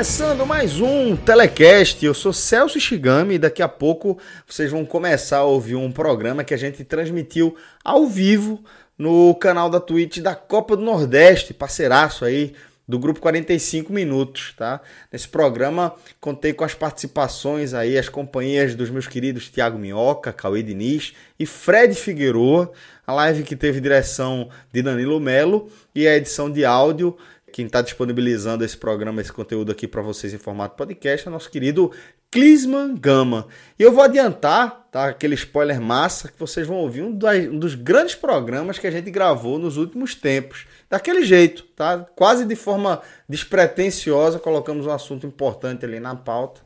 Começando mais um Telecast. Eu sou Celso Shigami e daqui a pouco vocês vão começar a ouvir um programa que a gente transmitiu ao vivo no canal da Twitch da Copa do Nordeste, parceiraço aí do grupo 45 minutos, tá? Nesse programa contei com as participações aí, as companhias dos meus queridos Tiago Minhoca, Cauê Diniz e Fred Figueroa, a live que teve direção de Danilo Melo e a edição de áudio quem está disponibilizando esse programa, esse conteúdo aqui para vocês em formato podcast é nosso querido Clisman Gama. E eu vou adiantar, tá? Aquele spoiler massa que vocês vão ouvir um, um dos grandes programas que a gente gravou nos últimos tempos. Daquele jeito, tá? Quase de forma despretensiosa, colocamos um assunto importante ali na pauta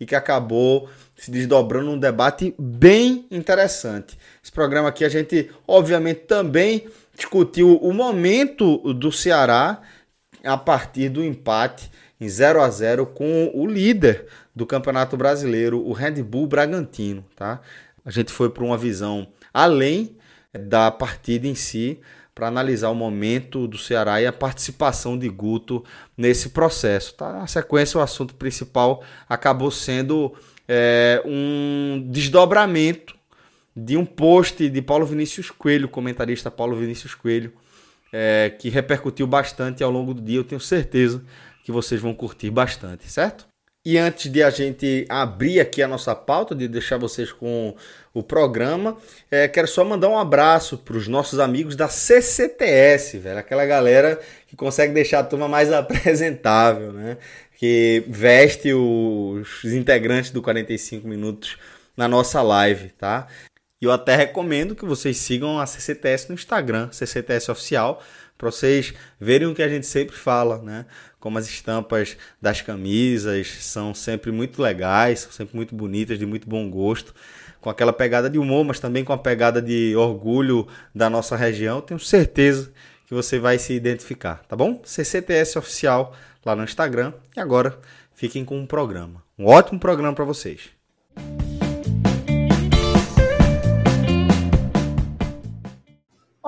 e que acabou se desdobrando num debate bem interessante. Esse programa aqui a gente, obviamente, também discutiu o momento do Ceará a partir do empate em 0 a 0 com o líder do Campeonato Brasileiro, o Red Bull Bragantino, tá? A gente foi para uma visão além da partida em si para analisar o momento do Ceará e a participação de Guto nesse processo. Tá? Na sequência, o assunto principal acabou sendo é, um desdobramento de um post de Paulo Vinícius Coelho, comentarista Paulo Vinícius Coelho, é, que repercutiu bastante ao longo do dia. Eu tenho certeza que vocês vão curtir bastante, certo? E antes de a gente abrir aqui a nossa pauta, de deixar vocês com o programa, é, quero só mandar um abraço para os nossos amigos da CCTS, velho, aquela galera que consegue deixar a turma mais apresentável, né? Que veste os integrantes do 45 Minutos na nossa live, tá? E eu até recomendo que vocês sigam a CCTS no Instagram, CCTS Oficial, para vocês verem o que a gente sempre fala, né? Como as estampas das camisas são sempre muito legais, são sempre muito bonitas, de muito bom gosto, com aquela pegada de humor, mas também com a pegada de orgulho da nossa região. Tenho certeza que você vai se identificar, tá bom? CCTS Oficial lá no Instagram. E agora fiquem com um programa. Um ótimo programa para vocês.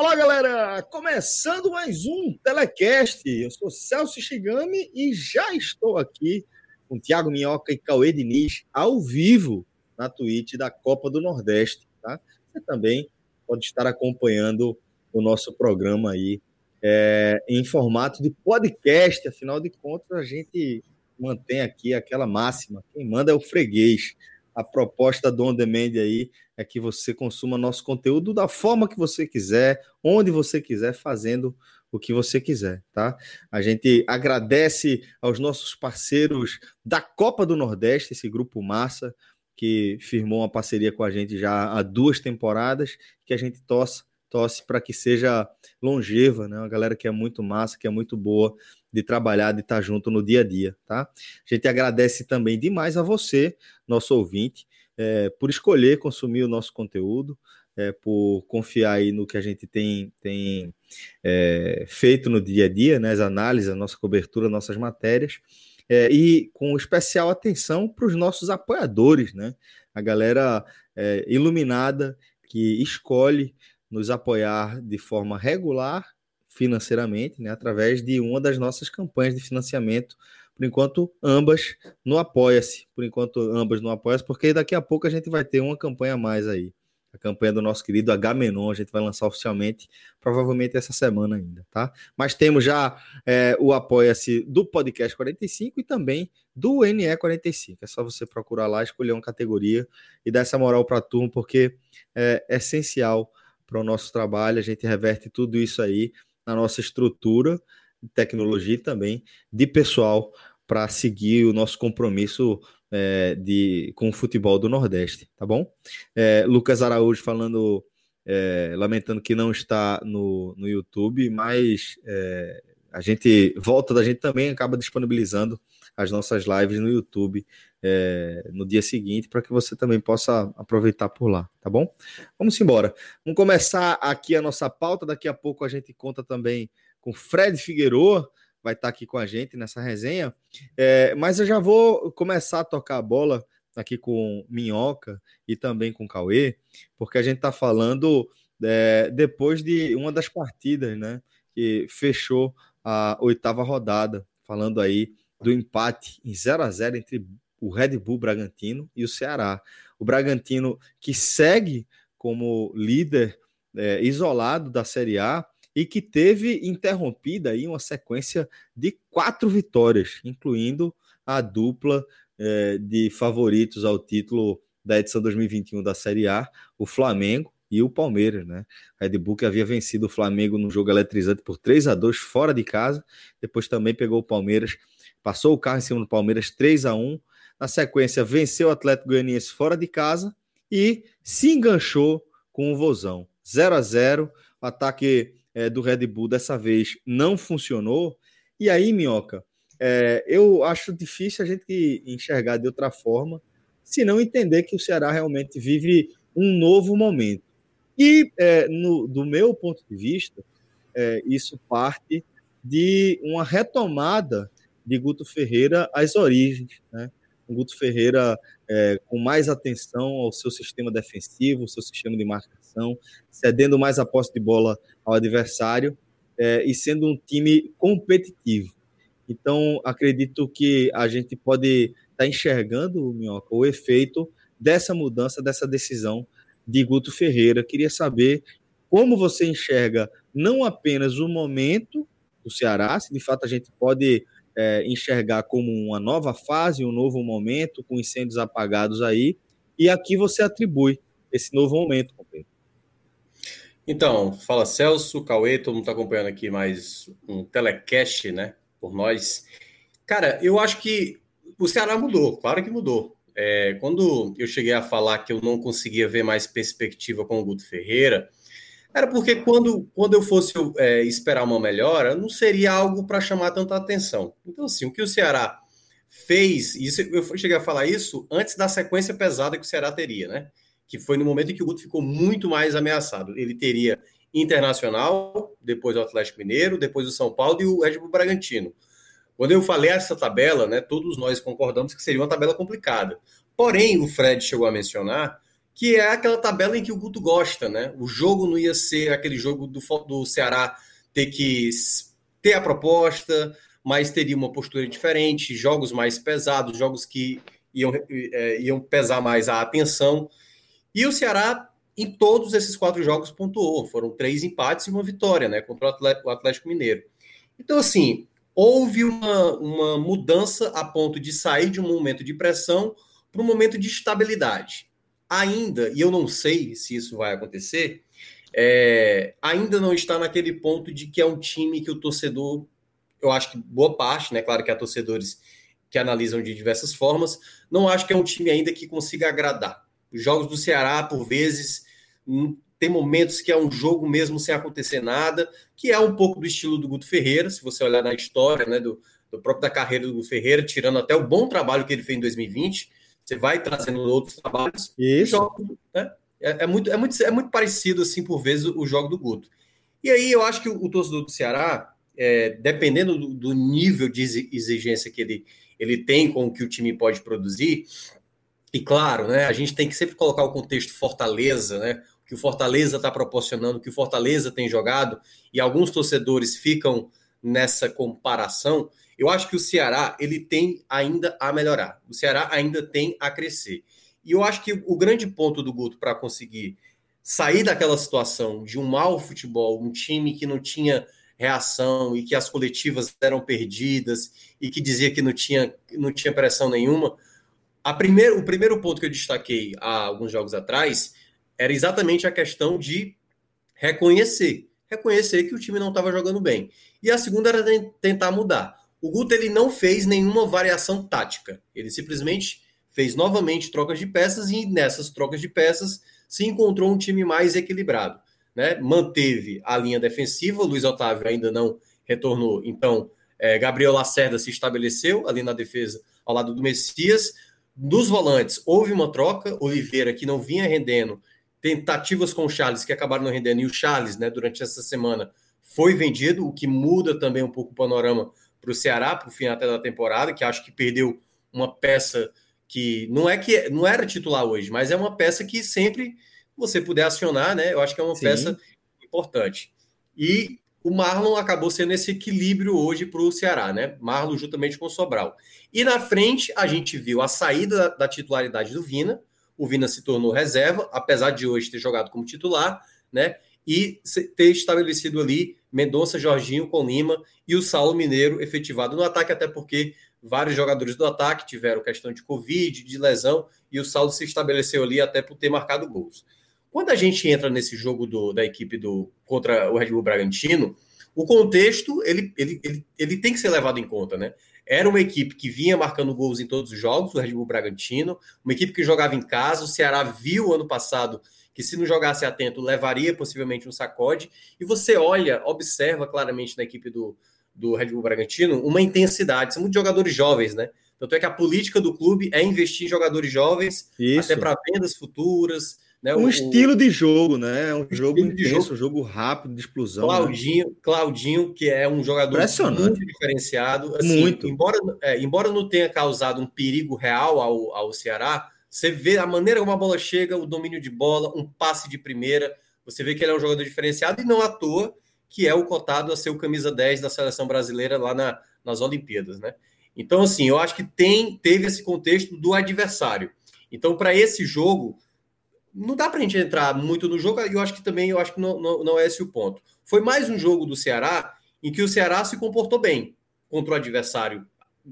Olá, galera! Começando mais um Telecast. Eu sou Celso Shigami e já estou aqui com Tiago Minhoca e Cauê Diniz ao vivo na Twitch da Copa do Nordeste, tá? Você também pode estar acompanhando o nosso programa aí é, em formato de podcast. Afinal de contas, a gente mantém aqui aquela máxima: quem manda é o freguês a proposta do On Demand aí é que você consuma nosso conteúdo da forma que você quiser, onde você quiser, fazendo o que você quiser, tá? A gente agradece aos nossos parceiros da Copa do Nordeste, esse grupo massa que firmou uma parceria com a gente já há duas temporadas, que a gente torce, torce para que seja longeva, né? Uma galera que é muito massa, que é muito boa de trabalhar, de estar junto no dia a dia, tá? A gente agradece também demais a você, nosso ouvinte, é, por escolher consumir o nosso conteúdo, é, por confiar aí no que a gente tem, tem é, feito no dia a dia, né, as análises, a nossa cobertura, nossas matérias, é, e com especial atenção para os nossos apoiadores, né, a galera é, iluminada que escolhe nos apoiar de forma regular financeiramente, né, através de uma das nossas campanhas de financiamento. Por enquanto, ambas no Apoia-se. Por enquanto, ambas no Apoia-se, porque daqui a pouco a gente vai ter uma campanha a mais aí. A campanha do nosso querido H-Menon, a gente vai lançar oficialmente, provavelmente essa semana ainda, tá? Mas temos já é, o Apoia-se do Podcast 45 e também do NE45. É só você procurar lá, escolher uma categoria e dar essa moral para a turma, porque é essencial para o nosso trabalho, a gente reverte tudo isso aí na nossa estrutura tecnologia e também de pessoal para seguir o nosso compromisso é, de, com o futebol do Nordeste, tá bom? É, Lucas Araújo falando, é, lamentando que não está no, no YouTube, mas é, a gente volta da gente também acaba disponibilizando as nossas lives no YouTube é, no dia seguinte para que você também possa aproveitar por lá, tá bom? Vamos embora. Vamos começar aqui a nossa pauta. Daqui a pouco a gente conta também com Fred Figueroa, vai estar aqui com a gente nessa resenha. É, mas eu já vou começar a tocar a bola aqui com Minhoca e também com Cauê, porque a gente está falando é, depois de uma das partidas, né? Que fechou a oitava rodada, falando aí do empate em 0 a 0 entre o Red Bull Bragantino e o Ceará. O Bragantino que segue como líder é, isolado da Série A e que teve interrompida aí uma sequência de quatro vitórias, incluindo a dupla é, de favoritos ao título da edição 2021 da Série A, o Flamengo e o Palmeiras, né? Red Bull que havia vencido o Flamengo no jogo eletrizante por 3 a 2 fora de casa, depois também pegou o Palmeiras, passou o carro em cima do Palmeiras 3 a 1 na sequência venceu o Atlético Goianiense fora de casa e se enganchou com o Vozão. 0 a 0 o ataque é, do Red Bull dessa vez não funcionou. E aí, Minhoca, é, eu acho difícil a gente enxergar de outra forma, se não entender que o Ceará realmente vive um novo momento. E, é, no, do meu ponto de vista, isso parte de uma retomada de Guto Ferreira às origens. Né? Guto Ferreira é, com mais atenção ao seu sistema defensivo, seu sistema de marcação, cedendo mais a posse de bola ao adversário é, e sendo um time competitivo. Então, acredito que a gente pode estar tá enxergando, Minhoca, o efeito dessa mudança, dessa decisão de Guto Ferreira. Queria saber como você enxerga não apenas o momento do Ceará, se de fato a gente pode é, enxergar como uma nova fase, um novo momento, com incêndios apagados aí, e aqui você atribui esse novo momento, companheiro. Então, fala Celso, Cauê, todo mundo está acompanhando aqui mais um telecast, né, por nós. Cara, eu acho que o Ceará mudou, claro que mudou. É, quando eu cheguei a falar que eu não conseguia ver mais perspectiva com o Guto Ferreira, era porque quando, quando eu fosse é, esperar uma melhora, não seria algo para chamar tanta atenção. Então, assim, o que o Ceará fez, isso eu cheguei a falar isso antes da sequência pesada que o Ceará teria, né? Que foi no momento em que o Guto ficou muito mais ameaçado. Ele teria Internacional, depois o Atlético Mineiro, depois o São Paulo e o Red Bull Bragantino. Quando eu falei essa tabela, né, todos nós concordamos que seria uma tabela complicada. Porém, o Fred chegou a mencionar que é aquela tabela em que o Guto gosta, né? O jogo não ia ser aquele jogo do, do Ceará ter que ter a proposta, mas teria uma postura diferente, jogos mais pesados, jogos que iam, é, iam pesar mais a atenção. E o Ceará, em todos esses quatro jogos, pontuou. Foram três empates e uma vitória, né? Contra o Atlético Mineiro. Então, assim, houve uma, uma mudança a ponto de sair de um momento de pressão para um momento de estabilidade ainda, e eu não sei se isso vai acontecer, é, ainda não está naquele ponto de que é um time que o torcedor, eu acho que boa parte, né? Claro que há torcedores que analisam de diversas formas, não acho que é um time ainda que consiga agradar. Os jogos do Ceará, por vezes, hum, tem momentos que é um jogo mesmo sem acontecer nada, que é um pouco do estilo do Guto Ferreira, se você olhar na história, né, do, do próprio da carreira do Guto Ferreira, tirando até o bom trabalho que ele fez em 2020, você vai trazendo outros trabalhos. Isso. Jogo, né? é, é, muito, é, muito, é muito parecido, assim, por vezes, o, o jogo do Guto. E aí eu acho que o, o torcedor do Ceará, é, dependendo do, do, nível de exigência que ele, ele tem com o que o time pode produzir, e claro, né, a gente tem que sempre colocar o contexto Fortaleza, né? O que o Fortaleza está proporcionando, o que o Fortaleza tem jogado, e alguns torcedores ficam nessa comparação. Eu acho que o Ceará ele tem ainda a melhorar. O Ceará ainda tem a crescer. E eu acho que o grande ponto do Guto para conseguir sair daquela situação de um mau futebol, um time que não tinha reação e que as coletivas eram perdidas e que dizia que não tinha, não tinha pressão nenhuma. A primeiro, o primeiro ponto que eu destaquei há alguns jogos atrás era exatamente a questão de reconhecer. Reconhecer que o time não estava jogando bem. E a segunda era tentar mudar. O Guto ele não fez nenhuma variação tática. Ele simplesmente fez novamente trocas de peças e nessas trocas de peças se encontrou um time mais equilibrado. Né? Manteve a linha defensiva, Luiz Otávio ainda não retornou, então é, Gabriel Lacerda se estabeleceu ali na defesa ao lado do Messias. Dos volantes, houve uma troca, Oliveira que não vinha rendendo, tentativas com o Charles que acabaram não rendendo, e o Charles, né, durante essa semana, foi vendido, o que muda também um pouco o panorama para o Ceará, para o fim até da temporada, que acho que perdeu uma peça que não é que não era titular hoje, mas é uma peça que sempre você puder acionar, né? Eu acho que é uma Sim. peça importante. E o Marlon acabou sendo esse equilíbrio hoje para o Ceará, né? Marlon juntamente com o Sobral. E na frente a gente viu a saída da, da titularidade do Vina. O Vina se tornou reserva, apesar de hoje ter jogado como titular, né? E ter estabelecido ali Mendonça, Jorginho com Lima e o Saulo Mineiro efetivado no ataque, até porque vários jogadores do ataque tiveram questão de Covid, de lesão, e o Saulo se estabeleceu ali até por ter marcado gols. Quando a gente entra nesse jogo do, da equipe do contra o Red Bull Bragantino, o contexto ele, ele, ele, ele tem que ser levado em conta, né? Era uma equipe que vinha marcando gols em todos os jogos, o Red Bull Bragantino, uma equipe que jogava em casa. O Ceará viu ano passado que se não jogasse atento, levaria possivelmente um sacode. E você olha, observa claramente na equipe do, do Red Bull Bragantino uma intensidade. São muitos jogadores jovens, né? Tanto é que a política do clube é investir em jogadores jovens, Isso. até para vendas futuras. Né? Um o, estilo de jogo, né? Um jogo intenso, jogo. um jogo rápido, de explosão. Né? Claudinho, né? Claudinho, que é um jogador muito diferenciado. Assim, muito. Embora, é, embora não tenha causado um perigo real ao, ao Ceará, você vê a maneira como a bola chega, o domínio de bola, um passe de primeira. Você vê que ele é um jogador diferenciado e não à toa que é o cotado a ser o camisa 10 da seleção brasileira lá na, nas Olimpíadas, né? Então, assim, eu acho que tem teve esse contexto do adversário. Então, para esse jogo, não dá para a gente entrar muito no jogo, e eu acho que também eu acho que não, não, não é esse o ponto. Foi mais um jogo do Ceará em que o Ceará se comportou bem contra o adversário.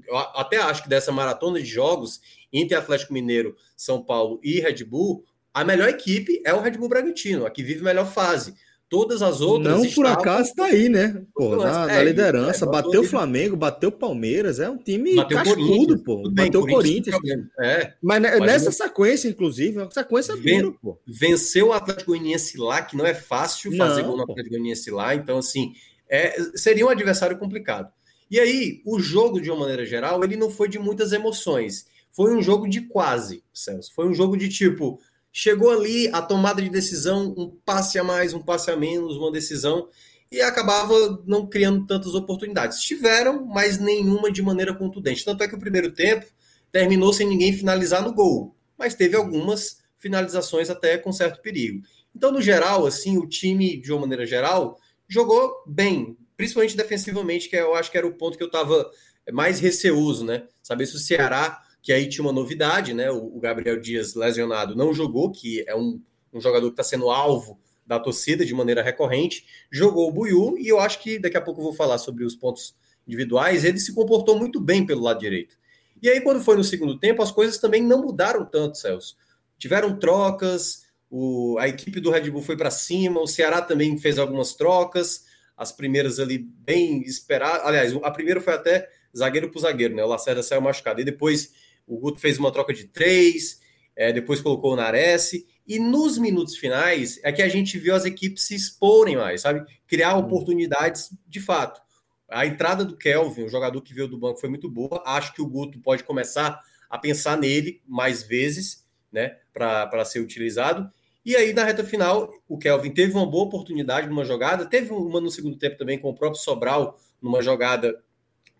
Eu até acho que dessa maratona de jogos, entre Atlético Mineiro, São Paulo e Red Bull, a melhor equipe é o Red Bull Bragantino, a que vive melhor fase. Todas as outras. Não por acaso está aí, né? Pô, na, na é, liderança. É, bateu o Flamengo, bateu o Palmeiras. É um time bateu cascudo, pô. Bem, bateu o Corinthians. Corinthians. É. Mas, mas nessa sequência, inclusive, é uma sequência ven, dura, pô. Venceu o Atlético Goianiense lá, que não é fácil fazer não, gol no Atlético Goianiense lá. Então, assim, é, seria um adversário complicado. E aí, o jogo, de uma maneira geral, ele não foi de muitas emoções. Foi um jogo de quase, Celso. Foi um jogo de tipo, chegou ali a tomada de decisão, um passe a mais, um passe a menos, uma decisão, e acabava não criando tantas oportunidades. Tiveram, mas nenhuma de maneira contundente. Tanto é que o primeiro tempo terminou sem ninguém finalizar no gol, mas teve algumas finalizações até com certo perigo. Então, no geral, assim, o time, de uma maneira geral, jogou bem, principalmente defensivamente, que eu acho que era o ponto que eu estava mais receoso, né? Saber se o Ceará que aí tinha uma novidade, né? O, Gabriel Dias lesionado não jogou, que é um, um jogador que está sendo alvo da torcida de maneira recorrente, jogou o Buiu, e eu acho que daqui a pouco eu vou falar sobre os pontos individuais, ele se comportou muito bem pelo lado direito. E aí, quando foi no segundo tempo, as coisas também não mudaram tanto, Celso. Tiveram trocas, o, a equipe do Red Bull foi para cima, o Ceará também fez algumas trocas, as primeiras ali bem esperadas. Aliás, a primeira foi até zagueiro para zagueiro, né? O Lacerda saiu machucado. E depois o Guto fez uma troca de três, é, depois colocou o Nares. E nos minutos finais é que a gente viu as equipes se exporem mais, sabe? Criar oportunidades de fato. A entrada do Kelvin, o jogador que veio do banco, foi muito boa. Acho que o Guto pode começar a pensar nele mais vezes, né, para ser utilizado. E aí, na reta final, o Kelvin teve uma boa oportunidade numa jogada, teve uma no segundo tempo também com o próprio Sobral, numa jogada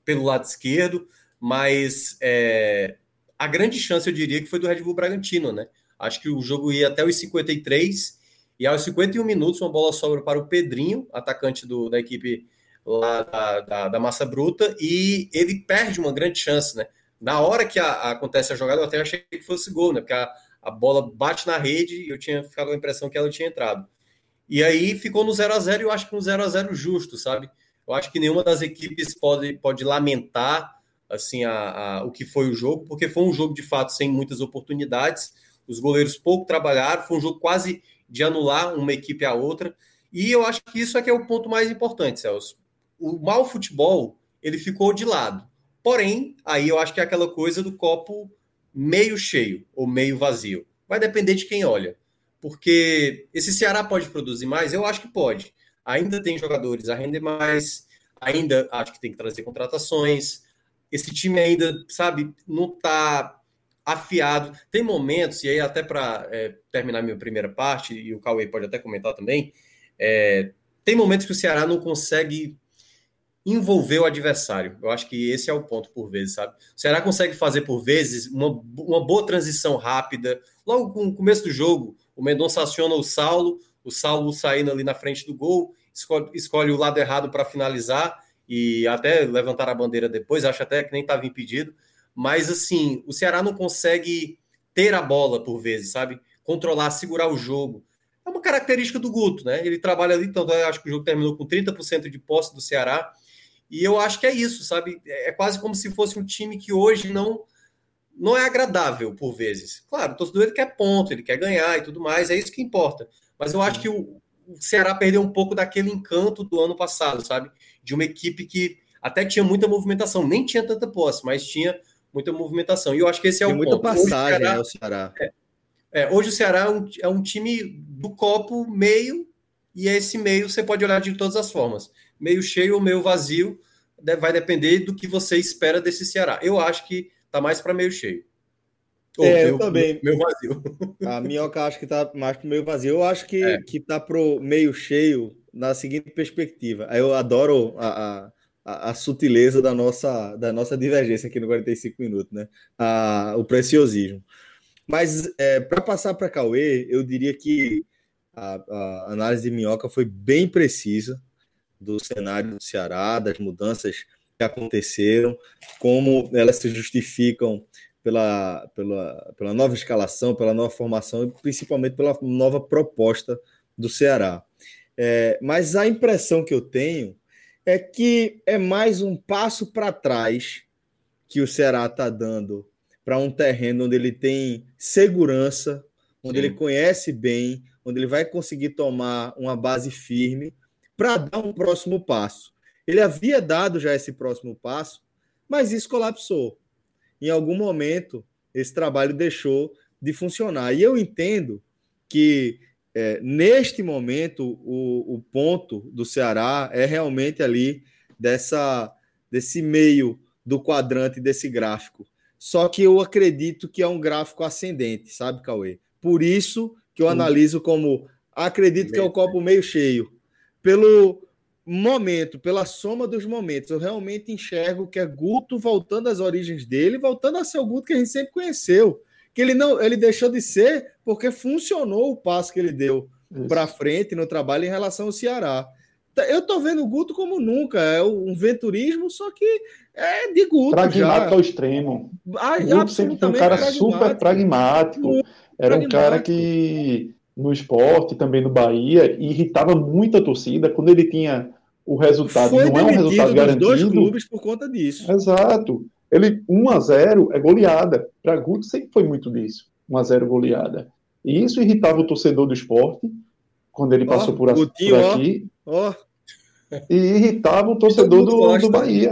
pelo lado esquerdo, mas é, a grande chance, eu diria, que foi do Red Bull Bragantino, né? Acho que o jogo ia até os 53 e aos 51 minutos uma bola sobra para o Pedrinho, atacante do, da equipe lá da, da, da, Massa Bruta, e ele perde uma grande chance, né? Na hora que a, a, acontece a jogada, eu até achei que fosse gol, né? Porque a, a bola bate na rede e eu tinha ficado com a impressão que ela tinha entrado. E aí ficou no 0 a 0 e eu acho que no 0 a 0 justo, sabe? Eu acho que nenhuma das equipes pode, pode lamentar assim a, a, o que foi o jogo, porque foi um jogo de fato sem muitas oportunidades. Os goleiros pouco trabalharam, foi um jogo quase de anular uma equipe a outra. E eu acho que isso é que é o ponto mais importante, Celso. O mau futebol, ele ficou de lado. Porém, aí eu acho que é aquela coisa do copo meio cheio ou meio vazio. Vai depender de quem olha. Porque esse Ceará pode produzir mais? Eu acho que pode. Ainda tem jogadores a render mais, ainda acho que tem que trazer contratações. Esse time ainda, sabe, não está afiado. Tem momentos, e aí até para é, terminar minha primeira parte, e o Cauê pode até comentar também, é, tem momentos que o Ceará não consegue envolver o adversário. Eu acho que esse é o ponto por vezes, sabe? O Ceará consegue fazer por vezes uma, uma boa transição rápida. Logo com o começo do jogo, o Mendonça aciona o Saulo, o Saulo saindo ali na frente do gol, escolhe, escolhe o lado errado para finalizar e até levantar a bandeira depois, acho até que nem estava impedido. Mas assim, o Ceará não consegue ter a bola por vezes, sabe? Controlar, segurar o jogo. É uma característica do Guto, né? Ele trabalha ali, então eu acho que o jogo terminou com 30% de posse do Ceará e eu acho que é isso, sabe? É, é quase como se fosse um time que hoje não não é agradável por vezes. Claro, o torcedor ele quer ponto, ele quer ganhar e tudo mais, é isso que importa. Mas eu acho que o, o Ceará perdeu um pouco daquele encanto do ano passado, sabe? De uma equipe que até tinha muita movimentação, nem tinha tanta posse, mas tinha muita movimentação. E eu acho que esse é Tem o muita ponto. passagem, hoje, o Ceará, né, o Ceará. É, é, hoje o Ceará é um, é um time do copo meio, e esse meio você pode olhar de todas as formas meio cheio ou meio vazio, vai depender do que você espera desse Ceará. Eu acho que tá mais para meio cheio. Ou é, eu também. Meio vazio. A minhoca acho que tá mais para meio vazio. Eu acho que, é. que tá pro meio cheio na seguinte perspectiva. Eu adoro a, a, a, sutileza da nossa, da nossa divergência aqui no 45 minutos, né? A, o preciosismo. Mas é, para passar para Cauê, eu diria que a, a análise de minhoca foi bem precisa do cenário do Ceará, das mudanças que aconteceram, como elas se justificam pela, pela, pela nova escalação, pela nova formação e principalmente pela nova proposta do Ceará. É, mas a impressão que eu tenho é que é mais um passo para trás que o Ceará está dando para um terreno onde ele tem segurança, onde Sim. ele conhece bem, onde ele vai conseguir tomar uma base firme para dar um próximo passo. Ele havia dado já esse próximo passo, mas isso colapsou. Em algum momento, esse trabalho deixou de funcionar. E eu entendo que, é, neste momento, o, o ponto do Ceará é realmente ali dessa, desse meio do quadrante desse gráfico. Só que eu acredito que é um gráfico ascendente, sabe, Cauê? Por isso que eu analiso como acredito que é o copo meio cheio pelo momento, pela soma dos momentos, eu realmente enxergo que é Guto voltando às origens dele, voltando a ser o Guto que a gente sempre conheceu. Que ele não, ele deixou de ser porque funcionou o passo que ele deu para frente no trabalho em relação ao Ceará. Eu tô vendo o Guto como nunca, é um venturismo, só que é de Guto. Pragmático já. ao extremo. Ah, o Guto sempre foi um cara pragmático. super pragmático. Era um cara que no esporte, também no Bahia, irritava muito a torcida quando ele tinha o resultado. Foi não é um resultado garantido. dois clubes por conta disso. Exato. Ele 1 a 0 é goleada. Para Guto sempre foi muito disso. 1 a 0 goleada. E isso irritava o torcedor do esporte quando ele passou por, Gutinho, por aqui. Ó, E irritava o torcedor do, do Bahia.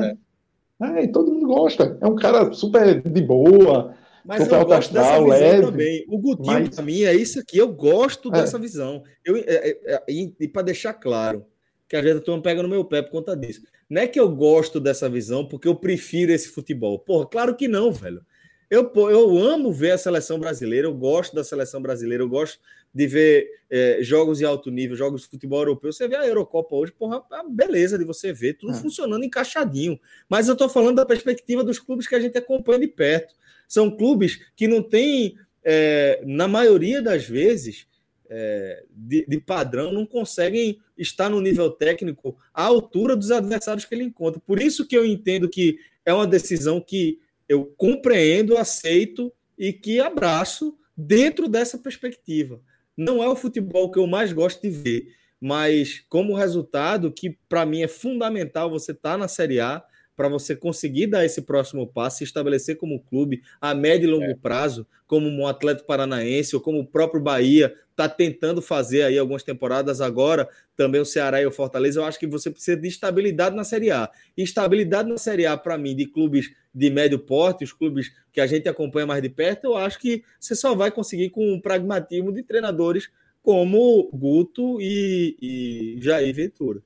Né? É, e todo mundo gosta. É um cara super de boa, mas eu gosto dessa leve, também. O Gutinho, mas... para mim, é isso aqui. Eu gosto é. dessa visão. Eu, é, é, é e, para deixar claro, que às vezes a turma pega no meu pé por conta disso. Não é que eu gosto dessa visão porque eu prefiro esse futebol. Porra, claro que não, velho. Eu, eu amo ver a seleção brasileira, eu gosto da seleção brasileira, eu gosto de ver é, jogos de alto nível, jogos de futebol europeu. Você vê a Eurocopa hoje, porra, a beleza de você ver, tudo é. funcionando encaixadinho. Mas eu estou falando da perspectiva dos clubes que a gente acompanha de perto. São clubes que não têm, é, na maioria das vezes, é, de, de, padrão, não conseguem estar no nível técnico à altura dos adversários que ele encontra. Por isso que eu entendo que é uma decisão que eu compreendo, aceito e que abraço dentro dessa perspectiva. Não é o futebol que eu mais gosto de ver, mas como resultado que para mim é fundamental você estar tá na Série A para você conseguir dar esse próximo passo, se estabelecer como clube a médio e longo é. prazo, como um atleta paranaense ou como o próprio Bahia está tentando fazer aí algumas temporadas agora, também o Ceará e o Fortaleza, eu acho que você precisa de estabilidade na Série A. E estabilidade na Série A, para mim, de clubes de médio porte, os clubes que a gente acompanha mais de perto, eu acho que você só vai conseguir com o pragmatismo de treinadores como Guto e, e Jair Ventura.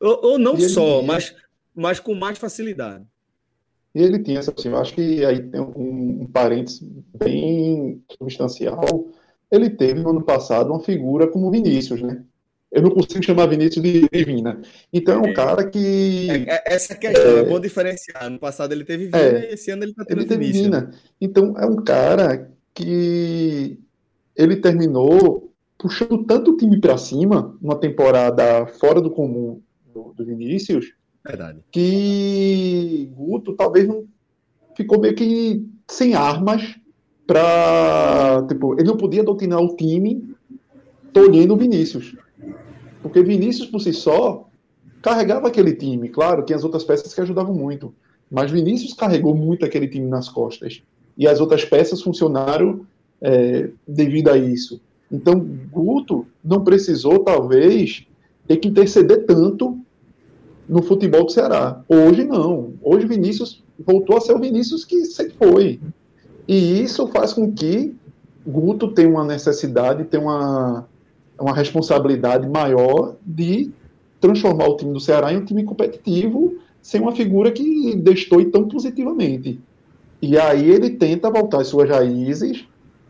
Ou, ou não só, mas, mas com mais facilidade. E ele tinha, assim, eu acho que aí tem um, um parênteses bem substancial. Ele teve no ano passado uma figura como Vinícius, né? Eu não consigo chamar Vinícius de divina. Então é um é. cara que. É, é, essa questão é, é bom diferenciar. No passado ele teve Vina é, e esse ano ele está tendo ele teve Vinícius. Vina. Então é um cara que ele terminou puxando tanto o time para cima, uma temporada fora do comum do, do Vinícius, Verdade. que Guto talvez não ficou meio que sem armas para tipo, ele não podia doutrinar o time tolhendo Vinícius. Porque Vinícius por si só carregava aquele time, claro, tinha as outras peças que ajudavam muito, mas Vinícius carregou muito aquele time nas costas. E as outras peças funcionaram é, devido a isso. Então, Guto não precisou, talvez, ter que interceder tanto no futebol do Ceará. Hoje não. Hoje Vinícius voltou a ser o Vinícius que sempre foi. E isso faz com que Guto tenha uma necessidade, tenha uma, uma responsabilidade maior de transformar o time do Ceará em um time competitivo sem uma figura que destoie tão positivamente. E aí ele tenta voltar às suas raízes,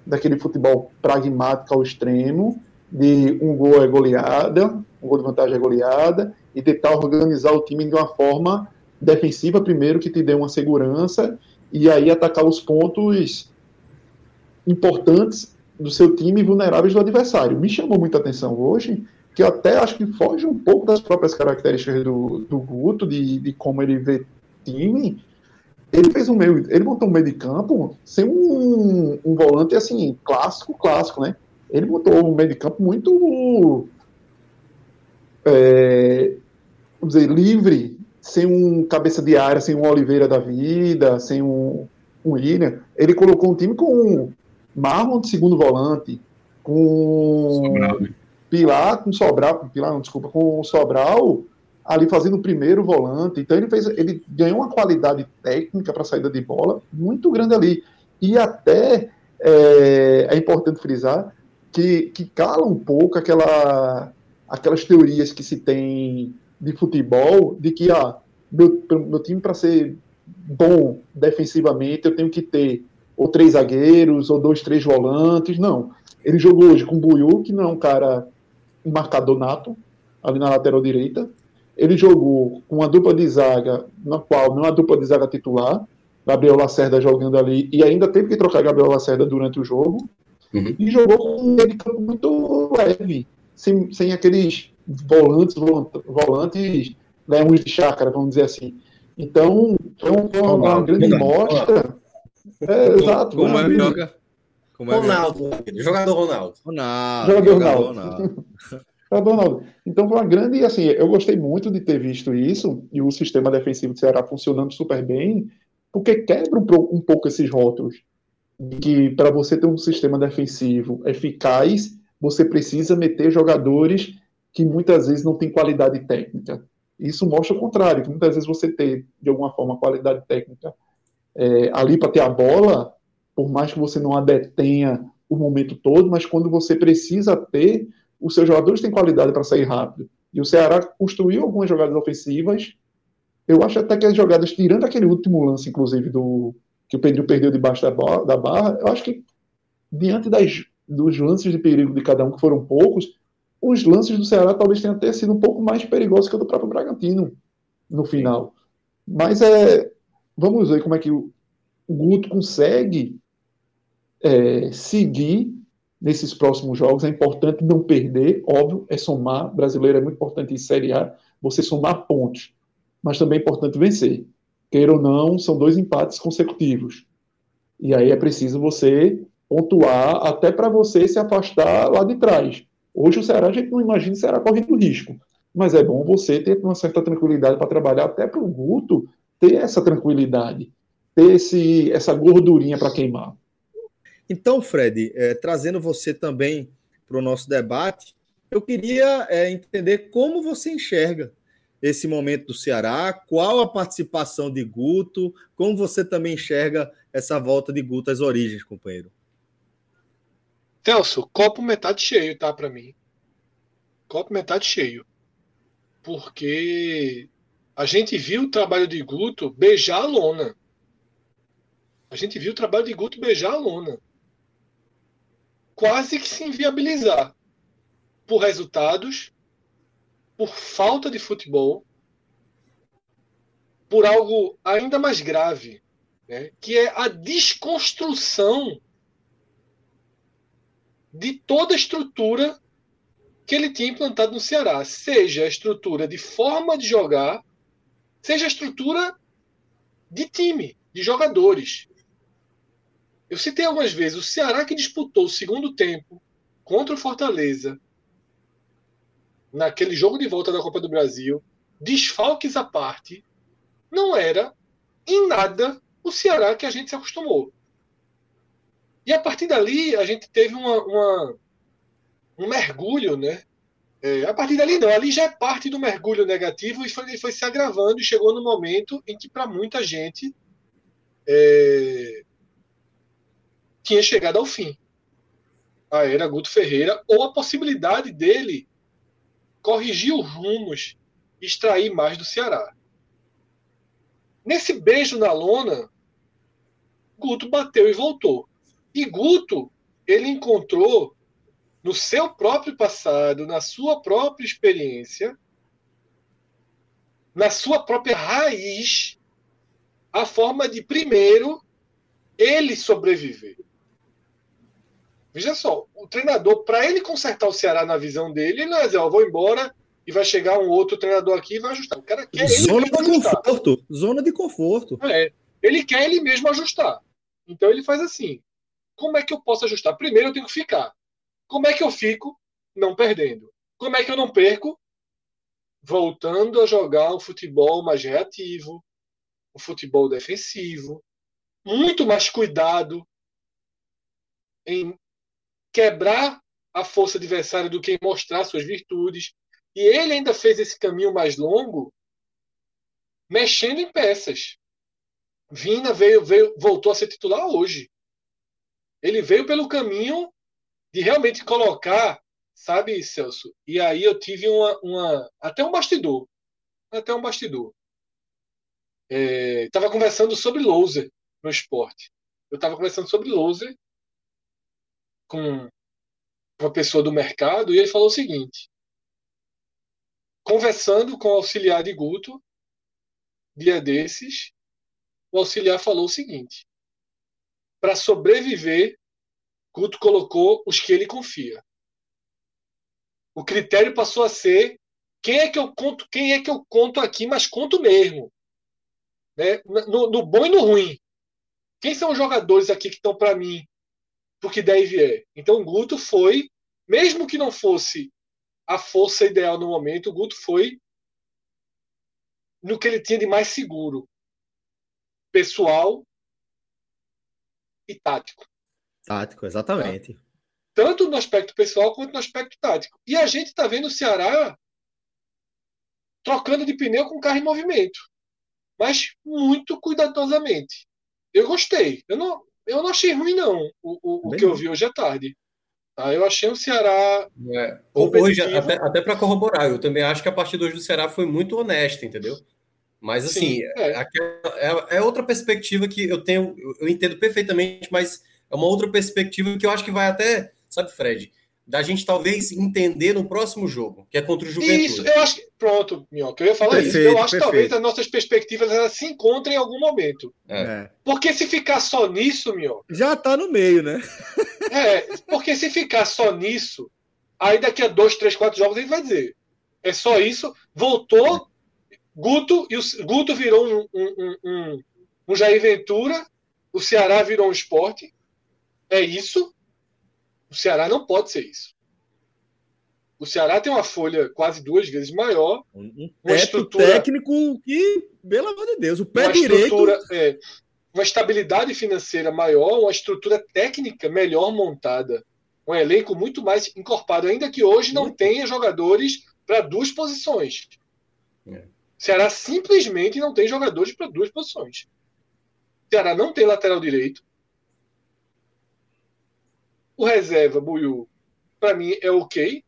daquele futebol pragmático ao extremo, de um gol é goleada, um gol de vantagem é goleada, e tentar organizar o time de uma forma defensiva primeiro, que te dê uma segurança, e aí atacar os pontos importantes do seu time vulneráveis do adversário. Me chamou muita atenção hoje, que eu até acho que foge um pouco das próprias características do, do Guto, de, de como ele vê time, ele fez um meio, ele montou um meio de campo sem um, um volante assim, clássico, clássico, né? Ele montou um meio de campo muito é, vamos dizer, livre, sem um cabeça de área, sem um Oliveira da vida, sem um, um William. Ele colocou um time com um Marlon de segundo volante, com Sobral, né? Pilar, com Sobral, Pilar, não, desculpa, com Sobral ali fazendo o primeiro volante. Então ele fez, ele ganhou uma qualidade técnica para saída de bola muito grande ali. E até é, é, importante frisar que, que cala um pouco aquela, aquelas teorias que se tem de futebol de que ah, meu, meu time para ser bom defensivamente eu tenho que ter ou três zagueiros ou dois, três volantes. Não. Ele jogou hoje com o Buiu, que não é um cara um marcador nato, ali na lateral direita. Ele jogou com uma dupla de zaga, na qual não é uma dupla de zaga titular, Gabriel Lacerda jogando ali, e ainda teve que trocar Gabriel Lacerda durante o jogo. Uhum. E jogou com um campo muito leve, sem, sem aqueles volantes, volantes leões de chácara, vamos dizer assim. Então, foi uma, uma grande mostra. É, exato. Como é que joga? Como é Ronaldo, jogador Ronaldo. Ronaldo. Jogador Ronaldo. Ronaldo. Ronaldo. Então foi uma grande, assim, eu gostei muito de ter visto isso e o sistema defensivo do Ceará funcionando super bem, porque quebra um, um pouco esses rótulos de que para você ter um sistema defensivo eficaz, você precisa meter jogadores que muitas vezes não têm qualidade técnica. Isso mostra o contrário, que muitas vezes você tem, de alguma forma, qualidade técnica é, ali para ter a bola, por mais que você não a detenha o momento todo, mas quando você precisa ter, os seus jogadores têm qualidade para sair rápido. E o Ceará construiu algumas jogadas ofensivas. Eu acho até que as jogadas, tirando aquele último lance, inclusive, do que o Pedro perdeu debaixo da, da barra, eu acho que, diante das, dos lances de perigo de cada um, que foram poucos, os lances do Ceará talvez tenham até sido um pouco mais perigosos que o do próprio Bragantino no final. Mas é, vamos ver como é que o, Guto consegue é, seguir nesses próximos jogos. É importante não perder, óbvio, é somar. Brasileiro é muito importante em Série A, você somar pontos. Mas também é importante vencer. Queira ou não, são dois empates consecutivos. E aí é preciso você pontuar até para você se afastar lá de trás. Hoje o Ceará a gente não imagina o Ceará correndo risco. Mas é bom você ter uma certa tranquilidade para trabalhar até para o Guto ter essa tranquilidade, ter esse, essa gordurinha para queimar. Então, Fred, é, trazendo você também para o nosso debate, eu queria é, entender como você enxerga esse momento do Ceará, qual a participação de Guto, como você também enxerga essa volta de Guto às origens, companheiro. Celso, copo metade cheio, tá, para mim. Copo metade cheio. Porque a gente viu o trabalho de Guto beijar a lona. A gente viu o trabalho de Guto beijar a lona. Quase que se inviabilizar por resultados, por falta de futebol, por algo ainda mais grave, né, que é a desconstrução de toda a estrutura que ele tinha implantado no Ceará, seja a estrutura de forma de jogar, seja a estrutura de time, de jogadores. Eu citei algumas vezes o Ceará que disputou o segundo tempo contra o Fortaleza naquele jogo de volta da Copa do Brasil, desfalques à parte, não era em nada o Ceará que a gente se acostumou. E a partir dali a gente teve uma, uma um mergulho, né? É, a partir dali não, ali já é parte do mergulho negativo e foi, foi se agravando e chegou no momento em que para muita gente é, tinha chegado ao fim. A era Guto Ferreira ou a possibilidade dele corrigir os rumos, extrair mais do Ceará. Nesse beijo na lona, Guto bateu e voltou. E Guto, ele encontrou no seu próprio passado, na sua própria experiência, na sua própria raiz, a forma de primeiro ele sobreviver. Veja só, o treinador, para ele consertar o Ceará na visão dele, ele não vai dizer, ó, vou embora e vai chegar um outro treinador aqui e vai ajustar. O cara quer Zona de ajustar. conforto. Zona de conforto. É, ele quer ele mesmo ajustar. Então ele faz assim: como é que eu posso ajustar? Primeiro eu tenho que ficar. Como é que eu fico? Não perdendo. Como é que eu não perco? Voltando a jogar um futebol mais reativo, um futebol defensivo, muito mais cuidado em quebrar a força adversária do que em mostrar suas virtudes. E ele ainda fez esse caminho mais longo, mexendo em peças. Vina veio, veio, voltou a ser titular hoje. Ele veio pelo caminho de realmente colocar, sabe, Celso? E aí eu tive uma, uma até um bastidor, até um bastidor. Estava é, conversando sobre loser no esporte. Eu estava conversando sobre loser com uma pessoa do mercado e ele falou o seguinte: conversando com o auxiliar de Guto, dia desses, o auxiliar falou o seguinte: para sobreviver, Guto colocou os que ele confia. O critério passou a ser quem é que eu conto, quem é que eu conto aqui, mas conto mesmo. Né? No, no bom e no ruim. Quem são os jogadores aqui que estão para mim porque deve é. Então o Guto foi, mesmo que não fosse a força ideal no momento, o Guto foi no que ele tinha de mais seguro, pessoal e tático. Tático, exatamente. Tá? Tanto no aspecto pessoal quanto no aspecto tático. E a gente está vendo o Ceará trocando de pneu com carro em movimento, mas muito cuidadosamente. Eu gostei. Eu não, eu não achei ruim, não, o, o, o que eu vi hoje à tarde. Tá? Eu achei o Ceará. É. Hoje, até, até para corroborar, eu também acho que a partida hoje do Ceará foi muito honesta, entendeu? Mas assim, Sim, é. É, é. outra perspectiva que eu tenho, eu entendo perfeitamente, mas é uma outra perspectiva que eu acho que vai até, sabe, Fred? da gente talvez entender no próximo jogo, que é contra o Juventude. Isso, eu acho que. Pronto, Minhoca, eu ia falar perfeito, isso. Eu acho perfeito. que talvez as nossas perspectivas elas se encontrem em algum momento. É. é. Porque se ficar só nisso, Minhoca. Já tá no meio, né? é, porque se ficar só nisso, aí daqui a dois, três, quatro jogos ele vai dizer. É só isso. Voltou, Guto, e o Guto virou um, um, um, um Jair Ventura, o Ceará virou um esporte. É isso. O Ceará não pode ser isso. O Ceará tem uma folha quase duas vezes maior. Um uma estrutura técnico que, pelo amor de Deus, o pé uma direito. É, uma estabilidade financeira maior, uma estrutura técnica melhor montada. Um elenco muito mais encorpado, ainda que hoje não tenha jogadores para duas posições. É. Ceará simplesmente não tem jogadores para duas posições. Ceará não tem lateral direito. O reserva, Buiu, para mim é ok.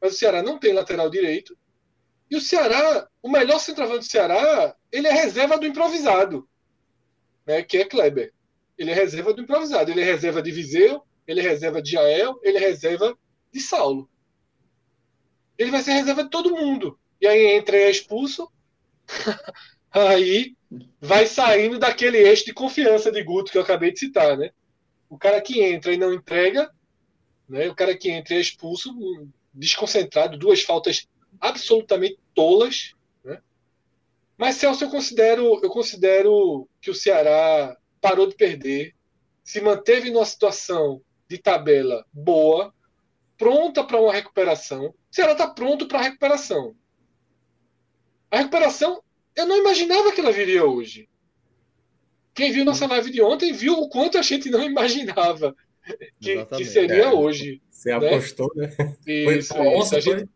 Mas o Ceará não tem lateral direito. E o Ceará, o melhor centroavante do Ceará, ele é reserva do improvisado, né, que é Kleber. Ele é reserva do improvisado. Ele é reserva de Viseu, ele é reserva de Jael, ele é reserva de Saulo. Ele vai ser reserva de todo mundo. E aí entra e é expulso. aí vai saindo daquele eixo de confiança de Guto que eu acabei de citar, né? O cara que entra e não entrega, né? O cara que entra e é expulso, desconcentrado, duas faltas absolutamente tolas, né? Mas Celso, eu considero, eu considero que o Ceará parou de perder, se manteve numa situação de tabela boa, pronta para uma recuperação. O Ceará está pronto para a recuperação. A recuperação, eu não imaginava que ela viria hoje. Quem viu nossa live de ontem viu o quanto a gente não imaginava que, que seria é, hoje. Você né? apostou, né? Isso, foi, isso. Gente...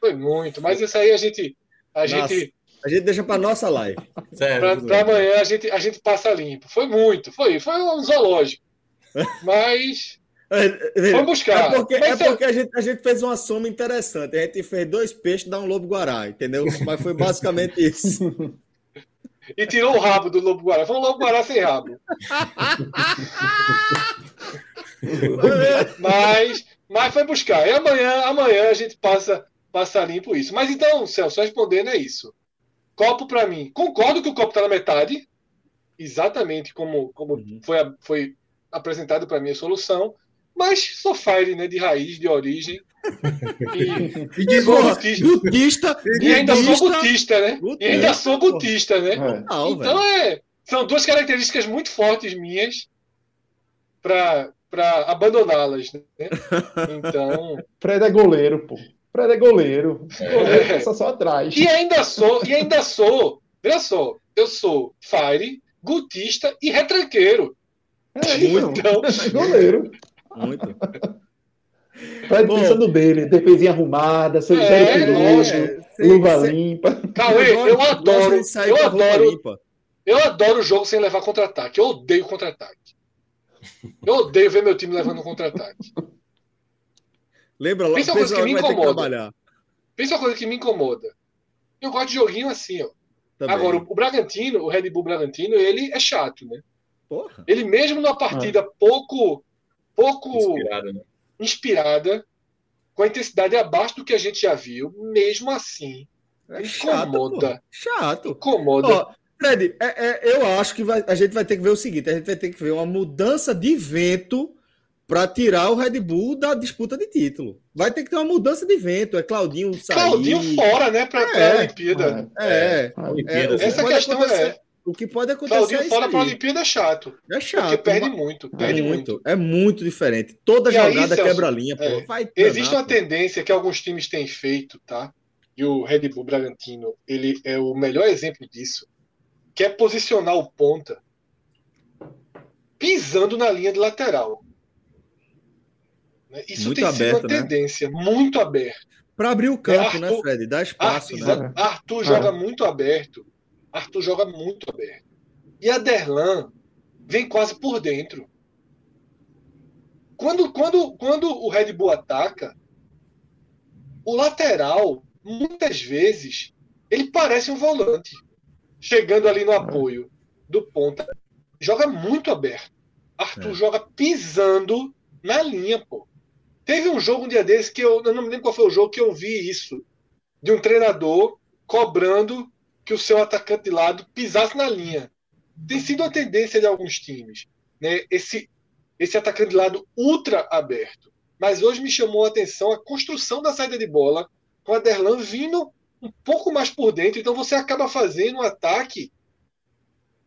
foi muito, mas isso aí a gente. A gente a gente deixa para nossa live. Para amanhã a gente, a gente passa limpo. Foi muito, foi, foi um zoológico. Mas. Vamos buscar. É porque, é porque a, gente, a gente fez uma soma interessante. A gente fez dois peixes e dá um lobo guará, entendeu? Mas foi basicamente isso. e tirou o rabo do lobo guará. Foi um lobo guará sem rabo. mas, mas foi buscar. E amanhã, amanhã a gente passa, passa limpo isso. Mas então, Celso, respondendo é isso. Copo para mim. Concordo que o copo está na metade. Exatamente como, como uhum. foi, foi apresentado para mim a solução. Mas sou fire, né? De raiz, de origem. E, e de butista. butista. E ainda sou butista, né? Butista, e ainda sou butista, né? É. então é. São duas características muito fortes minhas para abandoná-las. Né? Então. Fred é goleiro, pô. Fred é goleiro. É. Goleiro passa só atrás. E ainda sou, e ainda sou. Veja só, eu sou fire, gutista e retranqueiro. É, então, é goleiro. Muito. Fred Bom, pensando dele, defesinha arrumada, seu é, perigoso, é, luva limpa. Cauê, eu adoro, eu adoro, eu adoro o jogo sem levar contra-ataque. Eu odeio contra-ataque. Eu odeio ver meu time levando contra-ataque. Lembra lá, pensa uma coisa que me incomoda. Pensa uma coisa que me incomoda. Eu gosto de joguinho assim, ó. Também. Agora, o Bragantino, o Red Bull Bragantino, ele é chato, né? Porra. Ele mesmo numa partida ah. pouco pouco inspirada, né? inspirada, com a intensidade abaixo do que a gente já viu, mesmo assim, é incomoda. Chato. chato. Incomoda. Ó, Fred, é, é, eu acho que vai, a gente vai ter que ver o seguinte: a gente vai ter que ver uma mudança de vento para tirar o Red Bull da disputa de título. Vai ter que ter uma mudança de vento. É Claudinho sair. Claudinho fora, né? Para é, a Olimpíada. É. é, é essa questão é. O que pode acontecer. Claudinho é fora para a Olimpíada é chato. É chato. Porque perde muito. Perde muito, muito. É muito diferente. Toda e jogada quebra a linha. É, existe uma tendência que alguns times têm feito, tá? E o Red Bull Bragantino, ele é o melhor exemplo disso. Que é posicionar o ponta pisando na linha de lateral. Né? Isso muito tem aberto, sido uma né? tendência, muito aberto. Para abrir o campo, né, Arthur, né, Fred? Dá espaço. Arthur, né? Arthur joga ah. muito aberto. Arthur joga muito aberto. E a Derlan vem quase por dentro. Quando, quando, quando o Red Bull ataca, o lateral, muitas vezes, ele parece um volante. Chegando ali no apoio do ponta. Joga muito aberto. Arthur é. joga pisando na linha, pô. Teve um jogo um dia desse que eu, eu não me lembro qual foi o jogo que eu vi isso. De um treinador cobrando que o seu atacante de lado pisasse na linha. Tem sido a tendência de alguns times. Né? Esse, esse atacante de lado ultra aberto. Mas hoje me chamou a atenção a construção da saída de bola com a Derlan vindo um pouco mais por dentro. Então você acaba fazendo um ataque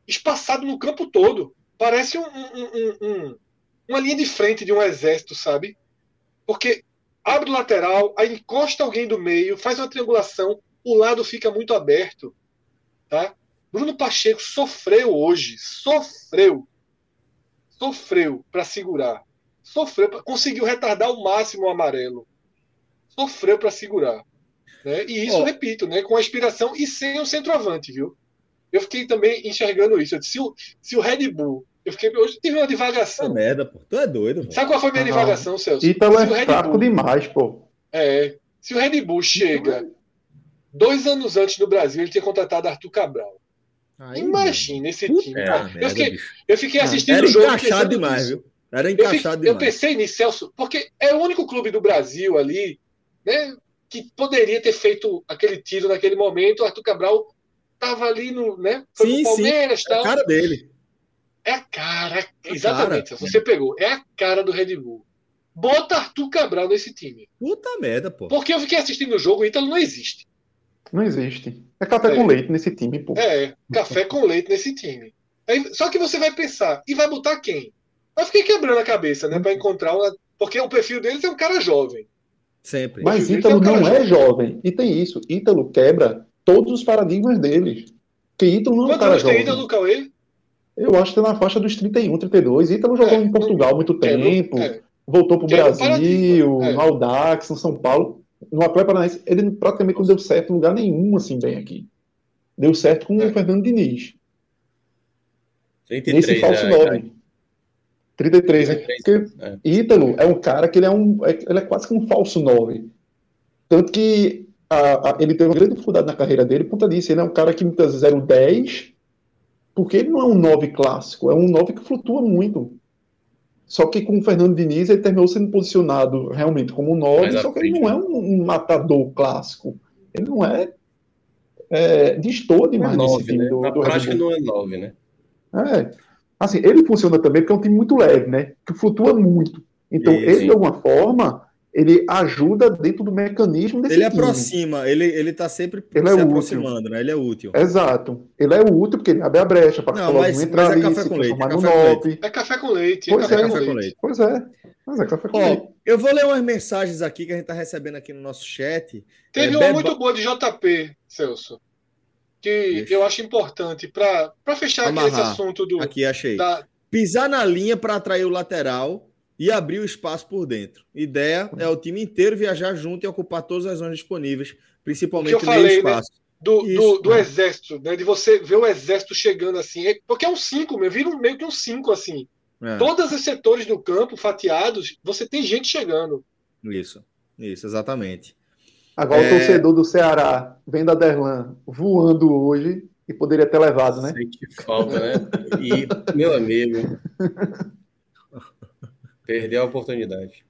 espaçado no campo todo. Parece um, um, um, uma linha de frente de um exército, sabe? Porque abre o lateral, aí encosta alguém do meio, faz uma triangulação, o lado fica muito aberto. Tá? Bruno Pacheco sofreu hoje, sofreu. Sofreu para segurar. Sofreu, conseguiu retardar ao máximo o amarelo. Sofreu para segurar. Né? E isso, oh. repito, né, com a inspiração e sem o centroavante, viu? Eu fiquei também enxergando isso. Disse, se, o, se o Red Bull. Eu fiquei, hoje tive uma divagação. É merda, pô. Tu é doido. Sabe qual foi a minha ah, divagação, Celso? Ítalo é fraco Bull, demais, pô. É. Se o Red Bull chega dois anos antes no Brasil, ele tinha contratado Arthur Cabral. Aí, Imagina esse time. É, eu, fiquei, eu fiquei assistindo Era o jogo. Encaixado demais, viu? Era encaixado eu, fiquei, demais. Eu pensei nisso, Celso, porque é o único clube do Brasil ali, né? Que poderia ter feito aquele tiro naquele momento. O Arthur Cabral estava ali no, né? Foi sim, no Palmeiras, sim. Tal. É a cara dele. É a cara, é exatamente. Cara. Você pegou, é a cara do Red Bull. Bota Arthur Cabral nesse time. Puta merda, pô. Porque eu fiquei assistindo o jogo, o Ítalo não existe. Não existe. É café é. com leite nesse time, pô. É, café com leite nesse time. Aí, só que você vai pensar, e vai botar quem? Eu fiquei quebrando a cabeça, né, para encontrar uma. Porque o perfil deles é um cara jovem. Sempre. Mas Ítalo é um não é jovem. E tem isso. Ítalo quebra todos os paradigmas deles. Que Ítalo não é um cara jovem. tem Ítalo Cauê? Eu acho que é na faixa dos 31, 32. Ítalo jogou é, em Portugal muito tempo, é. voltou para o Brasil, é. no Audax, no São Paulo. No Atlético Paranaense, ele praticamente não deu certo em lugar nenhum, assim, bem aqui. Deu certo com o é. Fernando Diniz. 33, Nesse falso 9. 33, 33, né? Porque é. Ítalo é um cara que ele é, um, ele é quase que um falso 9. Tanto que a, a, ele teve uma grande dificuldade na carreira dele por conta disso. Ele é um cara que muitas vezes era o 10, porque ele não é um 9 clássico, é um 9 que flutua muito. Só que com o Fernando Diniz ele terminou sendo posicionado realmente como um 9, só que ele não é um, um, matador clássico. Ele não é. é distor demais é nesse time né? do, Na do prática não é 9, né? É. Assim, ele funciona também porque é um time muito leve, né? Que flutua muito. Então, Isso. ele, de alguma forma, ele ajuda dentro do mecanismo desse Ele time. aproxima, ele, ele tá sempre ele se é aproximando, útil. né? Ele é útil. Exato. Ele é útil porque ele abre a brecha para não, mas, entrar mas é ali, café com leite, é café com leite. É café com leite. Pois é, é, café com leite. Pois é. Mas é café com Ó, leite. Eu vou ler umas mensagens aqui que a gente tá recebendo aqui no nosso chat. Teve é, uma Beba... muito boa de JP, Celso. Que Deixa. eu acho importante para fechar aqui esse assunto do. Aqui, achei. Da... Pisar na linha para atrair o lateral e abrir o espaço por dentro. Ideia é o time inteiro viajar junto e ocupar todas as zonas disponíveis, principalmente no meio né, espaço. Né? Do, Isso, do, do exército, né? De você ver o exército chegando assim. É, porque é um 5, vira um, meio que um 5 assim. É. Todos os setores do campo fatiados, você tem gente chegando. Isso, isso, exatamente. Agora é... o torcedor do Ceará vendo a Derlan voando hoje e poderia ter levado, né? Sei que falta, né? E, meu amigo. Perdeu a oportunidade.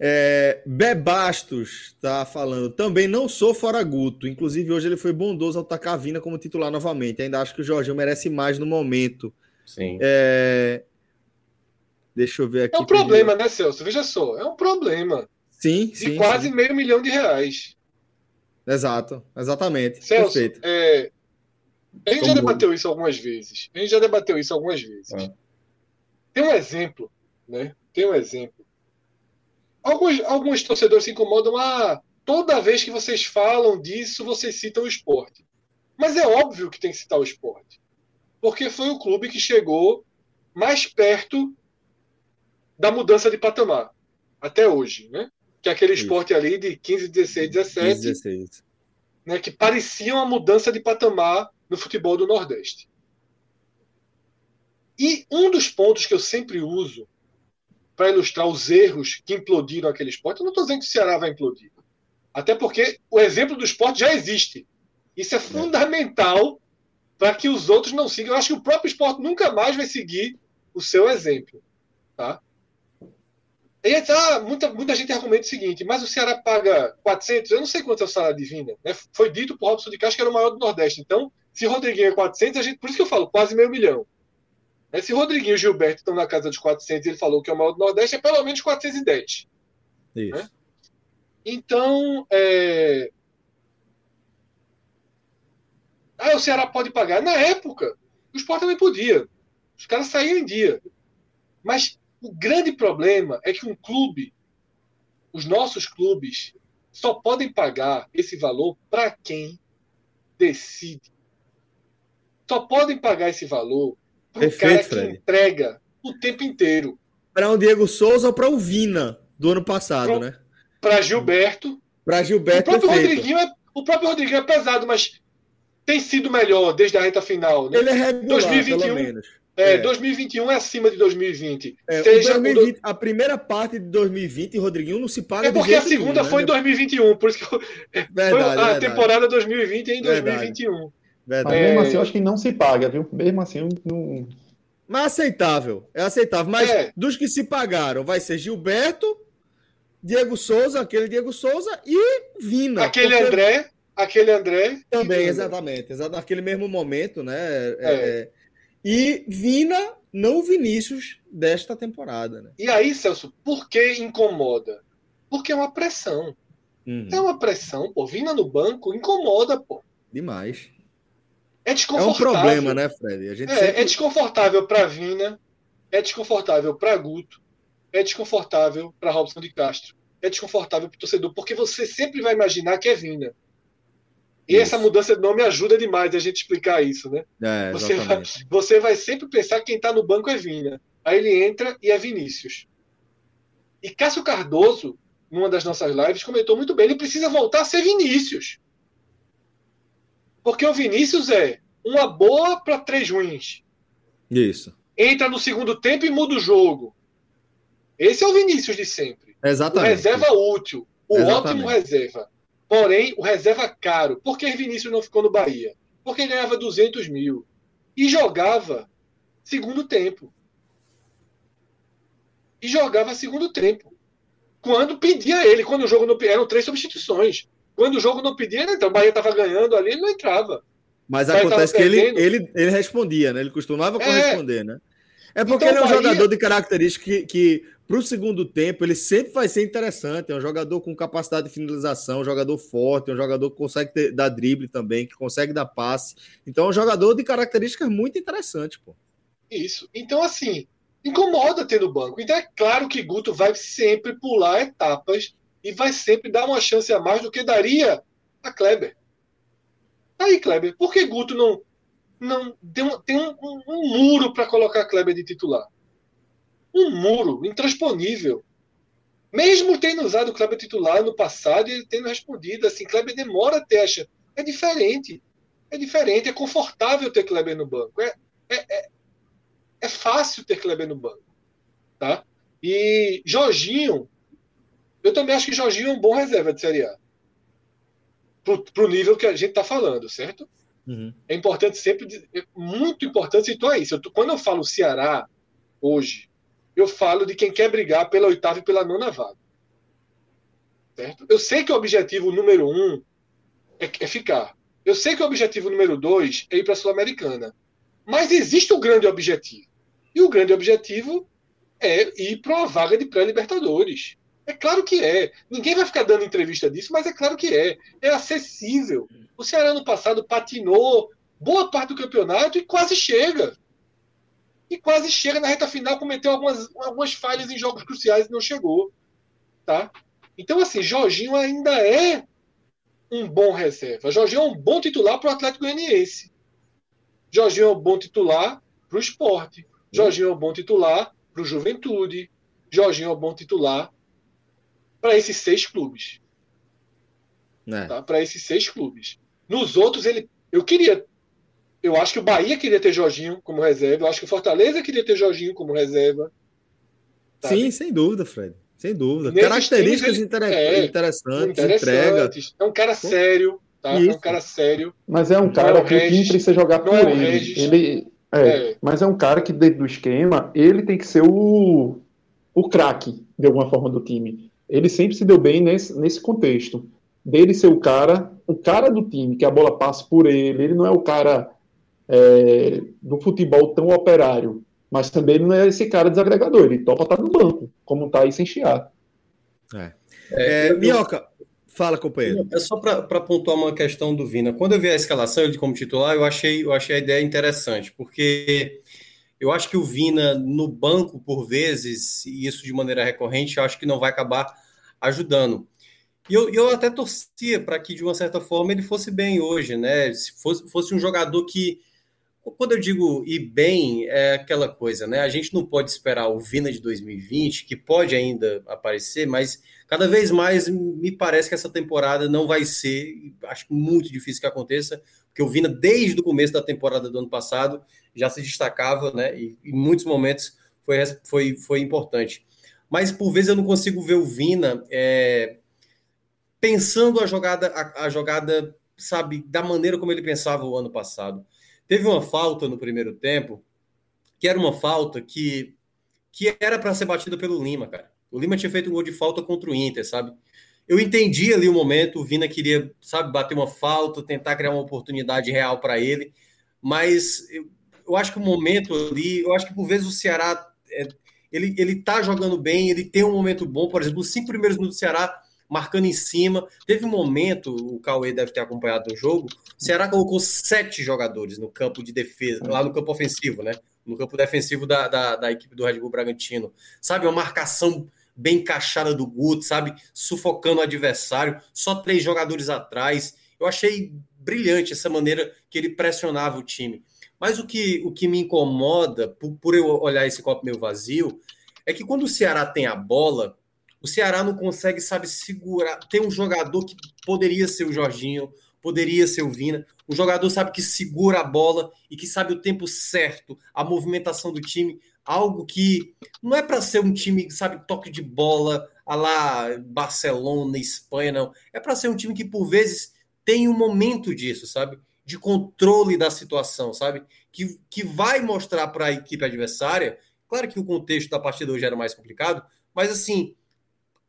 É, Bebastos está falando. Também não sou fora Guto. Inclusive, hoje ele foi bondoso ao tacar a Vina como titular novamente. Ainda acho que o Jorginho merece mais no momento. Sim. É... Deixa eu ver aqui. É um problema, né, Celso? Veja só. É um problema. Sim, de sim. De quase sim. meio milhão de reais. Exato, exatamente. Celso, Perfeito. É... A gente já debateu isso algumas vezes. A gente já debateu isso algumas vezes. Ah. Tem um exemplo, né? Tem um exemplo. Alguns, alguns torcedores se incomodam. Ah, toda vez que vocês falam disso, vocês citam o esporte. Mas é óbvio que tem que citar o esporte. Porque foi o clube que chegou mais perto da mudança de patamar. Até hoje, né? Que é aquele Isso. esporte ali de 15, 16, 17. 15, 16. Né, que parecia uma mudança de patamar no futebol do Nordeste. E um dos pontos que eu sempre uso para ilustrar os erros que implodiram aquele esporte. Eu não estou dizendo que o Ceará vai implodir. Até porque o exemplo do esporte já existe. Isso é fundamental para que os outros não sigam. Eu acho que o próprio esporte nunca mais vai seguir o seu exemplo. Tá? E ah, muita, muita gente argumenta o seguinte, mas o Ceará paga 400, eu não sei quanto é o salário de Vina. Né? Foi dito por Robson de Castro que era o maior do Nordeste. Então, se Rodriguinho é 400, a gente, por isso que eu falo, quase meio milhão. Né? Se Rodriguinho e Gilberto estão na casa dos 400 e ele falou que é o maior do Nordeste, é pelo menos 410. Isso. Né? Então, é... Ah, o Ceará pode pagar. Na época, o Sport também podia. Os caras saíam em dia. Mas o grande problema é que um clube os nossos clubes só podem pagar esse valor para quem decide. Só podem pagar esse valor para o cara que Fred. entrega o tempo inteiro. Para o Diego Souza ou para o Vina do ano passado, pro, né? Para Gilberto. Para Gilberto. O próprio, Rodriguinho é, o próprio Rodriguinho é pesado, mas tem sido melhor desde a reta final. Né? Ele é regular, 2021, pelo menos. É, é, 2021 é acima de 2020. É, Seja 2020, do... A primeira parte de 2020, Rodriguinho, não se paga É porque a segunda nenhum, foi né? em 2021, por isso que eu... verdade, foi a verdade. temporada 2020 em 2021. Verdade. Mas mesmo assim, eu acho que não se paga, viu? Mesmo assim, não. Mas aceitável, é aceitável. Mas é. dos que se pagaram, vai ser Gilberto, Diego Souza, aquele Diego Souza e Vina. Aquele porque... André, aquele André. Também, exatamente. Exatamente. Naquele mesmo momento, né? É. É, e Vina, não Vinícius desta temporada. Né? E aí, Celso, por que incomoda? Porque é uma pressão. Uhum. É uma pressão, pô. Vina no banco incomoda, pô. Demais. É desconfortável. É um problema, né, Fred? A gente é, sempre... é desconfortável para Vina, é desconfortável para Guto, é desconfortável para Robson de Castro, é desconfortável para o torcedor, porque você sempre vai imaginar que é Vina. E isso. essa mudança de nome ajuda demais a gente explicar isso, né? É, você, vai, você vai sempre pensar que quem está no banco é Vina. Aí ele entra e é Vinícius. E Cássio Cardoso, numa das nossas lives, comentou muito bem: ele precisa voltar a ser Vinícius. Porque o Vinícius é uma boa para três ruins. Isso. Entra no segundo tempo e muda o jogo. Esse é o Vinícius de sempre. Exatamente. O reserva útil. O Exatamente. ótimo reserva. Porém, o reserva caro. Por que Vinícius não ficou no Bahia? Porque ele ganhava 200 mil. E jogava segundo tempo. E jogava segundo tempo. Quando pedia ele, quando o jogo não eram três substituições. Quando o jogo não pedia, então o Bahia estava ganhando ali, ele não entrava. Mas acontece que ele, ele, ele respondia, né? Ele costumava é. corresponder, né? É porque então, ele é um Bahia... jogador de característica que, que para o segundo tempo, ele sempre vai ser interessante. É um jogador com capacidade de finalização, um jogador forte, um jogador que consegue ter, dar drible também, que consegue dar passe. Então, é um jogador de características muito interessantes, pô. Isso. Então, assim, incomoda ter no banco. Então, é claro que Guto vai sempre pular etapas e vai sempre dar uma chance a mais do que daria a Kleber. Aí, Kleber, por que Guto não, não tem um, tem um, um, um muro para colocar Kleber de titular? um muro intransponível. Mesmo tendo usado o Kleber titular no passado e tendo respondido, assim, Kleber demora a ter a chance. É diferente. É diferente, é confortável ter Kleber no banco. É, é, é, é fácil ter Kleber no banco. Tá? E Jorginho, eu também acho que Jorginho é um bom reserva de Série A. Para o nível que a gente está falando, certo? Uhum. É importante sempre, é muito importante situar isso. Eu, quando eu falo Ceará hoje, eu falo de quem quer brigar pela oitava e pela nona vaga. Certo? Eu sei que o objetivo número um é, é ficar. Eu sei que o objetivo número dois é ir para a Sul-Americana. Mas existe o grande objetivo. E o grande objetivo é ir para uma vaga de pré-libertadores. É claro que é. Ninguém vai ficar dando entrevista disso, mas é claro que é. É acessível. O Ceará no passado patinou boa parte do campeonato e quase chega e quase chega na reta final, cometeu algumas, algumas falhas em jogos cruciais e não chegou. Tá? Então, assim, Jorginho ainda é um bom reserva. Jorginho é um bom titular para o Atlético Goianiense. Jorginho é um bom titular para o esporte. Jorginho é um bom titular para o Juventude. Jorginho é um bom titular para esses seis clubes. É. Tá? Para esses seis clubes. Nos outros, ele. Eu queria eu acho que o Bahia queria ter Jorginho como reserva. Eu acho que o Fortaleza queria ter Jorginho como reserva. Sabe? Sim, sem dúvida, Fred. Sem dúvida. Nesses Características times, inter... é, interessantes, interessantes, entrega. É um cara sério, tá? É um cara sério. Mas é um cara é que Regis, o time precisa jogar por é ele. ele é, é, Mas é um cara que, dentro do esquema, ele tem que ser o, o craque, de alguma forma, do time. Ele sempre se deu bem nesse, nesse contexto. Dele ser o cara, o cara do time, que a bola passa por ele. Ele não é o cara é, do futebol tão operário, mas também ele não é esse cara desagregador, ele topa estar tá no banco, como está aí sem chiar. É. É, Minhoca, fala, companheiro. É só para pontuar uma questão do Vina. Quando eu vi a escalação ele como titular, eu achei, eu achei a ideia interessante, porque eu acho que o Vina no banco, por vezes, e isso de maneira recorrente, eu acho que não vai acabar ajudando. E eu, eu até torcia para que, de uma certa forma, ele fosse bem hoje, né? Se fosse, fosse um jogador que. Quando eu digo ir bem, é aquela coisa, né? A gente não pode esperar o Vina de 2020, que pode ainda aparecer, mas cada vez mais me parece que essa temporada não vai ser, acho muito difícil que aconteça, porque o Vina, desde o começo da temporada do ano passado, já se destacava, né? E em muitos momentos foi, foi, foi importante. Mas por vezes eu não consigo ver o Vina é, pensando a jogada, a, a, jogada, sabe, da maneira como ele pensava o ano passado. Teve uma falta no primeiro tempo, que era uma falta que, que era para ser batida pelo Lima, cara. O Lima tinha feito um gol de falta contra o Inter, sabe? Eu entendi ali o momento, o Vina queria, sabe, bater uma falta, tentar criar uma oportunidade real para ele, mas eu, eu, acho que o momento ali, eu acho que por vezes o Ceará é, ele, ele tá jogando bem, ele tem um momento bom, por exemplo, os cinco primeiros minutos do Ceará marcando em cima. Teve um momento, o Cauê deve ter acompanhado o jogo, o Ceará colocou sete jogadores no campo de defesa, lá no campo ofensivo, né? No campo defensivo da, da, da equipe do Red Bull Bragantino. Sabe, uma marcação bem encaixada do Guto, sabe? Sufocando o adversário, só três jogadores atrás. Eu achei brilhante essa maneira que ele pressionava o time. Mas o que, o que me incomoda, por, por eu olhar esse copo meio vazio, é que quando o Ceará tem a bola, o Ceará não consegue, sabe, segurar. Tem um jogador que poderia ser o Jorginho, poderia ser o Vina. Um jogador, sabe, que segura a bola e que sabe o tempo certo, a movimentação do time. Algo que não é para ser um time, sabe, toque de bola, a lá Barcelona, Espanha, não. É para ser um time que, por vezes, tem um momento disso, sabe? De controle da situação, sabe? Que, que vai mostrar para a equipe adversária. Claro que o contexto da partida hoje era mais complicado, mas assim,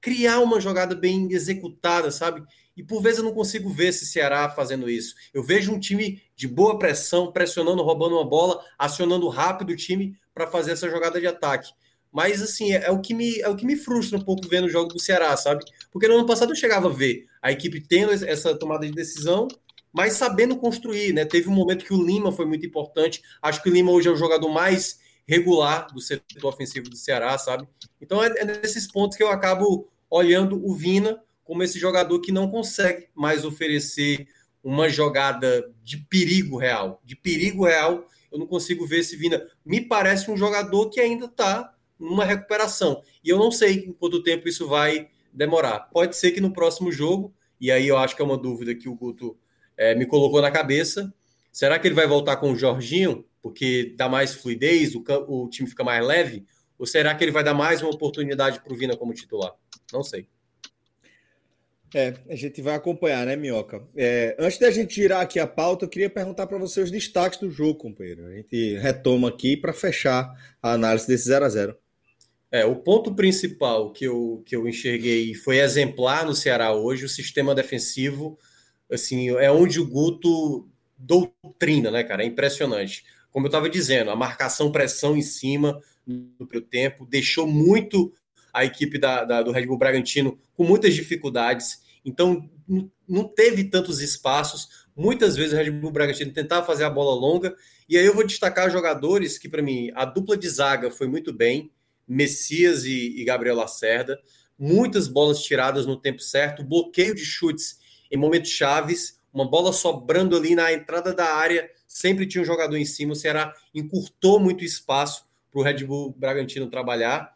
criar uma jogada bem executada, sabe? E por vezes eu não consigo ver esse Ceará fazendo isso. Eu vejo um time de boa pressão, pressionando, roubando uma bola, acionando rápido o time para fazer essa jogada de ataque. Mas assim, é, é, o que me, é o que me frustra um pouco vendo o jogo do Ceará, sabe? Porque no ano passado eu chegava a ver a equipe tendo essa tomada de decisão, mas sabendo construir, né? Teve um momento que o Lima foi muito importante. Acho que o Lima hoje é o jogador mais regular do setor ofensivo do Ceará, sabe? Então é, é nesses pontos que eu acabo olhando o Vina como esse jogador que não consegue mais oferecer uma jogada de perigo real. De perigo real, eu não consigo ver esse Vina. Me parece um jogador que ainda está numa recuperação. E eu não sei quanto tempo isso vai demorar. Pode ser que no próximo jogo, e aí eu acho que é uma dúvida que o Guto é, me colocou na cabeça. Será que ele vai voltar com o Jorginho? porque dá mais fluidez, o, o time fica mais leve? Ou será que ele vai dar mais uma oportunidade para o Vina como titular? Não sei. É, a gente vai acompanhar, né, Minhoca? É, antes da gente tirar aqui a pauta, eu queria perguntar para você os destaques do jogo, companheiro. A gente retoma aqui para fechar a análise desse 0 a 0 É, o ponto principal que eu, que eu enxerguei foi exemplar no Ceará hoje, o sistema defensivo, assim, é onde o Guto doutrina, né, cara? É impressionante como eu estava dizendo, a marcação pressão em cima no primeiro tempo deixou muito a equipe da, da, do Red Bull Bragantino com muitas dificuldades. Então, não teve tantos espaços. Muitas vezes o Red Bull Bragantino tentava fazer a bola longa. E aí eu vou destacar jogadores que, para mim, a dupla de zaga foi muito bem: Messias e, e Gabriel Lacerda. Muitas bolas tiradas no tempo certo, bloqueio de chutes em momentos chaves, uma bola sobrando ali na entrada da área sempre tinha um jogador em cima. O Ceará encurtou muito espaço para o Red Bull Bragantino trabalhar.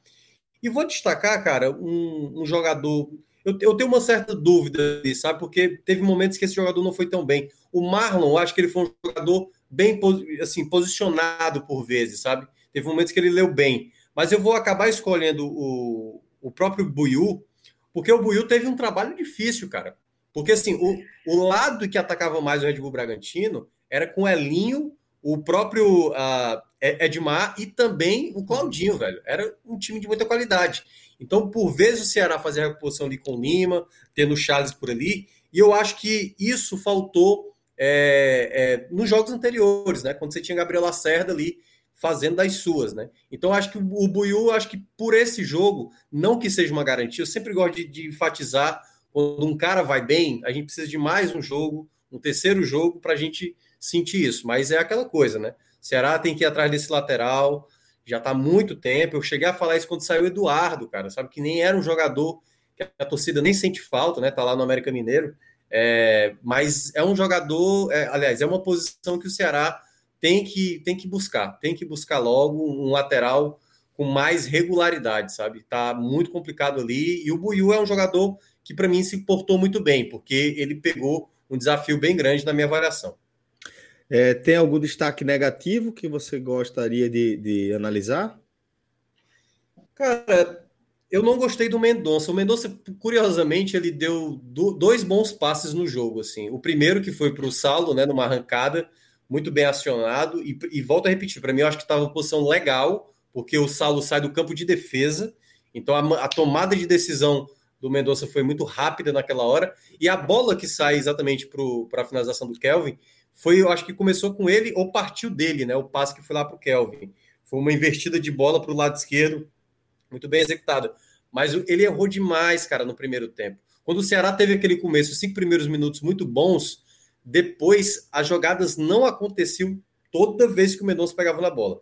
E vou destacar, cara, um, um jogador. Eu, eu, tenho uma certa dúvida, sabe? Porque teve momentos que esse jogador não foi tão bem. O Marlon, acho que ele foi um jogador bem assim, posicionado por vezes, sabe? Teve momentos que ele leu bem. Mas eu vou acabar escolhendo o, o próprio Buiu, porque o Buiu teve um trabalho difícil, cara. Porque assim, o, o lado que atacava mais o Red Bull Bragantino era com Elinho, o próprio uh, Edmar e também o Claudinho, velho. Era um time de muita qualidade. Então, por vezes, o Ceará fazia a reposição ali com o Lima, tendo o Charles por ali, e eu acho que isso faltou é, é, nos jogos anteriores, né? Quando você tinha Gabriel Lacerda ali fazendo das suas, né? Então, acho que o Buiu, acho que por esse jogo, não que seja uma garantia, eu sempre gosto de, de enfatizar quando um cara vai bem, a gente precisa de mais um jogo, um terceiro jogo, para a gente sentir isso. Mas é aquela coisa, né? Ceará tem que ir atrás desse lateral, já está há muito tempo. Eu cheguei a falar isso quando saiu o Eduardo, cara, sabe? Que nem era um jogador que a torcida nem sente falta, né? Tá lá no América Mineiro. É, mas é um jogador, é, aliás, é uma posição que o Ceará tem que, tem que buscar, tem que buscar logo um lateral com mais regularidade, sabe? Tá muito complicado ali. E o Buiu é um jogador que, para mim, se portou muito bem, porque ele pegou um desafio bem grande na minha avaliação. É, tem algum destaque negativo que você gostaria de, de analisar? Cara, eu não gostei do Mendonça. O Mendonça, curiosamente, ele deu dois bons passes no jogo. assim. O primeiro que foi para o Saulo, né, numa arrancada, muito bem acionado. E, e volto a repetir, para mim, eu acho que estava uma posição legal, porque o Saulo sai do campo de defesa. Então a, a tomada de decisão do Mendonça foi muito rápida naquela hora. E a bola que sai exatamente para a finalização do Kelvin foi, eu acho que começou com ele ou partiu dele, né? O passe que foi lá para o Kelvin. Foi uma invertida de bola para o lado esquerdo, muito bem executada. Mas ele errou demais, cara, no primeiro tempo. Quando o Ceará teve aquele começo, cinco primeiros minutos muito bons, depois as jogadas não aconteciam toda vez que o Mendonça pegava na bola.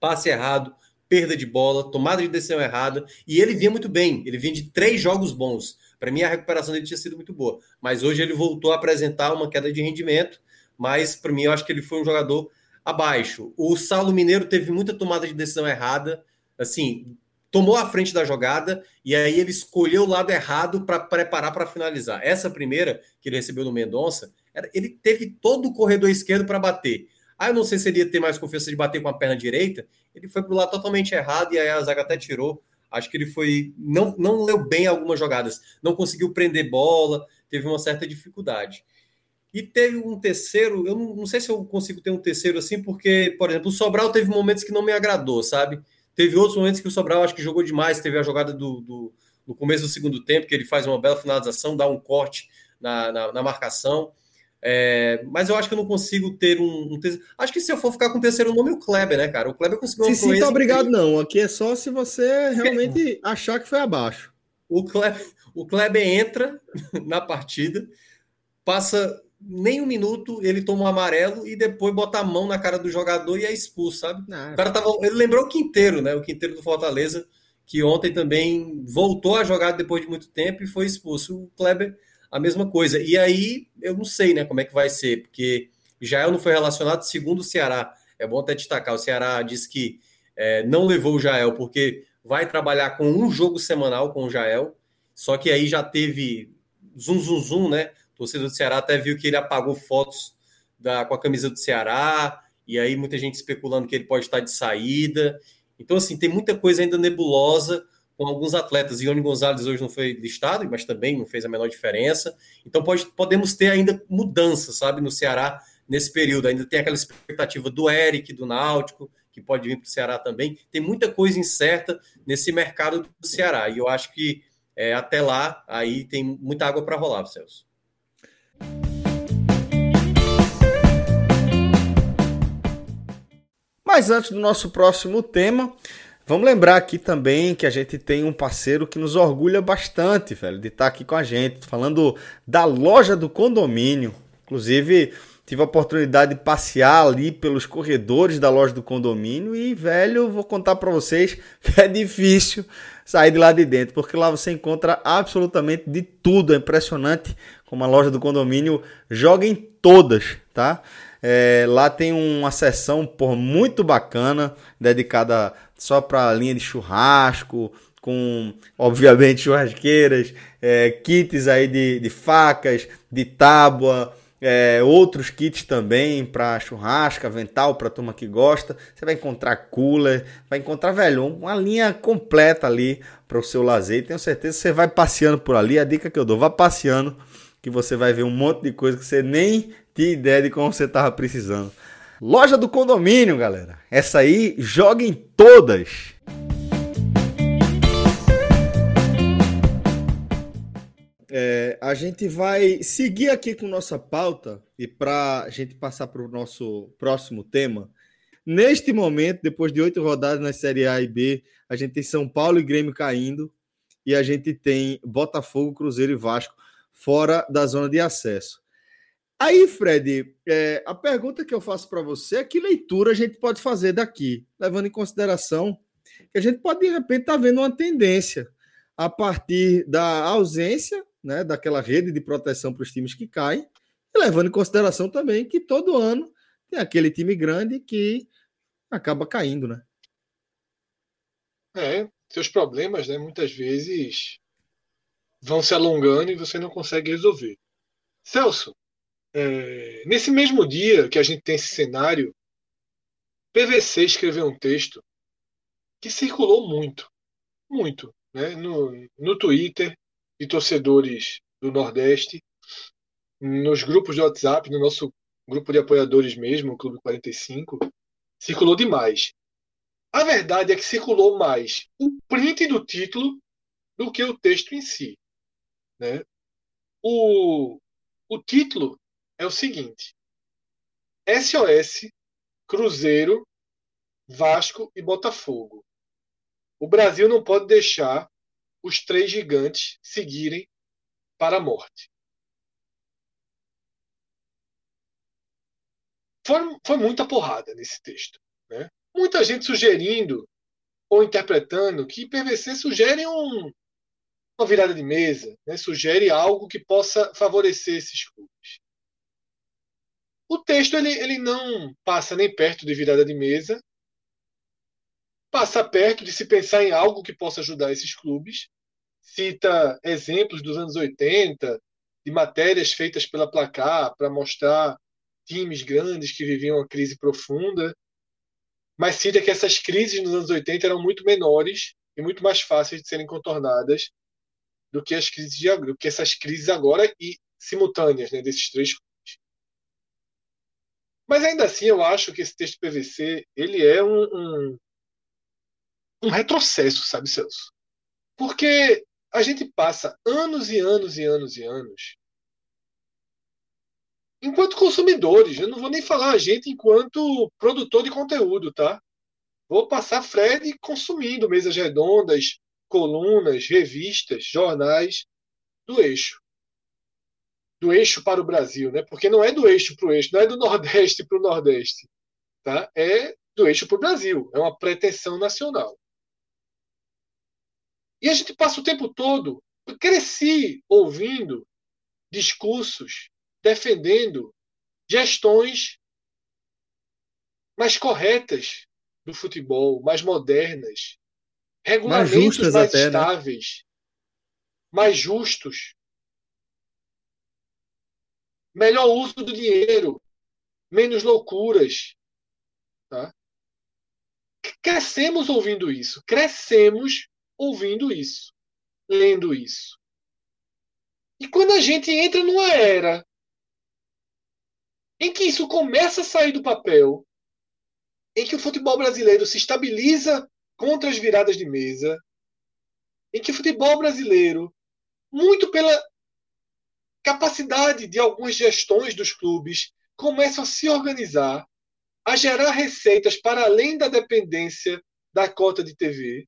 Passe errado, perda de bola, tomada de decisão errada, e ele vinha muito bem, ele vinha de três jogos bons. Para mim, a recuperação dele tinha sido muito boa, mas hoje ele voltou a apresentar uma queda de rendimento, mas para mim, eu acho que ele foi um jogador abaixo. O Saulo Mineiro teve muita tomada de decisão errada, assim, tomou a frente da jogada e aí ele escolheu o lado errado para preparar para finalizar. Essa primeira que ele recebeu no Mendonça, ele teve todo o corredor esquerdo para bater. Ah, eu não sei se ele ia ter mais confiança de bater com a perna direita. Ele foi para o lado totalmente errado e aí a zaga até tirou. Acho que ele foi. Não, não leu bem algumas jogadas. Não conseguiu prender bola, teve uma certa dificuldade. E teve um terceiro, eu não, não sei se eu consigo ter um terceiro assim, porque, por exemplo, o Sobral teve momentos que não me agradou, sabe? Teve outros momentos que o Sobral acho que jogou demais. Teve a jogada do, do no começo do segundo tempo, que ele faz uma bela finalização, dá um corte na, na, na marcação. É, mas eu acho que eu não consigo ter um, um Acho que se eu for ficar com o terceiro nome, o Kleber, né, cara? O Kleber conseguiu uma Se sinta obrigado, não. Aqui é só se você realmente achar que foi abaixo. O Kleber, o Kleber entra na partida, passa nem um minuto, ele toma um amarelo e depois bota a mão na cara do jogador e é expulso, sabe? Não. O cara tava. Ele lembrou o Quinteiro, né? O Quinteiro do Fortaleza, que ontem também voltou a jogar depois de muito tempo e foi expulso. O Kleber a mesma coisa. E aí, eu não sei né, como é que vai ser, porque Jael não foi relacionado, segundo o Ceará. É bom até destacar, o Ceará disse que é, não levou o Jael porque vai trabalhar com um jogo semanal com o Jael, só que aí já teve zum, zum, zum, né? Torcedor do Ceará até viu que ele apagou fotos da, com a camisa do Ceará, e aí muita gente especulando que ele pode estar de saída. Então, assim, tem muita coisa ainda nebulosa com alguns atletas. Ione Gonzalez hoje não foi listado, mas também não fez a menor diferença. Então pode, podemos ter ainda mudanças, sabe, no Ceará nesse período. Ainda tem aquela expectativa do Eric, do Náutico, que pode vir para o Ceará também. Tem muita coisa incerta nesse mercado do Ceará. E eu acho que é, até lá aí tem muita água para rolar, Celso. Mas antes do nosso próximo tema, Vamos lembrar aqui também que a gente tem um parceiro que nos orgulha bastante, velho, de estar aqui com a gente, falando da loja do condomínio. Inclusive, tive a oportunidade de passear ali pelos corredores da loja do condomínio e, velho, vou contar para vocês que é difícil sair de lá de dentro, porque lá você encontra absolutamente de tudo. É impressionante como a loja do condomínio joga em todas, tá? É, lá tem uma seção por muito bacana dedicada só para a linha de churrasco, com obviamente churrasqueiras, é, kits aí de, de facas, de tábua, é, outros kits também para churrasco, avental para turma que gosta. Você vai encontrar cooler, vai encontrar, velho, uma linha completa ali para o seu lazer. Tenho certeza que você vai passeando por ali. A dica que eu dou, vá passeando que você vai ver um monte de coisa que você nem tinha ideia de como você estava precisando. Loja do condomínio, galera. Essa aí, joga em todas. É, a gente vai seguir aqui com nossa pauta e para a gente passar para o nosso próximo tema. Neste momento, depois de oito rodadas na Série A e B, a gente tem São Paulo e Grêmio caindo e a gente tem Botafogo, Cruzeiro e Vasco fora da zona de acesso. Aí, Fred, é, a pergunta que eu faço para você é que leitura a gente pode fazer daqui, levando em consideração que a gente pode, de repente, estar tá vendo uma tendência. a partir da ausência né, daquela rede de proteção para os times que caem, e levando em consideração também que todo ano tem aquele time grande que acaba caindo, né? É, seus problemas, né, muitas vezes vão se alongando e você não consegue resolver. Celso, é, nesse mesmo dia que a gente tem esse cenário, PVC escreveu um texto que circulou muito, muito, né, no, no Twitter de torcedores do Nordeste, nos grupos de WhatsApp, no nosso grupo de apoiadores mesmo, o Clube 45, circulou demais. A verdade é que circulou mais o print do título do que o texto em si. Né? O, o título é o seguinte: SOS, Cruzeiro, Vasco e Botafogo. O Brasil não pode deixar os três gigantes seguirem para a morte. Foi, foi muita porrada nesse texto. Né? Muita gente sugerindo ou interpretando que PVC sugere um, uma virada de mesa, né? sugere algo que possa favorecer esses clubes. O texto ele, ele não passa nem perto de virada de mesa, passa perto de se pensar em algo que possa ajudar esses clubes, cita exemplos dos anos 80, de matérias feitas pela Placar para mostrar times grandes que viviam uma crise profunda mas cita que essas crises nos anos 80 eram muito menores e muito mais fáceis de serem contornadas do que as crises de do que essas crises agora e simultâneas né, desses três. Mas ainda assim, eu acho que esse texto PVC ele é um, um, um retrocesso, sabe, Celso? Porque a gente passa anos e anos e anos e anos enquanto consumidores. Eu não vou nem falar a gente enquanto produtor de conteúdo, tá? Vou passar Fred consumindo mesas redondas, colunas, revistas, jornais do eixo. Do eixo para o Brasil, né? Porque não é do eixo para o eixo, não é do Nordeste para o Nordeste. Tá? É do eixo para o Brasil. É uma pretensão nacional. E a gente passa o tempo todo. Cresci ouvindo discursos defendendo gestões mais corretas do futebol, mais modernas, regulamentos mais, justas mais até, né? estáveis, né? mais justos, melhor uso do dinheiro, menos loucuras. Tá? Crescemos ouvindo isso, crescemos ouvindo isso, lendo isso. E quando a gente entra numa era em que isso começa a sair do papel, em que o futebol brasileiro se estabiliza contra as viradas de mesa, em que o futebol brasileiro, muito pela capacidade de algumas gestões dos clubes, começa a se organizar, a gerar receitas para além da dependência da cota de TV.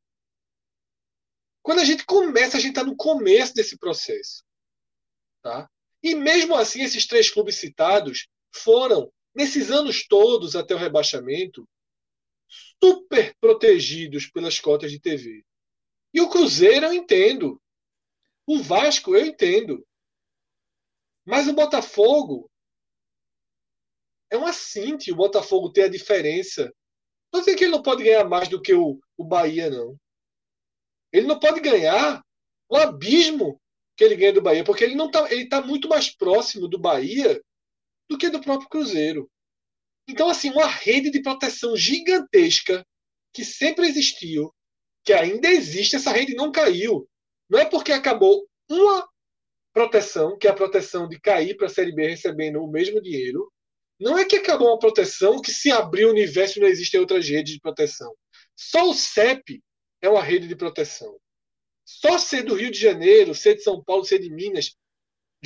Quando a gente começa, a gente está no começo desse processo. Tá? E mesmo assim, esses três clubes citados foram, nesses anos todos até o rebaixamento, super protegidos pelas cotas de TV. E o Cruzeiro eu entendo. O Vasco eu entendo. Mas o Botafogo é um assinte o Botafogo ter a diferença. Não sei que ele não pode ganhar mais do que o, o Bahia, não. Ele não pode ganhar o abismo que ele ganha do Bahia, porque ele não tá, ele está muito mais próximo do Bahia do que do próprio Cruzeiro. Então, assim, uma rede de proteção gigantesca que sempre existiu, que ainda existe, essa rede não caiu. Não é porque acabou uma proteção, que é a proteção de cair para a Série B recebendo o mesmo dinheiro. Não é que acabou uma proteção que se abriu o universo e não existem outras redes de proteção. Só o CEP é uma rede de proteção. Só ser do Rio de Janeiro, ser de São Paulo, ser de Minas,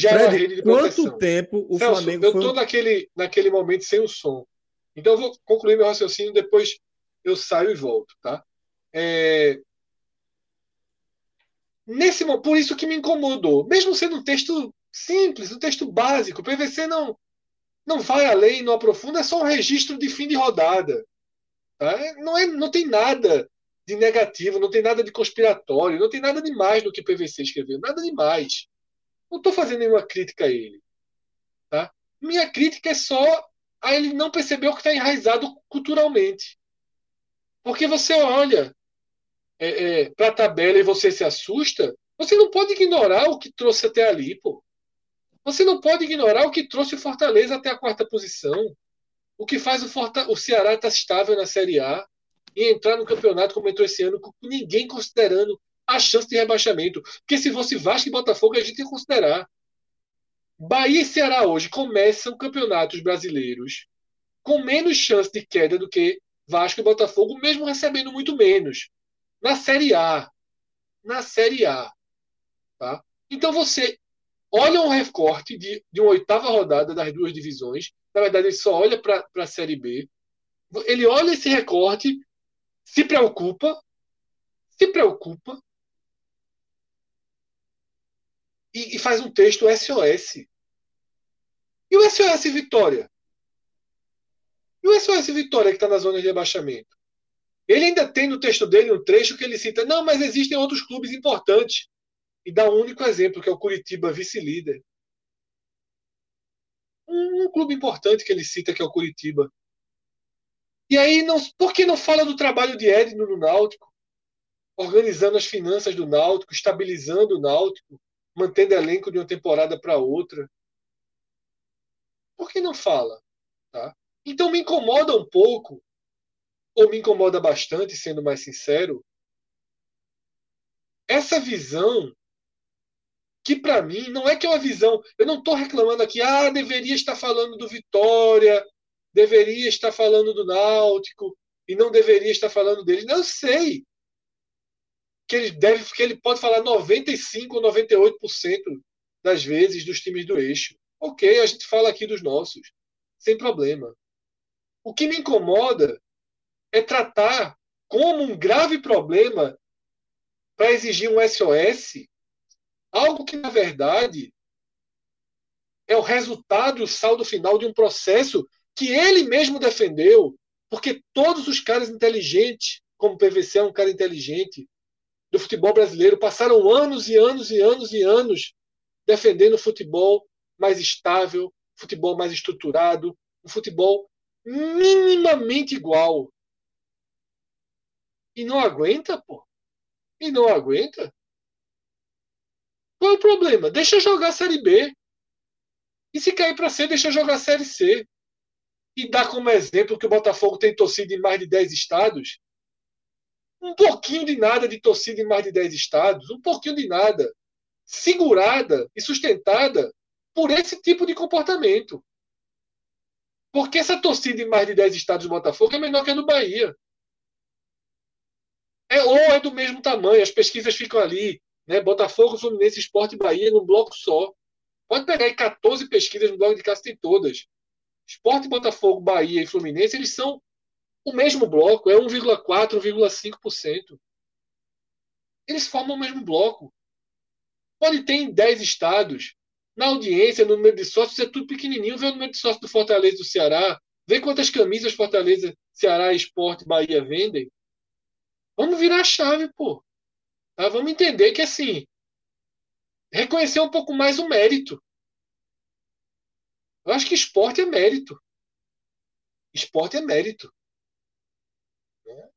já Fred, era rede de proteção. Quanto tempo o Celso, Flamengo eu estou naquele, naquele momento sem o som. Então eu vou concluir meu raciocínio, depois eu saio e volto, tá? É... Nesse, por isso que me incomodou. Mesmo sendo um texto simples, um texto básico, o PVC não, não vai além, não aprofunda, é só um registro de fim de rodada. Tá? Não, é, não tem nada de negativo, não tem nada de conspiratório, não tem nada demais no que o PVC escreveu, nada demais. Não estou fazendo nenhuma crítica a ele. Tá? Minha crítica é só a ele não perceber o que está enraizado culturalmente. Porque você olha é, é, para a tabela e você se assusta, você não pode ignorar o que trouxe até ali, pô. Você não pode ignorar o que trouxe o Fortaleza até a quarta posição. O que faz o, Forta... o Ceará estar estável na Série A e entrar no campeonato como entrou esse ano, com ninguém considerando a chance de rebaixamento. Porque se fosse Vasco e Botafogo, a gente ia considerar. Bahia e Ceará hoje começam campeonatos brasileiros com menos chance de queda do que Vasco e Botafogo, mesmo recebendo muito menos. Na Série A. Na Série A. Tá? Então você olha um recorte de, de uma oitava rodada das duas divisões. Na verdade, ele só olha para a Série B. Ele olha esse recorte, se preocupa, se preocupa e, e faz um texto SOS. E o SOS Vitória? E o SOS Vitória que está na zona de rebaixamento? Ele ainda tem no texto dele um trecho que ele cita: não, mas existem outros clubes importantes. E dá um único exemplo, que é o Curitiba, vice-líder. Um, um, clube importante que ele cita, que é o Curitiba. E aí, não, por que não fala do trabalho de Edno no Náutico? Organizando as finanças do Náutico, estabilizando o Náutico, mantendo elenco de uma temporada para outra. Por que não fala? Tá? Então me incomoda um pouco, ou me incomoda bastante, sendo mais sincero, essa visão que para mim não é que é uma visão. Eu não estou reclamando aqui, ah, deveria estar falando do Vitória, deveria estar falando do Náutico e não deveria estar falando dele. Não sei que ele deve, que ele pode falar 95 ou 98% das vezes dos times do eixo. Ok, a gente fala aqui dos nossos, sem problema. O que me incomoda é tratar como um grave problema para exigir um SOS Algo que, na verdade, é o resultado, o saldo final de um processo que ele mesmo defendeu, porque todos os caras inteligentes, como o PVC é um cara inteligente, do futebol brasileiro, passaram anos e anos e anos e anos defendendo o futebol mais estável, futebol mais estruturado, um futebol minimamente igual. E não aguenta, pô. E não aguenta. Qual é o problema? Deixa jogar a Série B. E se cair para C, deixa jogar a Série C. E dá como exemplo que o Botafogo tem torcida em mais de 10 estados. Um pouquinho de nada de torcida em mais de 10 estados. Um pouquinho de nada. Segurada e sustentada por esse tipo de comportamento. Porque essa torcida em mais de 10 estados do Botafogo é menor que a do Bahia. É, ou é do mesmo tamanho, as pesquisas ficam ali né? Botafogo, Fluminense, Esporte e Bahia num bloco só. Pode pegar aí 14 pesquisas no blog de casa, tem todas. Esporte, Botafogo, Bahia e Fluminense, eles são o mesmo bloco, é 1,4, 1,5%. Eles formam o mesmo bloco. Pode ter em 10 estados. Na audiência, no número de sócios, é tudo pequenininho. Vê o número de sócios do Fortaleza do Ceará. Vê quantas camisas Fortaleza, Ceará, Esporte, Bahia vendem. Vamos virar a chave, pô. Tá? Vamos entender que, assim, reconhecer um pouco mais o mérito. Eu acho que esporte é mérito. Esporte é mérito.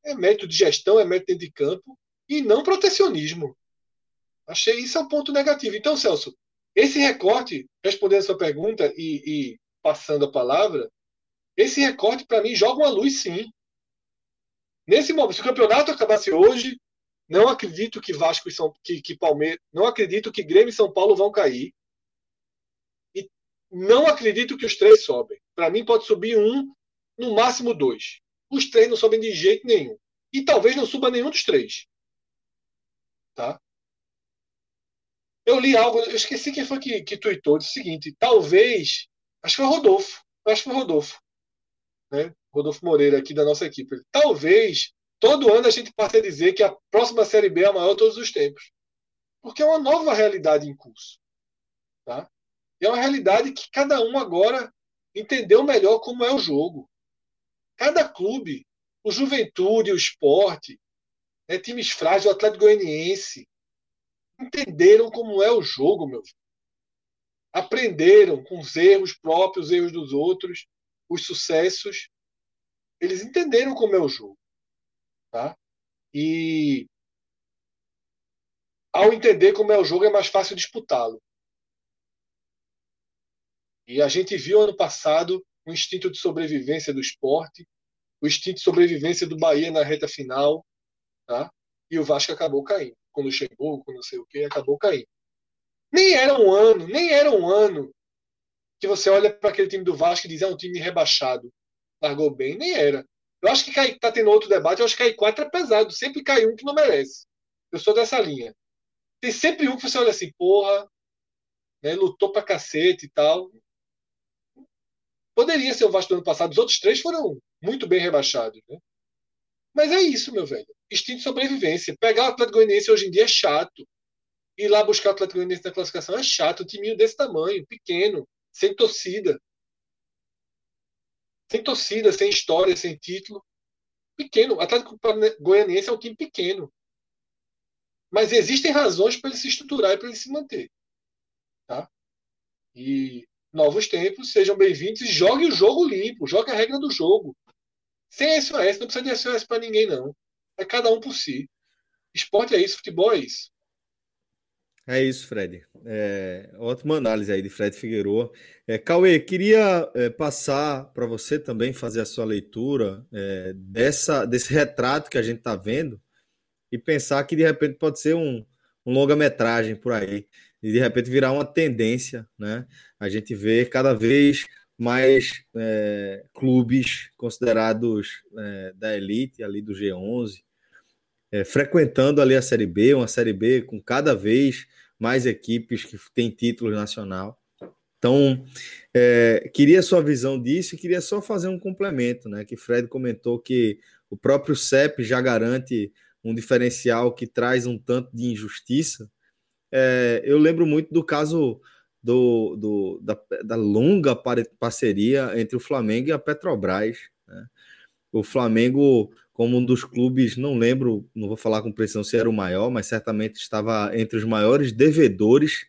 É mérito de gestão, é mérito de campo e não protecionismo. Achei isso é um ponto negativo. Então, Celso, esse recorte, respondendo a sua pergunta e, e passando a palavra, esse recorte para mim joga uma luz sim. Nesse momento, se o campeonato acabasse hoje, não acredito que Vasco e São que, que Palmeiras, não acredito que Grêmio e São Paulo vão cair. E não acredito que os três sobem. Para mim pode subir um, no máximo dois. Os três não sobem de jeito nenhum. E talvez não suba nenhum dos três. Tá? Eu li algo, eu esqueci quem foi que, que tweetou, disse o seguinte: talvez, acho que foi o Rodolfo, acho que foi o Rodolfo, né? Rodolfo Moreira aqui da nossa equipe. Talvez todo ano a gente passa a dizer que a próxima Série B é a maior de todos os tempos. Porque é uma nova realidade em curso. Tá? E é uma realidade que cada um agora entendeu melhor como é o jogo. Cada clube, o Juventude, o Esporte, né, times frágeis, o Atlético Goianiense, entenderam como é o jogo, meu filho. Aprenderam com os erros próprios, os erros dos outros, os sucessos. Eles entenderam como é o jogo. Tá? E ao entender como é o jogo, é mais fácil disputá-lo. E a gente viu ano passado o instinto de sobrevivência do esporte, o instinto de sobrevivência do Bahia na reta final, tá? e o Vasco acabou caindo. Quando chegou, quando não sei o que, acabou caindo. Nem era um ano, nem era um ano que você olha para aquele time do Vasco e diz é um time rebaixado. Largou bem, nem era. Eu acho que cai, tá tendo outro debate, eu acho que cair quatro é pesado, sempre cai um que não merece. Eu sou dessa linha. Tem sempre um que você olha assim, porra, né, lutou pra cacete e tal. Poderia ser o Vasco do ano passado. Os outros três foram muito bem rebaixados. Né? Mas é isso, meu velho. Instinto de sobrevivência. Pegar o Atlético Goianiense hoje em dia é chato. Ir lá buscar o Atlético Goianiense na classificação é chato. Um timinho desse tamanho, pequeno, sem torcida. Sem torcida, sem história, sem título. Pequeno. O Atlético Goianiense é um time pequeno. Mas existem razões para ele se estruturar e para ele se manter. Tá? E novos tempos, sejam bem-vindos e jogue o jogo limpo, jogue a regra do jogo. Sem SOS, não precisa de SOS para ninguém, não. É cada um por si. Esporte é isso, futebol é isso. É isso, Fred. É, ótima análise aí de Fred Figueroa. É, Cauê, queria é, passar para você também fazer a sua leitura é, dessa, desse retrato que a gente está vendo e pensar que de repente pode ser um, um longa-metragem por aí e de repente virar uma tendência, né? A gente vê cada vez mais é, clubes considerados é, da elite, ali do G11, é, frequentando ali a Série B, uma Série B com cada vez mais equipes que têm título nacional. Então, é, queria sua visão disso e queria só fazer um complemento, né? Que Fred comentou que o próprio CEP já garante um diferencial que traz um tanto de injustiça é, eu lembro muito do caso do, do da, da, longa parceria entre o Flamengo e a Petrobras. Né? O Flamengo, como um dos clubes, não lembro, não vou falar com precisão se era o maior, mas certamente estava entre os maiores devedores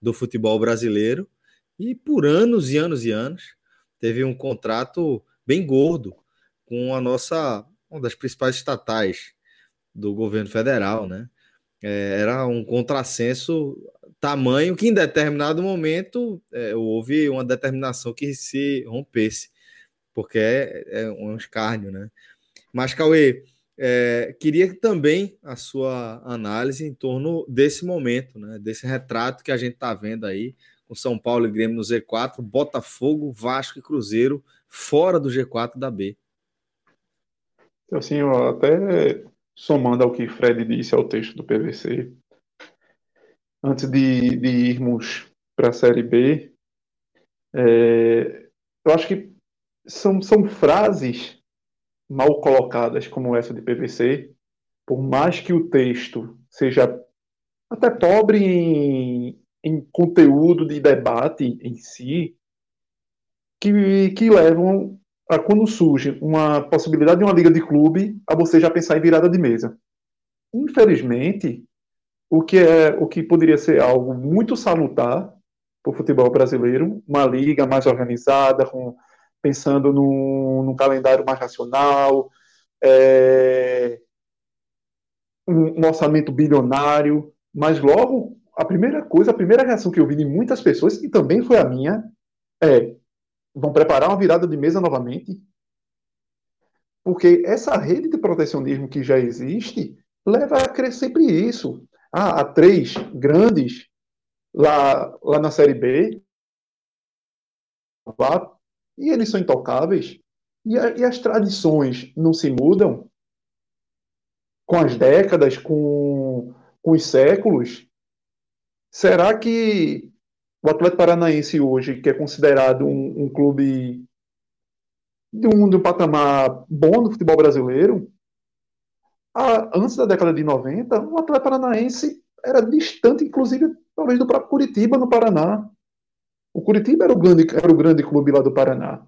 do futebol brasileiro. E por anos e anos e anos teve um contrato bem gordo com a nossa, uma das principais estatais do governo federal, né? É, era um contrassenso tamanho que em determinado momento é, houve uma determinação que se rompesse, porque é, é um escárnio, né? Mas, Cauê, é, queria também a sua análise em torno desse momento, né? Desse retrato que a gente está vendo aí, com São Paulo e Grêmio no Z4, Botafogo, Vasco e Cruzeiro fora do G4 da B. Assim, até somando ao que Fred disse ao texto do PVC, antes de, de irmos para a Série B, é, eu acho que são, são frases mal colocadas como essa de PVC, por mais que o texto seja até pobre em, em conteúdo de debate em si, que, que levam a quando surge uma possibilidade de uma liga de clube, a você já pensar em virada de mesa. Infelizmente, o que é o que poderia ser algo muito salutar para o futebol brasileiro, uma liga mais organizada, com, pensando num, num calendário mais racional, é, um, um orçamento bilionário, mas logo a primeira coisa, a primeira reação que eu vi de muitas pessoas, e também foi a minha, é vão preparar uma virada de mesa novamente? Porque essa rede de protecionismo que já existe leva a crescer sempre isso. Ah, há três grandes lá, lá na Série B, lá, e eles são intocáveis. E, a, e as tradições não se mudam com as décadas, com, com os séculos. Será que o Atlético Paranaense hoje, que é considerado um, um clube de um, de um, patamar bom no futebol brasileiro, a, antes da década de 90, o Atlético Paranaense era distante, inclusive, talvez do próprio Curitiba, no Paraná. O Curitiba era o grande, era o grande clube lá do Paraná.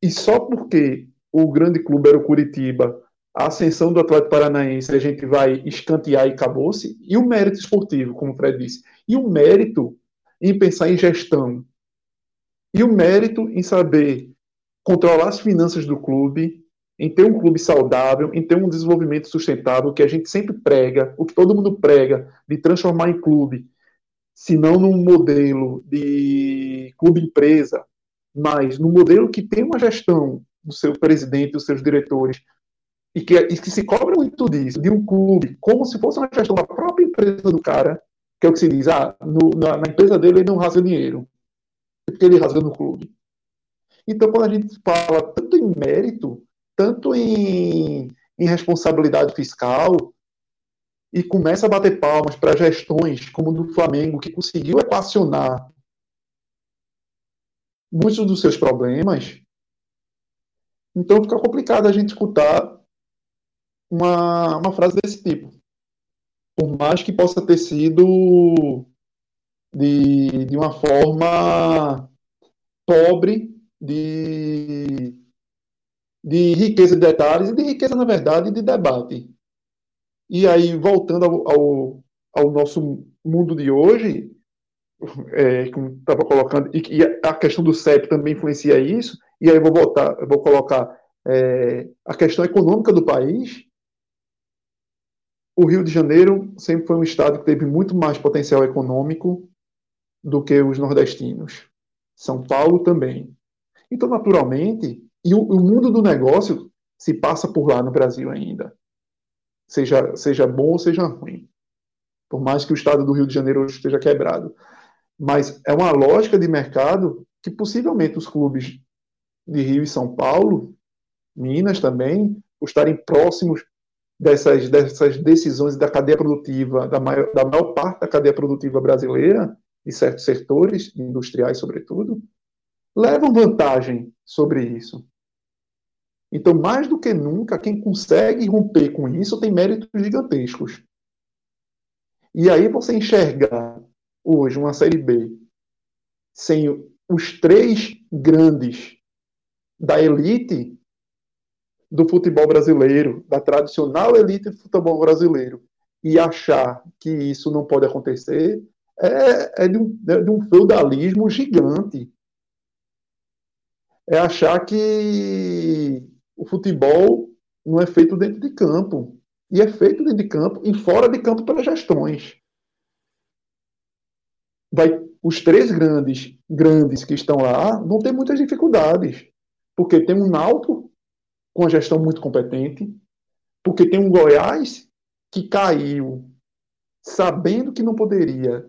E só porque o grande clube era o Curitiba a ascensão do Atlético Paranaense a gente vai escantear e acabou-se, e o mérito esportivo, como o Fred disse, e o mérito em pensar em gestão, e o mérito em saber controlar as finanças do clube, em ter um clube saudável, em ter um desenvolvimento sustentável, que a gente sempre prega, o que todo mundo prega, de transformar em clube, se não num modelo de clube-empresa, mas num modelo que tem uma gestão do seu presidente, dos seus diretores, e que, e que se cobra muito disso, de um clube, como se fosse uma gestão da própria empresa do cara, que é o que se diz, ah, no, na, na, empresa dele ele não rasga dinheiro, porque ele rasga no clube. Então, quando a gente fala tanto em mérito, tanto em, em responsabilidade fiscal, e começa a bater palmas para gestões como do Flamengo, que conseguiu equacionar muitos dos seus problemas, então fica complicado a gente escutar uma, uma frase desse tipo. Por mais que possa ter sido de, de uma forma pobre de, de riqueza de detalhes e de riqueza, na verdade, de debate. E aí, voltando ao, ao, ao nosso mundo de hoje, é, como estava colocando, e, e, a questão do CEP também influencia isso, e aí eu vou voltar, eu vou colocar é, a questão econômica do país, o Rio de Janeiro sempre foi um estado que teve muito mais potencial econômico do que os nordestinos. São Paulo também. Então, naturalmente, e o, o mundo do negócio se passa por lá no Brasil ainda. Seja, seja bom ou seja ruim. Por mais que o estado do Rio de Janeiro hoje esteja quebrado. Mas é uma lógica de mercado que possivelmente os clubes de Rio e São Paulo, Minas também, por estarem próximos dessas, dessas decisões da cadeia produtiva, da maior, da maior parte da cadeia produtiva brasileira, de certos setores, industriais sobretudo, levam vantagem sobre isso. Então, mais do que nunca, quem consegue romper com isso tem méritos gigantescos. E aí você enxergar hoje uma Série B sem os três grandes da elite do futebol brasileiro, da tradicional elite do futebol brasileiro, e achar que isso não pode acontecer, é, é, de, um, é de um feudalismo gigante. É achar que o futebol não é feito dentro de campo. E é feito dentro de campo e fora de campo pelas gestões. Vai, os três grandes, grandes que estão lá vão ter muitas dificuldades. Porque tem um Náutico com a gestão muito competente, porque tem um Goiás que caiu sabendo que não poderia,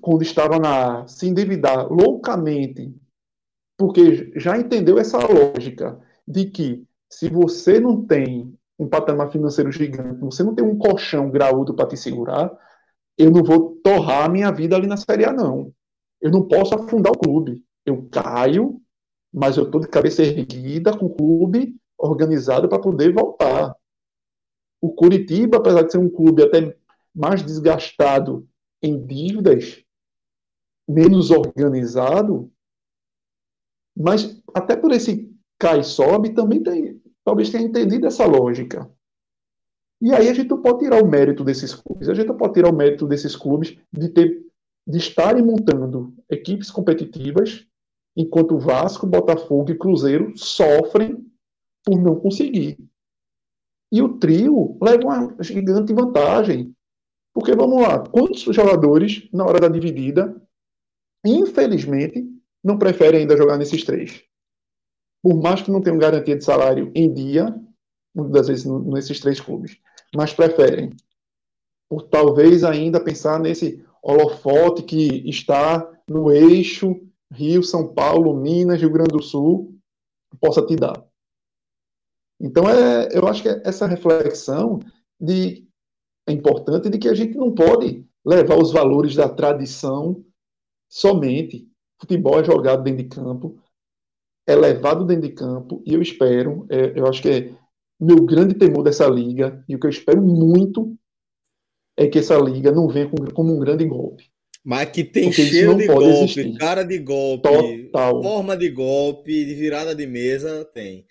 quando estava na se endividar loucamente, porque já entendeu essa lógica de que se você não tem um patamar financeiro gigante, você não tem um colchão graúdo para te segurar, eu não vou torrar a minha vida ali na Série A, não. Eu não posso afundar o clube. Eu caio mas eu estou de cabeça erguida com o clube organizado para poder voltar. O Curitiba, apesar de ser um clube até mais desgastado em dívidas, menos organizado, mas até por esse cai e sobe também tem, talvez tenha entendido essa lógica. E aí a gente não pode tirar o mérito desses clubes. A gente não pode tirar o mérito desses clubes de ter de estarem montando equipes competitivas enquanto Vasco, Botafogo e Cruzeiro sofrem por não conseguir. E o trio leva uma gigante vantagem. Porque vamos lá, quantos jogadores, na hora da dividida, infelizmente, não preferem ainda jogar nesses três? Por mais que não tenham garantia de salário em dia, muitas das vezes nesses três clubes, mas preferem. Por talvez ainda pensar nesse holofote que está no eixo Rio, São Paulo, Minas, Rio Grande do Sul, possa te dar. Então, é, eu acho que essa reflexão de, é importante de que a gente não pode levar os valores da tradição somente. Futebol é jogado dentro de campo, é levado dentro de campo, e eu espero, é, eu acho que é meu grande temor dessa liga, e o que eu espero muito é que essa liga não venha como um grande golpe. Mas que tem Porque cheiro de golpe, existir. cara de golpe, Total. forma de golpe, de virada de mesa, tem.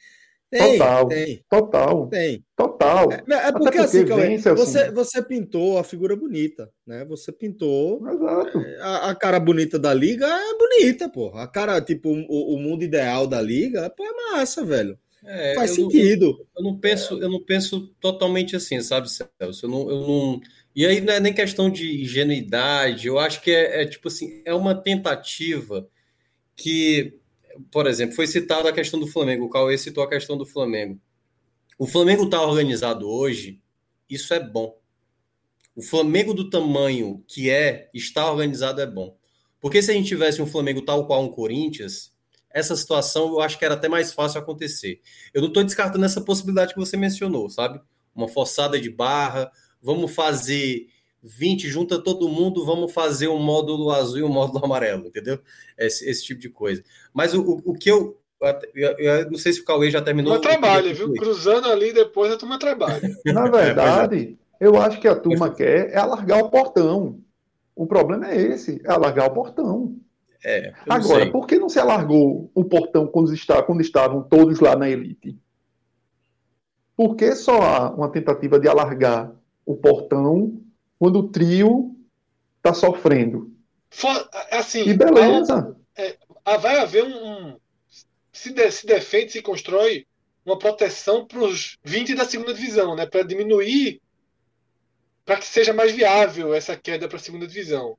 Tem, total, tem. Total. Tem. Total. É, é porque, porque assim, Cauê, você, você pintou a figura bonita, né? Você pintou é, a, a, cara bonita da liga é bonita, pô. A cara, tipo, o, o mundo ideal da liga, pô, é massa, velho. É, Faz eu sentido. Não, eu não penso, eu não penso totalmente assim, sabe, Celso? Eu não, eu não. E aí não é nem questão de ingenuidade. Eu acho que é, é tipo assim, é uma tentativa que por exemplo, foi citada a questão do Flamengo, o Cauê citou a questão do Flamengo. O Flamengo está organizado hoje, isso é bom. O Flamengo do tamanho que é, está organizado é bom. Porque se a gente tivesse um Flamengo tal qual um Corinthians, essa situação eu acho que era até mais fácil acontecer. Eu não estou descartando essa possibilidade que você mencionou, sabe? Uma forçada de barra, vamos fazer 20, junta todo mundo, vamos fazer um módulo azul e um módulo amarelo, entendeu? Esse, esse tipo de coisa. Mas o, o, o que eu, eu, eu, não sei se o Cauê já terminou. Turma trabalha, viu? Cruzando ali depois a turma trabalha. Na verdade, eu acho que a turma quer é alargar o portão. O problema é esse, é alargar o portão. É, Agora, por que não se alargou o portão quando, está, quando estavam todos lá na elite? Por que só há uma tentativa de alargar o portão quando o trio está sofrendo. For, assim, e beleza. É, vai haver um. um se, de, se defende, se constrói uma proteção para os 20 da segunda divisão, né? Para diminuir, para que seja mais viável essa queda para a segunda divisão.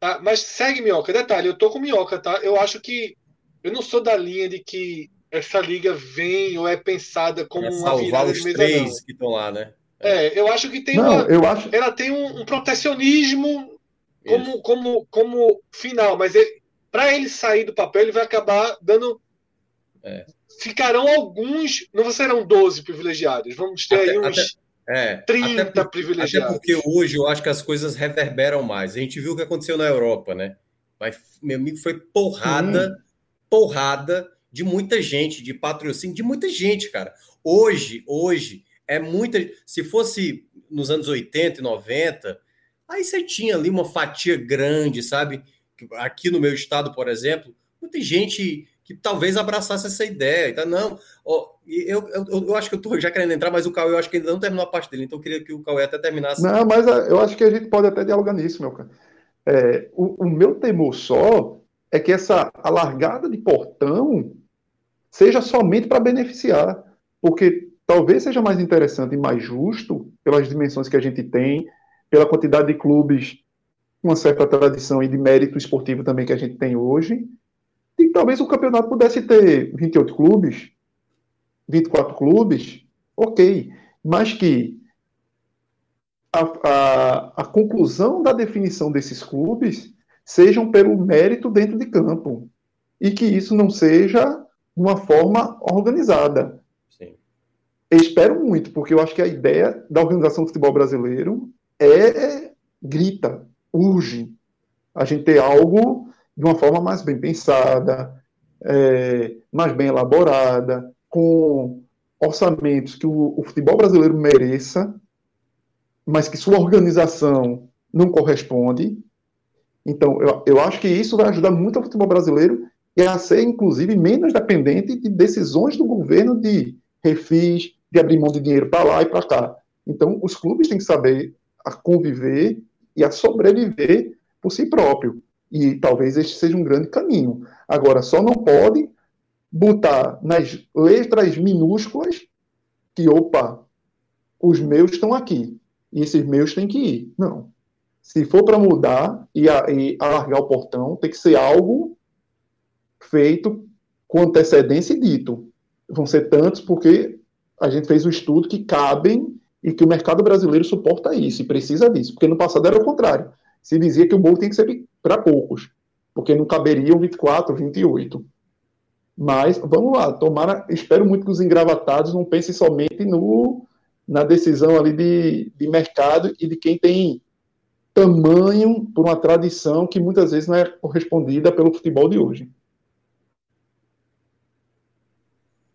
Tá? Mas segue Minhoca. Detalhe, eu tô com Minhoca, tá? Eu acho que. Eu não sou da linha de que essa liga vem ou é pensada como é uma virada de mesa. três não. que estão lá, né? É, eu acho que tem não, uma, eu acho... ela tem um, um protecionismo como, como, como final, mas para ele sair do papel, ele vai acabar dando. É. Ficarão alguns, não serão 12 privilegiados, vamos ter até, aí uns até, é, 30 até por, privilegiados. Até porque hoje eu acho que as coisas reverberam mais. A gente viu o que aconteceu na Europa, né? Mas, meu amigo, foi porrada, hum. porrada de muita gente, de patrocínio, de muita gente, cara. Hoje, hoje, é muita. Se fosse nos anos 80 e 90, aí você tinha ali uma fatia grande, sabe? Aqui no meu estado, por exemplo, muita gente que talvez abraçasse essa ideia. Então, não, ó, eu, eu, eu acho que eu tô já querendo entrar, mas o Cauê eu acho que ainda não terminou a parte dele, então eu queria que o Cauê até terminasse. Não, mas é, eu acho que a gente pode até dialogar nisso, meu cara. É, o, o meu temor só é que essa alargada de portão seja somente para beneficiar, porque talvez seja mais interessante e mais justo, pelas dimensões que a gente tem, pela quantidade de clubes com uma certa tradição e de mérito esportivo também que a gente tem hoje, e talvez o campeonato pudesse ter 28 clubes, 24 clubes, ok, mas que a, a, a conclusão da definição desses clubes sejam pelo mérito dentro de campo, e que isso não seja de uma forma organizada espero muito, porque eu acho que a ideia da organização do futebol brasileiro é, grita, urge a gente ter algo de uma forma mais bem pensada, é, mais bem elaborada, com orçamentos que o, o, futebol brasileiro mereça, mas que sua organização não corresponde. Então, eu, eu acho que isso vai ajudar muito o futebol brasileiro e a ser, inclusive, menos dependente de decisões do governo de refis, de abrir mão de dinheiro para lá e para cá. Então, os clubes têm que saber a conviver e a sobreviver por si próprio. E talvez este seja um grande caminho. Agora, só não pode botar nas letras minúsculas que, opa, os meus estão aqui. E esses meus têm que ir. Não. Se for para mudar e, a, e alargar o portão, tem que ser algo feito com antecedência e dito. Vão ser tantos porque a gente fez um estudo que cabem e que o mercado brasileiro suporta isso e precisa disso, porque no passado era o contrário. Se dizia que o bolo tem que ser para poucos, porque não caberiam 24, 28. Mas vamos lá, tomara, espero muito que os engravatados não pensem somente no, na decisão ali de, de mercado e de quem tem tamanho por uma tradição que muitas vezes não é correspondida pelo futebol de hoje.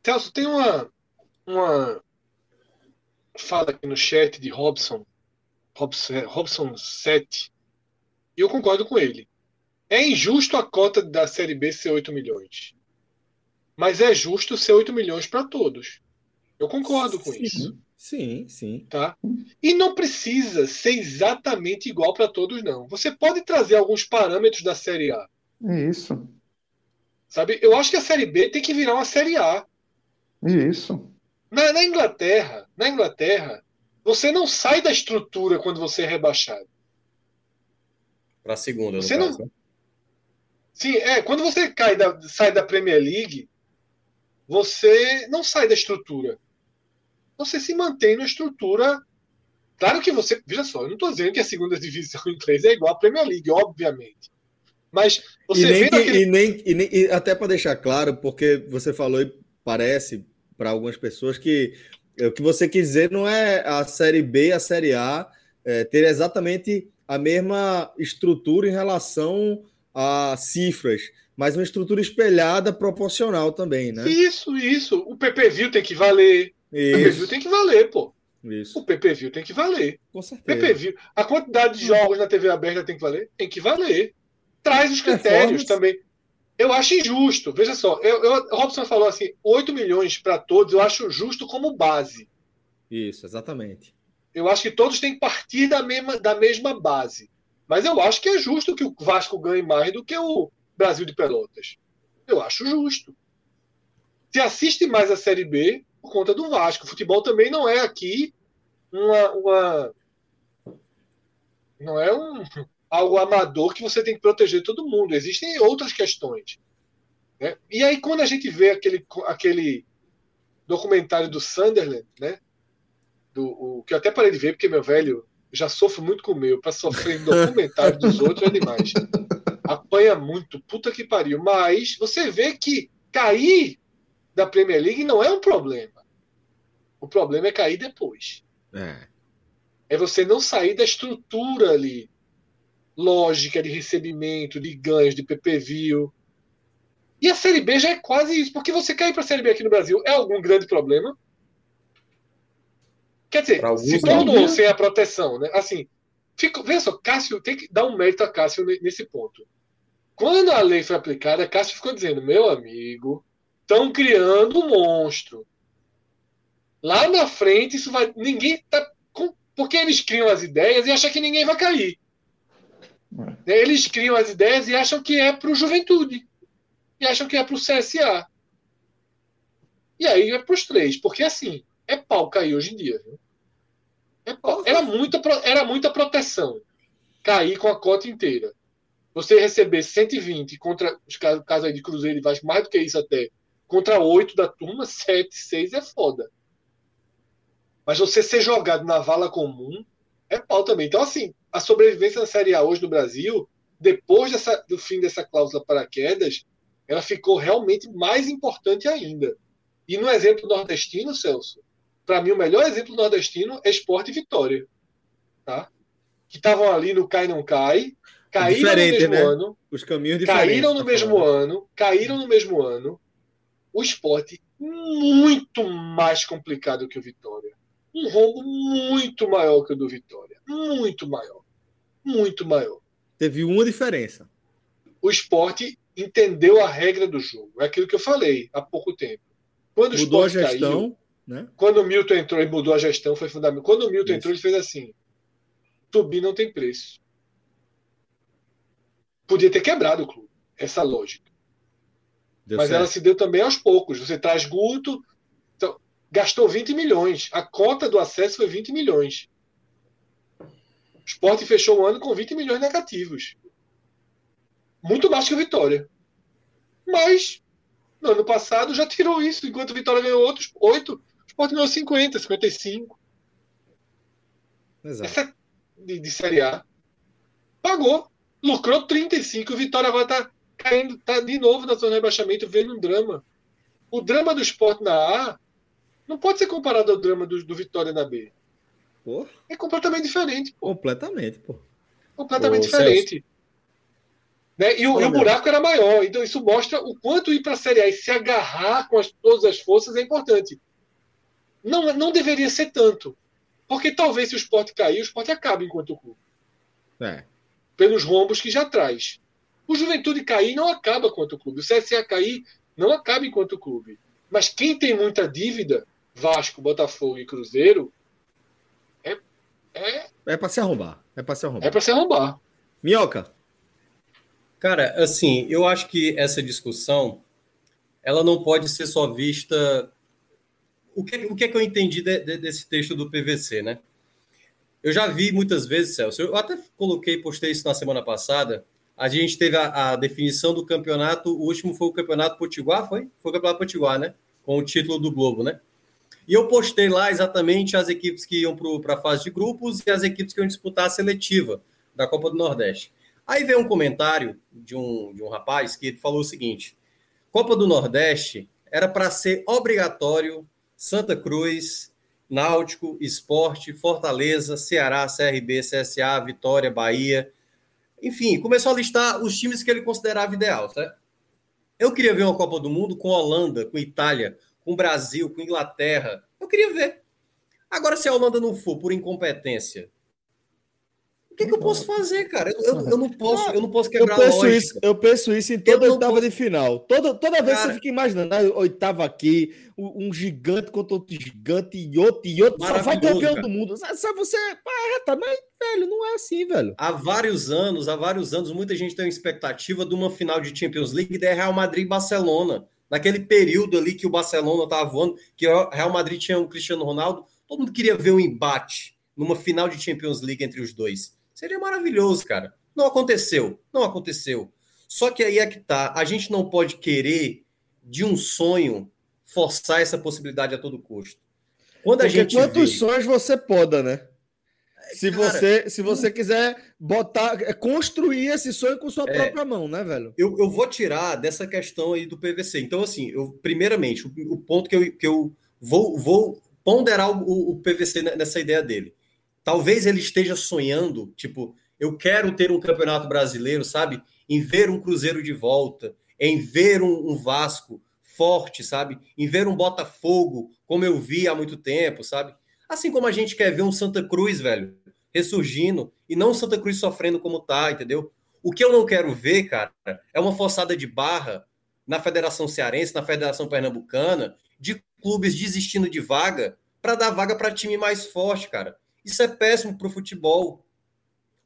Celso, tem uma, uma fala aqui no chat de Robson, Robson, Robson 7, e eu concordo com ele. É injusto a cota da Série B ser 8 milhões. Mas é justo ser 8 milhões para todos. Eu concordo com sim, isso. Sim, sim. Tá? E não precisa ser exatamente igual para todos, não. Você pode trazer alguns parâmetros da Série A. Isso. Sabe? Eu acho que a Série B tem que virar uma Série A. Isso. Na, na Inglaterra, na Inglaterra, você não sai da estrutura quando você é rebaixado. Para a segunda, você não... Né? Sim, é. Quando você cai da, sai da Premier League, você não sai da estrutura. Você se mantém na estrutura. Claro que você. Veja só, eu não estou dizendo que a segunda divisão inglesa é igual à Premier League, obviamente. Mas você e nem, vê que, e, nem, e, nem, e até para deixar claro, porque você falou e parece para algumas pessoas que é, o que você quis dizer não é a Série B e a Série A é, ter exatamente a mesma estrutura em relação a cifras, mas uma estrutura espelhada proporcional também, né? Isso, isso. O PPV tem que valer. Isso. O PPV tem que valer, pô. Isso. O PPV tem que valer. Com certeza. PPV. A quantidade de jogos na TV aberta tem que valer? Tem que valer. Traz os critérios também. Eu acho injusto. Veja só, eu, eu, o Robson falou assim: 8 milhões para todos, eu acho justo como base. Isso, exatamente. Eu acho que todos têm que partir da mesma, da mesma base. Mas eu acho que é justo que o Vasco ganhe mais do que o Brasil de Pelotas. Eu acho justo. Se assiste mais a Série B por conta do Vasco. O futebol também não é aqui uma, uma não é um algo amador que você tem que proteger todo mundo. Existem outras questões. Né? E aí, quando a gente vê aquele, aquele documentário do Sunderland, né? Do, o, que eu até parei de ver, porque meu velho já sofro muito com o meu, para sofrer em documentário dos outros é demais. Apanha muito, puta que pariu. Mas você vê que cair da Premier League não é um problema. O problema é cair depois. É. É você não sair da estrutura ali lógica de recebimento, de ganhos, de PPV. E a Série B já é quase isso, porque você cair para a Série B aqui no Brasil é algum grande problema? Quer dizer, se todo sem a proteção, né? Assim, fica, veja só, Cássio tem que dar um mérito a Cássio nesse ponto. Quando a lei foi aplicada, Cássio ficou dizendo: meu amigo, estão criando um monstro. Lá na frente, isso vai. Ninguém tá. Porque eles criam as ideias e acham que ninguém vai cair. É. Eles criam as ideias e acham que é para o Juventude. E acham que é para o CSA. E aí é para os três. Porque assim, é pau cair hoje em dia. Viu? É pau. Era, muita, era muita proteção cair com a cota inteira. Você receber 120 contra os casos aí de Cruzeiro e Vasco, mais do que isso até, contra 8 da turma, 7, 6 é foda. Mas você ser jogado na vala comum é pau também. Então, assim, a sobrevivência da Série A hoje no Brasil, depois dessa, do fim dessa cláusula para quedas, ela ficou realmente mais importante ainda. E no exemplo nordestino, Celso, para mim o melhor exemplo nordestino é Esporte e Vitória. Tá? Que estavam ali no cai não cai, caíram Diferente, no mesmo né? ano. Os caminhos Caíram no tá mesmo falando. ano, caíram no mesmo ano. O esporte muito mais complicado que o Vitória. Um rombo muito maior que o do Vitória. Muito maior muito maior. Teve uma diferença. O esporte entendeu a regra do jogo. É aquilo que eu falei há pouco tempo. Quando mudou a gestão. Caiu, né? Quando o Milton entrou e mudou a gestão, foi fundamental. Quando o Milton Isso. entrou, ele fez assim: Tubi não tem preço. Podia ter quebrado o clube, essa lógica. Deu Mas certo. ela se deu também aos poucos. Você traz Guto, então, gastou 20 milhões. A cota do acesso foi 20 milhões. Sport fechou o ano com 20 milhões negativos. Muito mais que o Vitória. Mas, no ano passado, já tirou isso. Enquanto o Vitória ganhou outros 8, o Sport ganhou 50, 55. Exato. Essa de, de Série A. Pagou. Lucrou 35. O Vitória agora está caindo, tá de novo na zona de rebaixamento, vendo um drama. O drama do esporte na A não pode ser comparado ao drama do, do Vitória na B. Pô. É completamente diferente. Pô. Completamente, pô. Completamente diferente. Né? E, o, e, o, buraco era maior. Então isso mostra o quanto ir para a Série A e se agarrar com as, todas as forças é importante. Não, não deveria ser tanto. Porque talvez se o esporte cair, o esporte acabe enquanto clube. É. Pelos rombos que já traz. O Juventude cair não acaba enquanto clube. O CSA cair não acaba enquanto clube. Mas quem tem muita dívida Vasco, Botafogo e Cruzeiro. É, é para se arrombar. É para se arrombar. É para se arrombar. Minhoca. Cara, assim, eu acho que essa discussão ela não pode ser só vista. O que, o que é que eu entendi de, de, desse texto do PVC, né? Eu já vi muitas vezes, Celso, eu até coloquei, postei isso na semana passada. A gente teve a, a definição do campeonato, o último foi o Campeonato Potiguar, foi? Foi o Campeonato Potiguar, né? Com o título do Globo, né? E eu postei lá exatamente as equipes que iam para a fase de grupos e as equipes que iam disputar a seletiva da Copa do Nordeste. Aí veio um comentário de um, de um rapaz que falou o seguinte: Copa do Nordeste era para ser obrigatório Santa Cruz, Náutico, Esporte, Fortaleza, Ceará, CRB, CSA, Vitória, Bahia. Enfim, começou a listar os times que ele considerava ideal, certo? Eu queria ver uma Copa do Mundo com Holanda, com Itália, com Brasil, com Inglaterra. Eu queria ver. Agora, se a Holanda não for por incompetência, o que, que eu posso fazer, cara? Eu, eu, eu, não posso, eu não posso quebrar eu penso a Isso, eu penso isso em toda oitava posso... de final. Toda, toda vez cara, você fica imaginando, ah, oitava aqui, um gigante contra outro gigante e outro e outro, só vai campeão cara. do mundo. Só você, ah, tá, mas, velho, não é assim, velho. Há vários anos, há vários anos, muita gente tem uma expectativa de uma final de Champions League de Real Madrid e Barcelona. Naquele período ali que o Barcelona estava voando, que o Real Madrid tinha o Cristiano Ronaldo, todo mundo queria ver um embate numa final de Champions League entre os dois. Seria maravilhoso, cara. Não aconteceu, não aconteceu. Só que aí é que tá. A gente não pode querer de um sonho forçar essa possibilidade a todo custo. Quando a Porque gente quantos vê... sonhos você poda, né? Se Cara, você, se você quiser botar, é, construir esse sonho com sua é, própria mão, né, velho? Eu, eu vou tirar dessa questão aí do PVC. Então, assim, eu, primeiramente, o, o ponto que eu, que eu vou, vou ponderar o, o PVC nessa ideia dele. Talvez ele esteja sonhando, tipo, eu quero ter um campeonato brasileiro, sabe? Em ver um Cruzeiro de volta, em ver um, um Vasco forte, sabe? Em ver um Botafogo, como eu vi há muito tempo, sabe? Assim como a gente quer ver um Santa Cruz, velho, ressurgindo, e não Santa Cruz sofrendo como tá, entendeu? O que eu não quero ver, cara, é uma forçada de barra na Federação Cearense, na Federação Pernambucana, de clubes desistindo de vaga para dar vaga para time mais forte, cara. Isso é péssimo para o futebol.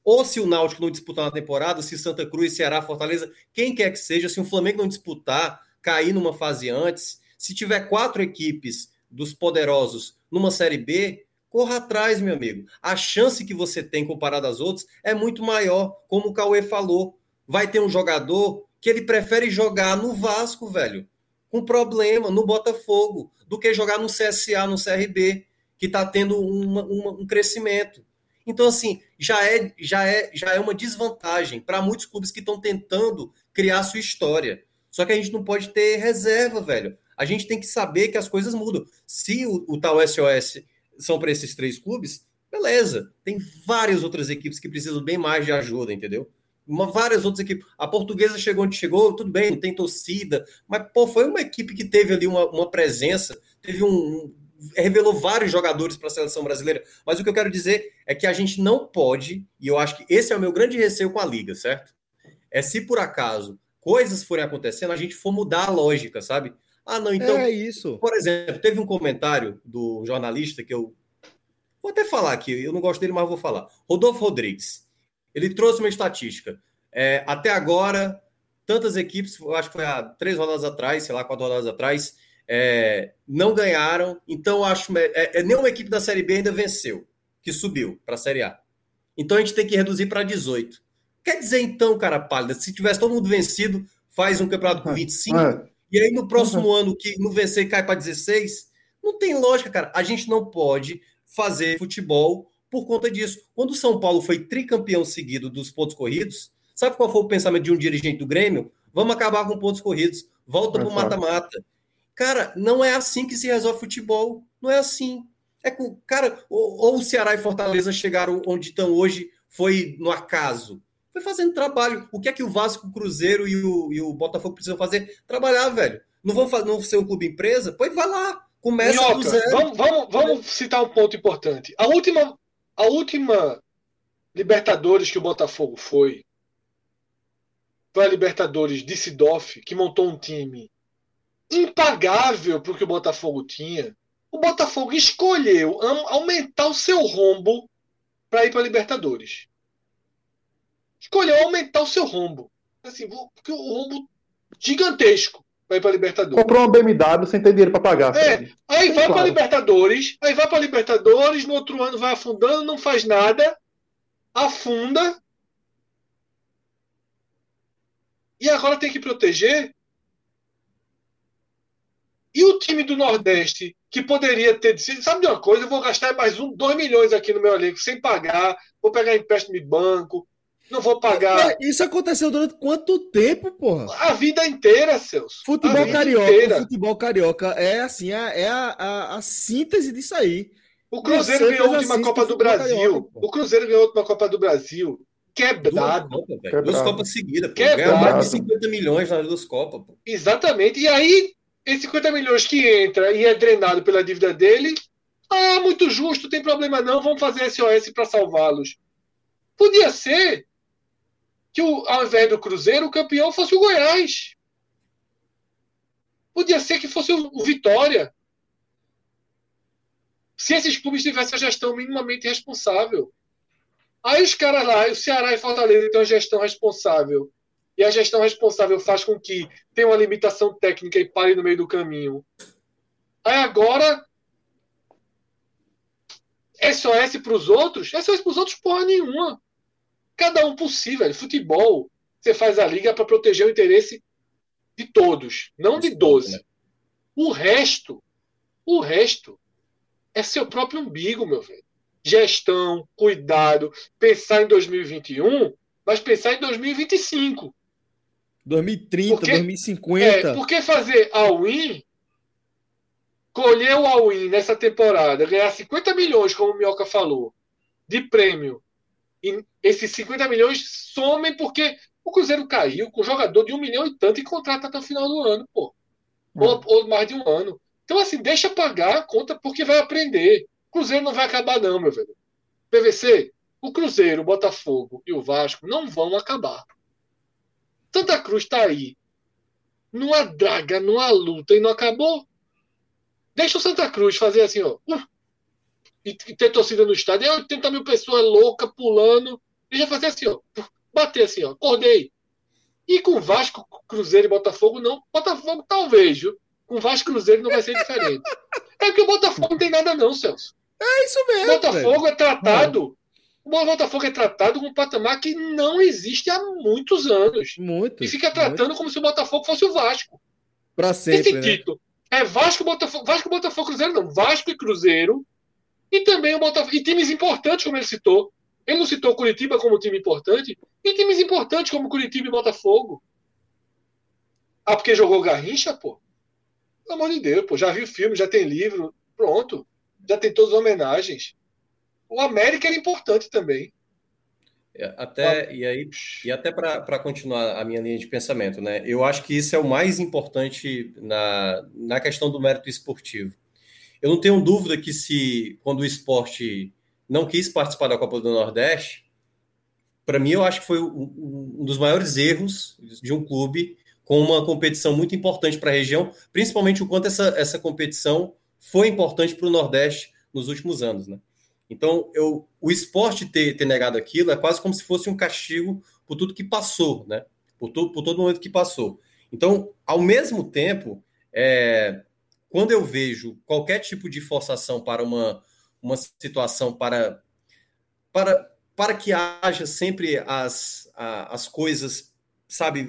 Ou se o Náutico não disputar na temporada, se Santa Cruz, Ceará, Fortaleza, quem quer que seja, se o Flamengo não disputar, cair numa fase antes, se tiver quatro equipes dos poderosos numa Série B, corra atrás, meu amigo. A chance que você tem comparado às outras é muito maior, como o Cauê falou. Vai ter um jogador que ele prefere jogar no Vasco, velho, com problema, no Botafogo, do que jogar no CSA, no CRB que está tendo uma, uma, um crescimento. Então, assim, já é, já é, já é uma desvantagem para muitos clubes que estão tentando criar sua história. Só que a gente não pode ter reserva, velho. A gente tem que saber que as coisas mudam. Se o, o tal SOS são para esses três clubes, beleza. Tem várias outras equipes que precisam bem mais de ajuda, entendeu? Uma, várias outras equipes. A portuguesa chegou onde chegou, tudo bem, não tem torcida, mas pô, foi uma equipe que teve ali uma, uma presença, teve um, revelou vários jogadores para a seleção brasileira. Mas o que eu quero dizer é que a gente não pode, e eu acho que esse é o meu grande receio com a liga, certo? É se por acaso coisas forem acontecendo, a gente for mudar a lógica, sabe? Ah, não, então. É isso. Por exemplo, teve um comentário do jornalista que eu. Vou até falar aqui, eu não gosto dele, mas vou falar. Rodolfo Rodrigues. Ele trouxe uma estatística. É, até agora, tantas equipes, acho que foi há três rodadas atrás, sei lá, quatro rodadas atrás, é, não ganharam. Então, acho é, é, nenhuma equipe da Série B ainda venceu, que subiu para a Série A. Então, a gente tem que reduzir para 18. Quer dizer, então, cara pálida, se tivesse todo mundo vencido, faz um campeonato com 25, é, é. E aí no próximo uhum. ano que não vencer cai para 16, não tem lógica, cara. A gente não pode fazer futebol por conta disso. Quando o São Paulo foi tricampeão seguido dos pontos corridos, sabe qual foi o pensamento de um dirigente do Grêmio? Vamos acabar com pontos corridos, volta para o mata-mata. Cara, não é assim que se resolve futebol. Não é assim. É com, cara, ou, ou o Ceará e Fortaleza chegaram onde estão hoje foi no acaso. Foi fazendo trabalho. O que é que o Vasco, o Cruzeiro e o, e o Botafogo precisam fazer? Trabalhar, velho. Não vão, não ser um clube empresa? Pois vai lá. Começa Minhoca, do zero. Vamos, vamos, vamos citar um ponto importante. A última, a última Libertadores que o Botafogo foi foi a Libertadores de Sidoff, que montou um time impagável para o que o Botafogo tinha. O Botafogo escolheu aumentar o seu rombo para ir para a Libertadores. Escolheu aumentar o seu rombo. Assim, porque o rombo gigantesco vai para Libertadores. Comprou uma BMW sem ter dinheiro para pagar. É, aí vai claro. para Libertadores, aí vai para Libertadores, no outro ano vai afundando, não faz nada, afunda. E agora tem que proteger. E o time do Nordeste, que poderia ter decidido, sabe de uma coisa? Eu vou gastar mais um, dois milhões aqui no meu elenco sem pagar, vou pegar empréstimo de banco, não vou pagar. Isso aconteceu durante quanto tempo, porra? A vida inteira, Celso. Futebol carioca, inteira. futebol carioca é assim, é, é a, a, a síntese disso aí. O Cruzeiro ganhou a última Copa do Brasil. Carioca, o Cruzeiro ganhou a última Copa do Brasil. Quebrado. Duas Copas, quebrado. duas Copas seguidas. Ganhou mais de 50 milhões nas duas Copas. Pô. Exatamente. E aí, esses 50 milhões que entra e é drenado pela dívida dele, ah, muito justo, tem problema não, vamos fazer SOS para salvá-los. Podia ser que o, ao invés do Cruzeiro, o campeão fosse o Goiás. Podia ser que fosse o, Vitória. Se esses clubes tivessem a gestão minimamente responsável. Aí os caras lá, o Ceará e Fortaleza têm uma gestão responsável. E a gestão responsável faz com que tenha uma limitação técnica e pare no meio do caminho. Aí agora. SOS para os outros? SOS para os outros, porra nenhuma. Cada um por si, velho. Futebol, você faz a liga para proteger o interesse de todos, não de 12. Né? O resto, o resto é seu próprio umbigo, meu velho. Gestão, cuidado, pensar em 2021, mas pensar em 2025. 2030, porque, 2050. É, porque fazer all-in, colher o all-in nessa temporada, ganhar 50 milhões, como o Mioca falou, de prêmio, e esses 50 milhões somem porque o Cruzeiro caiu com jogador de um milhão e tanto e contrata até o final do ano, pô. Ou, hum. ou, mais de um ano. Então, assim, deixa pagar a conta porque vai aprender. O Cruzeiro não vai acabar, não, meu velho. PVC, o Cruzeiro, o Botafogo e o Vasco não vão acabar. Santa Cruz está aí, numa draga, numa luta e não acabou. Deixa o Santa Cruz fazer assim, ó. Uh, e, ter torcida no estádio, é 80 mil pessoas loucas pulando, e já fazer assim, ó, bater assim, ó, acordei. E com Vasco, Cruzeiro e Botafogo, não. Botafogo talvez, viu? Com Vasco Cruzeiro não vai ser diferente. É que o Botafogo não tem nada, não, Celso. É isso mesmo. O Botafogo velho. é tratado. O Botafogo é tratado com um patamar que não existe há muitos anos. Muito. E fica tratando muito. como se o Botafogo fosse o Vasco. Para sempre. Esse né? título. É Vasco, Botafogo, Vasco, Botafogo, Cruzeiro, não. Vasco e Cruzeiro e também o Botafogo. E times importantes, como ele citou. Ele não citou Curitiba como time importante. E times importantes como Curitiba e Botafogo. Ah, porque jogou Garrincha, pô? Pelo amor de Deus, pô. Já viu filme, já tem livro. Pronto. Já tem todas as homenagens. O América era importante também. É, até, e aí, e até para continuar a minha linha de pensamento, né? Eu acho que isso é o mais importante na, na questão do mérito esportivo. Eu não tenho dúvida que se quando o esporte não quis participar da Copa do Nordeste, para mim eu acho que foi um dos maiores erros de um clube com uma competição muito importante para a região, principalmente o quanto essa, essa competição foi importante para o Nordeste nos últimos anos, né? Então, eu, o esporte ter, ter negado aquilo é quase como se fosse um castigo por tudo que passou, né? Por, tu, por todo momento que passou. Então, ao mesmo tempo, é, quando eu vejo qualquer tipo de forçação para uma, uma situação para, para, para que haja sempre as, as coisas, sabe,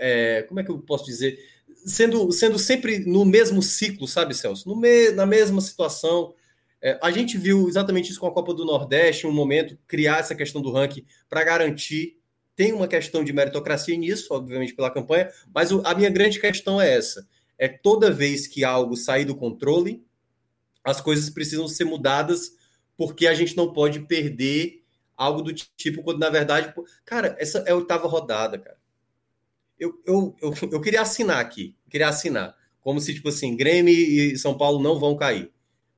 é, como é que eu posso dizer? Sendo, sendo sempre no mesmo ciclo, sabe, Celso? No me, na mesma situação. É, a gente viu exatamente isso com a Copa do Nordeste, um momento, criar essa questão do ranking para garantir. Tem uma questão de meritocracia nisso, obviamente, pela campanha, mas o, a minha grande questão é essa é toda vez que algo sair do controle, as coisas precisam ser mudadas, porque a gente não pode perder algo do tipo, quando na verdade, cara, essa é a oitava rodada, cara. Eu, eu, eu, eu queria assinar aqui, queria assinar, como se, tipo assim, Grêmio e São Paulo não vão cair.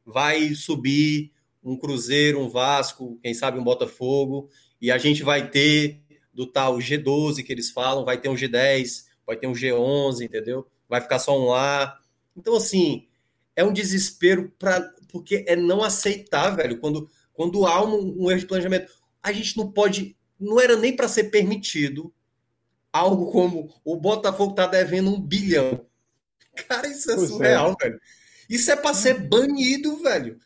Vai subir um Cruzeiro, um Vasco, quem sabe um Botafogo, e a gente vai ter do tal G12 que eles falam, vai ter um G10, vai ter um G11, entendeu? Vai ficar só um lá. Então, assim, é um desespero para porque é não aceitar, velho, quando, quando há um, um erro de planejamento. A gente não pode, não era nem para ser permitido algo como o Botafogo tá devendo um bilhão. Cara, isso é pois é. surreal, é. velho. Isso é para ser banido, velho.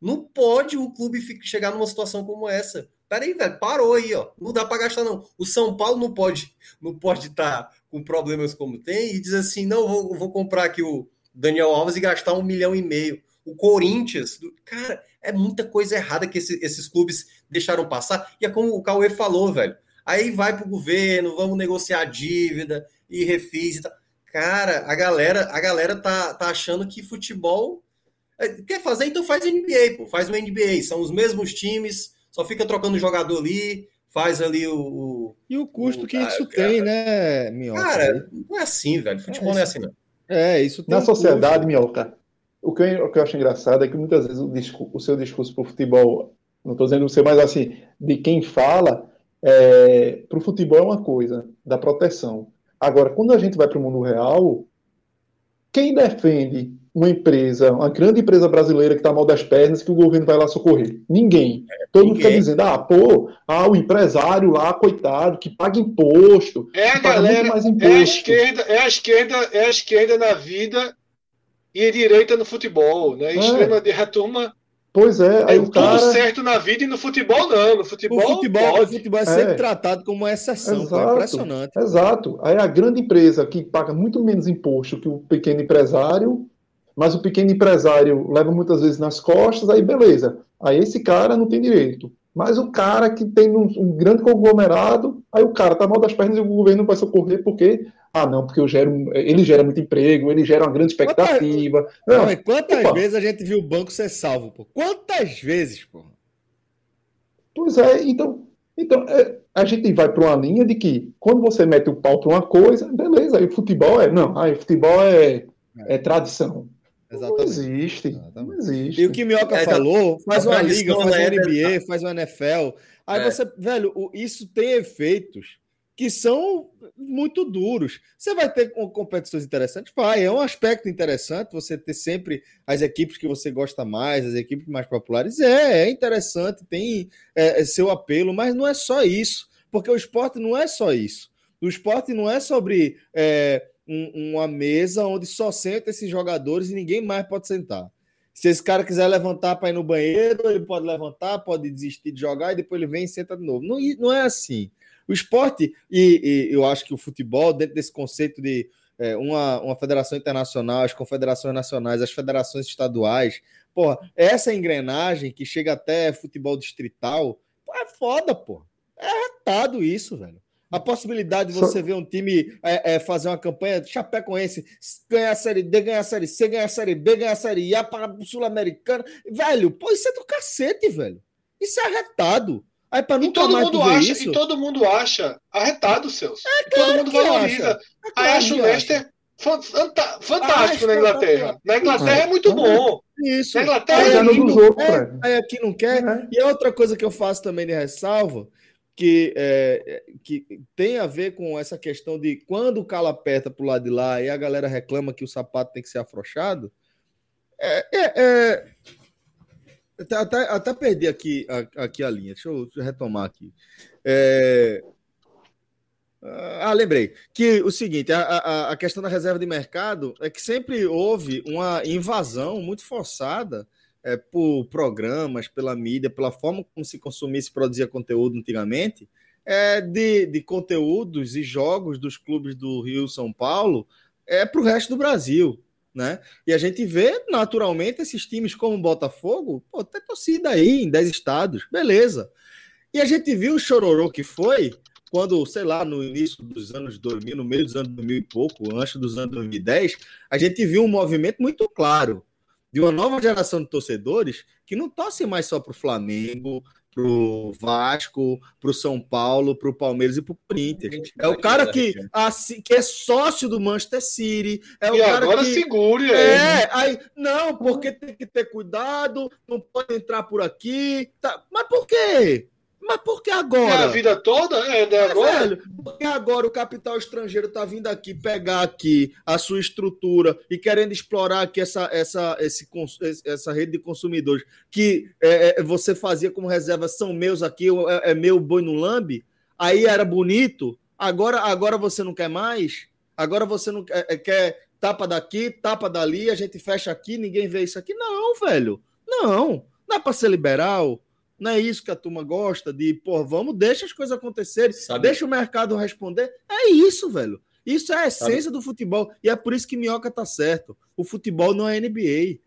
Não pode o clube chegar numa situação como essa. Peraí, velho, parou aí, ó. Não dá para gastar, não. O São Paulo não pode não pode estar tá com problemas como tem e dizer assim: não, vou, vou comprar aqui o Daniel Alves e gastar um milhão e meio. O Corinthians, cara, é muita coisa errada que esse, esses clubes deixaram passar. E é como o Cauê falou, velho. Aí vai pro governo, vamos negociar dívida e refis e tal. Cara, a galera, a galera tá, tá achando que futebol. É, quer fazer? Então faz NBA, pô. Faz o NBA. São os mesmos times, só fica trocando jogador ali, faz ali o. o e o custo o, que isso cara, tem, né, Minhoca? Cara, não é assim, velho. Futebol é, não é assim, não. É, isso Na um sociedade, custo. Minhoca, o que, eu, o que eu acho engraçado é que muitas vezes o, discurso, o seu discurso pro futebol, não estou dizendo o seu, mas assim, de quem fala, é, para o futebol é uma coisa, da proteção. Agora, quando a gente vai para o mundo real, quem defende uma empresa, uma grande empresa brasileira que está mal das pernas, que o governo vai lá socorrer? Ninguém. Todo mundo fica dizendo, ah, pô, ah, o empresário lá, coitado, que paga imposto. É a galera, mais imposto. é a esquerda, é a esquerda, é a esquerda na vida e a direita no futebol, né? É. Extrema de a turma Pois é, aí o cara... tudo certo na vida e no futebol não. No futebol, o futebol, o futebol é sempre é. tratado como uma exceção, exato, é impressionante. Exato. Aí a grande empresa que paga muito menos imposto que o pequeno empresário, mas o pequeno empresário leva muitas vezes nas costas, aí beleza. Aí esse cara não tem direito. Mas o cara que tem um, um grande conglomerado, aí o cara tá mal das pernas e o governo vai socorrer porque ah, não, porque eu gero, ele gera muito emprego, ele gera uma grande expectativa. Quantas, não, quantas opa. vezes a gente viu o banco ser salvo, pô? Quantas vezes, pô? Pois é, então, então é, a gente vai para uma linha de que quando você mete o pau para uma coisa, beleza, aí o futebol é. Não, aí o futebol é, é tradição. Exatamente. Não existe. Exatamente. Não existe. E o que Mioca é, falou, faz uma liga, faz uma NBA, faz uma NFL. Aí é. você, velho, isso tem efeitos que são muito duros. Você vai ter competições interessantes? Vai, é um aspecto interessante você ter sempre as equipes que você gosta mais, as equipes mais populares. É, é interessante, tem é, é, seu apelo, mas não é só isso, porque o esporte não é só isso. O esporte não é sobre é, um, uma mesa onde só senta esses jogadores e ninguém mais pode sentar. Se esse cara quiser levantar para ir no banheiro, ele pode levantar, pode desistir de jogar e depois ele vem e senta de novo. Não, não é assim. O esporte, e, e eu acho que o futebol, dentro desse conceito de é, uma, uma federação internacional, as confederações nacionais, as federações estaduais, porra, essa engrenagem que chega até futebol distrital, é foda, pô. É retado isso, velho. A possibilidade de você ver um time é, é, fazer uma campanha de Chapecoense, ganhar a Série D, ganhar a Série C, ganhar a Série B, ganhar a Série A para o Sul-Americano. Velho, pô, isso é do cacete, velho. Isso é arretado. Aí para nunca todo mais mundo acha, isso... E todo mundo acha arretado, seus. É claro todo mundo valoriza. Acha. É claro Aí acha o Leicester fantástico na Inglaterra. Na Inglaterra é, muito bom. Isso. Na Inglaterra é, lindo. É, aí aqui não quer. É. E outra coisa que eu faço também de ressalva, que, é, que tem a ver com essa questão de quando o calo aperta pro lado de lá e a galera reclama que o sapato tem que ser afrouxado, é, é, é até, até, perdi aqui, aqui a linha. Deixa eu, deixa eu retomar aqui. É... Ah, lembrei. Que o seguinte, a, a, a, questão da reserva de mercado é que sempre houve uma invasão muito forçada é, por programas, pela mídia, pela forma como se consumia e produzia conteúdo antigamente, é, de, de conteúdos e jogos dos clubes do Rio São Paulo é, para o resto do Brasil né? E a gente vê naturalmente esses times como o Botafogo, pô, torcida aí em 10 estados, beleza. E a gente viu o chororô que foi quando, sei lá, no início dos anos 2000, no meio dos anos 2000 e pouco, antes dos anos 2010, a gente viu um movimento muito claro de uma nova geração de torcedores que não torcem mais só para o Flamengo, pro Vasco, pro São Paulo, pro Palmeiras e pro Corinthians. É o cara que, assim, que é sócio do Manchester City. É o e cara agora que, segure É, aí, não, porque tem que ter cuidado, não pode entrar por aqui. Tá. Mas por quê? Mas por que agora? É a vida toda? É, é agora? Velho, porque agora o capital estrangeiro tá vindo aqui pegar aqui a sua estrutura e querendo explorar aqui essa, essa, esse, essa rede de consumidores que é, é, você fazia como reserva, são meus aqui, é, é meu boi no lambe, aí era bonito, agora, agora você não quer mais? Agora você não quer, é, quer tapa daqui, tapa dali, a gente fecha aqui, ninguém vê isso aqui. Não, velho. Não. Não é para ser liberal. Não é isso que a turma gosta de, pô, vamos, deixa as coisas acontecerem, Sabe? deixa o mercado responder. É isso, velho. Isso é a essência Sabe? do futebol. E é por isso que Minhoca tá certo. O futebol não é NBA.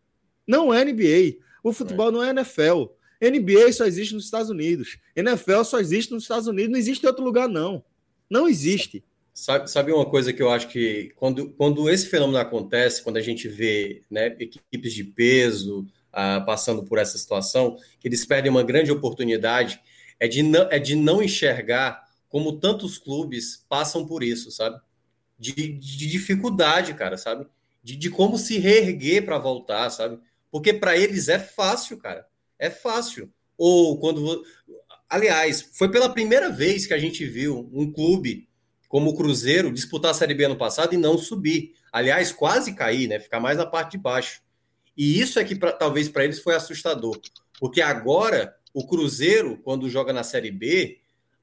Não é NBA. O futebol é. não é NFL. NBA só existe nos Estados Unidos. NFL só existe nos Estados Unidos. Não existe em outro lugar, não. Não existe. Sabe, sabe uma coisa que eu acho que quando, quando esse fenômeno acontece, quando a gente vê né, equipes de peso, uh, passando por essa situação, que eles perdem uma grande oportunidade, é de, não, é de não enxergar como tantos clubes passam por isso, sabe? De, de dificuldade, cara, sabe? De, de como se reerguer para voltar, sabe? Porque para eles é fácil, cara. É fácil. Ou quando. Aliás, foi pela primeira vez que a gente viu um clube como o Cruzeiro disputar a Série B ano passado e não subir. Aliás, quase cair, né? Ficar mais na parte de baixo. E isso é que pra, talvez para eles foi assustador, porque agora o Cruzeiro, quando joga na Série B,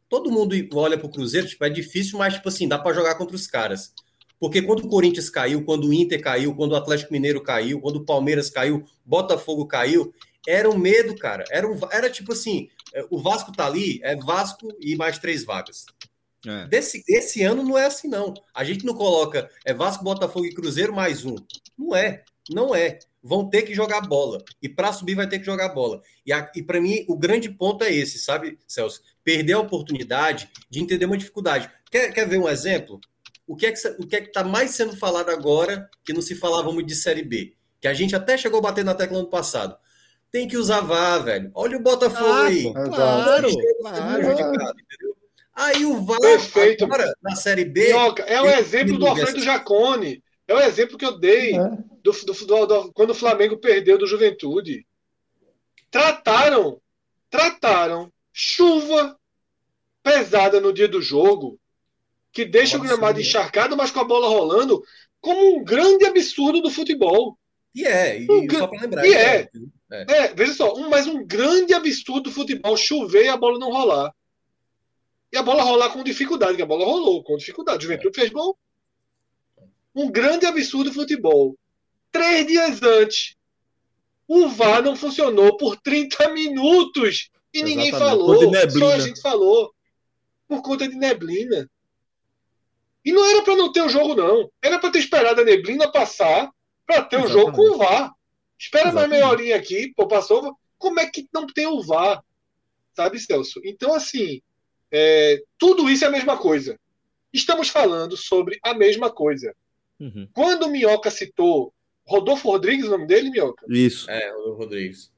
todo mundo olha para o Cruzeiro, tipo, é difícil, mas tipo assim, dá para jogar contra os caras. Porque quando o Corinthians caiu, quando o Inter caiu, quando o Atlético Mineiro caiu, quando o Palmeiras caiu, Botafogo caiu, era um medo, cara. Era, um, era tipo assim, é, o Vasco tá ali, é Vasco e mais três vagas. É. Desse, esse ano não é assim, não. A gente não coloca é Vasco, Botafogo e Cruzeiro mais um. Não é, não é vão ter que jogar bola. E para subir vai ter que jogar bola. E, e para mim, o grande ponto é esse, sabe, Celso? Perder a oportunidade de entender uma dificuldade. Quer, quer ver um exemplo? O que é que o que é está mais sendo falado agora que não se falava muito de Série B? Que a gente até chegou a bater na tecla no passado. Tem que usar VAR, velho. Olha o Botafogo ah, aí. Claro, claro. Aí o VAR Perfeito. agora na Série B. é o exemplo do Alfredo Jacone. É o exemplo que eu dei é. Do, do, do, quando o Flamengo perdeu do Juventude. Trataram, trataram chuva pesada no dia do jogo, que deixa Nossa, o gramado encharcado, mas com a bola rolando, como um grande absurdo do futebol. E é, e, um, só para lembrar. E é, é. é, veja só, um, mas um grande absurdo do futebol chover e a bola não rolar. E a bola rolar com dificuldade, que a bola rolou com dificuldade. O Juventude fez gol, um grande absurdo futebol. Três dias antes, o VAR não funcionou por 30 minutos e Exatamente. ninguém falou. Só a gente falou. Por conta de neblina. E não era para não ter o jogo, não. Era para ter esperado a neblina passar para ter o um jogo com o VAR. Espera Exatamente. mais meia horinha aqui, pô, passou. Como é que não tem o VAR? Sabe, Celso? Então, assim, é, tudo isso é a mesma coisa. Estamos falando sobre a mesma coisa. Uhum. Quando o Minhoca citou Rodolfo Rodrigues, o nome dele, Minhoca? Isso. É, Rodolfo Rodrigues.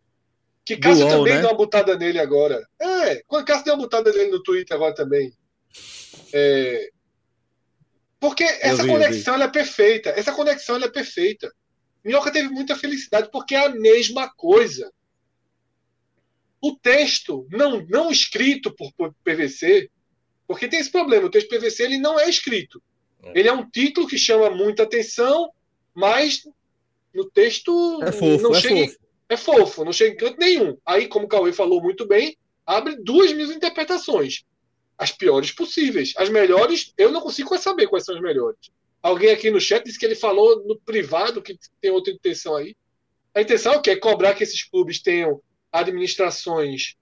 Que Cássio UOL, também né? deu uma butada nele agora. É, quando Cássio deu uma butada nele no Twitter agora também. É... Porque essa vi, conexão é perfeita. Essa conexão é perfeita. Minhoca teve muita felicidade porque é a mesma coisa. O texto não, não escrito por, por PVC, porque tem esse problema, o texto PVC ele não é escrito. É. Ele é um título que chama muita atenção, mas no texto é fofo, não é chega, fofo. É fofo, não chega em canto nenhum. Aí, como o Cauê falou muito bem, abre duas mil interpretações. As piores possíveis. As melhores, eu não consigo saber quais são as melhores. Alguém aqui no chat disse que ele falou no privado que tem outra intenção aí. A intenção é o quê? É cobrar que esses clubes tenham administrações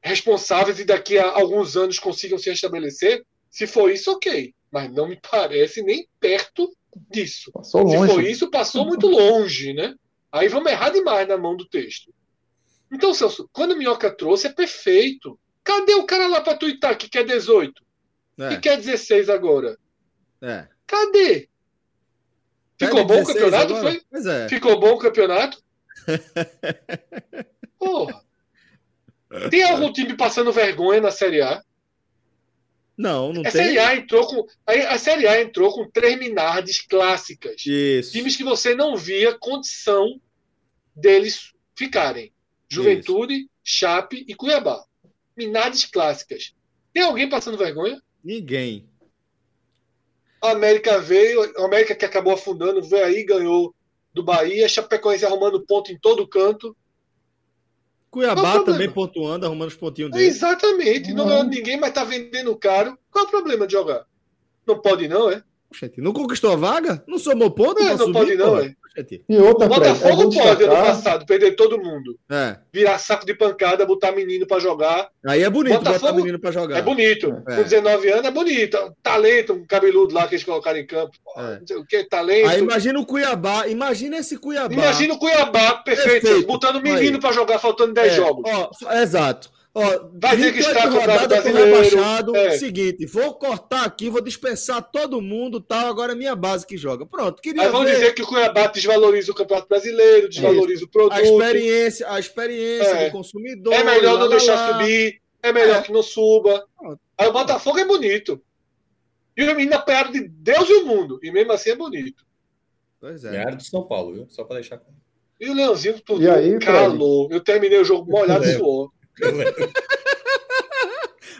responsáveis e daqui a alguns anos consigam se restabelecer. Se for isso, ok mas não me parece nem perto disso. Passou longe. Se for isso, passou muito longe, né? Aí vamos errar demais na mão do texto. Então, Celso, quando o Minhoca trouxe, é perfeito. Cadê o cara lá para tuitar que quer 18? É. Que quer 16 agora? É. Cadê? Ficou bom o campeonato? Foi? É. Ficou bom o campeonato? Porra. Tem algum time passando vergonha na Série A? Não, não a tem. Série a entrou com a, Série A entrou com três Minardes clássicas. Isso. Times que você não via condição deles ficarem. Juventude, Isso. Chape e Cuiabá. Minardes clássicas. Tem alguém passando vergonha? Ninguém. A América veio, a América que acabou afundando, veio aí, ganhou do Bahia, Chapecoense arrumando ponto em todo canto. Cuiabá é também pontuando, arrumando os pontinhos dele. Exatamente, não ganhou ninguém, mas tá vendendo caro. Qual é o problema de jogar? Não pode não, é? Gente, não conquistou a vaga? Não somou ponto? Não, não subir, pode não, é. E outra, o Botafogo é pode, ano passado, perder todo mundo. É. Virar saco de pancada, botar menino pra jogar. Aí é bonito Botafogo, botar menino pra jogar. É bonito. É. Com 19 anos é bonito. Talento, um cabeludo lá que eles colocaram em campo. É. Não sei o que, talento. Aí imagina o Cuiabá, imagina esse Cuiabá. Imagina o Cuiabá, perfeito. perfeito. Botando menino Aí. pra jogar, faltando 10 é. jogos. Ó, exato. Ó, vai ter que estar rodada brasileiro. Rebaixado, é. Seguinte, vou cortar aqui, vou dispensar todo mundo, tal. Agora é minha base que joga. Pronto. Queria Aí vão ver... dizer que o Cuiabá desvaloriza o Campeonato Brasileiro, desvaloriza é. o produto. A experiência, a experiência é. do consumidor. É melhor não deixar lá. subir, é melhor é. que não suba. Pronto. Aí o Botafogo é bonito. E o menino apanharam de Deus e o mundo. E mesmo assim é bonito. Pois é. Ganharam de São Paulo, viu? Só para deixar. E o Leãozinho tudo e aí, calor. Eu terminei o jogo molhado de suor.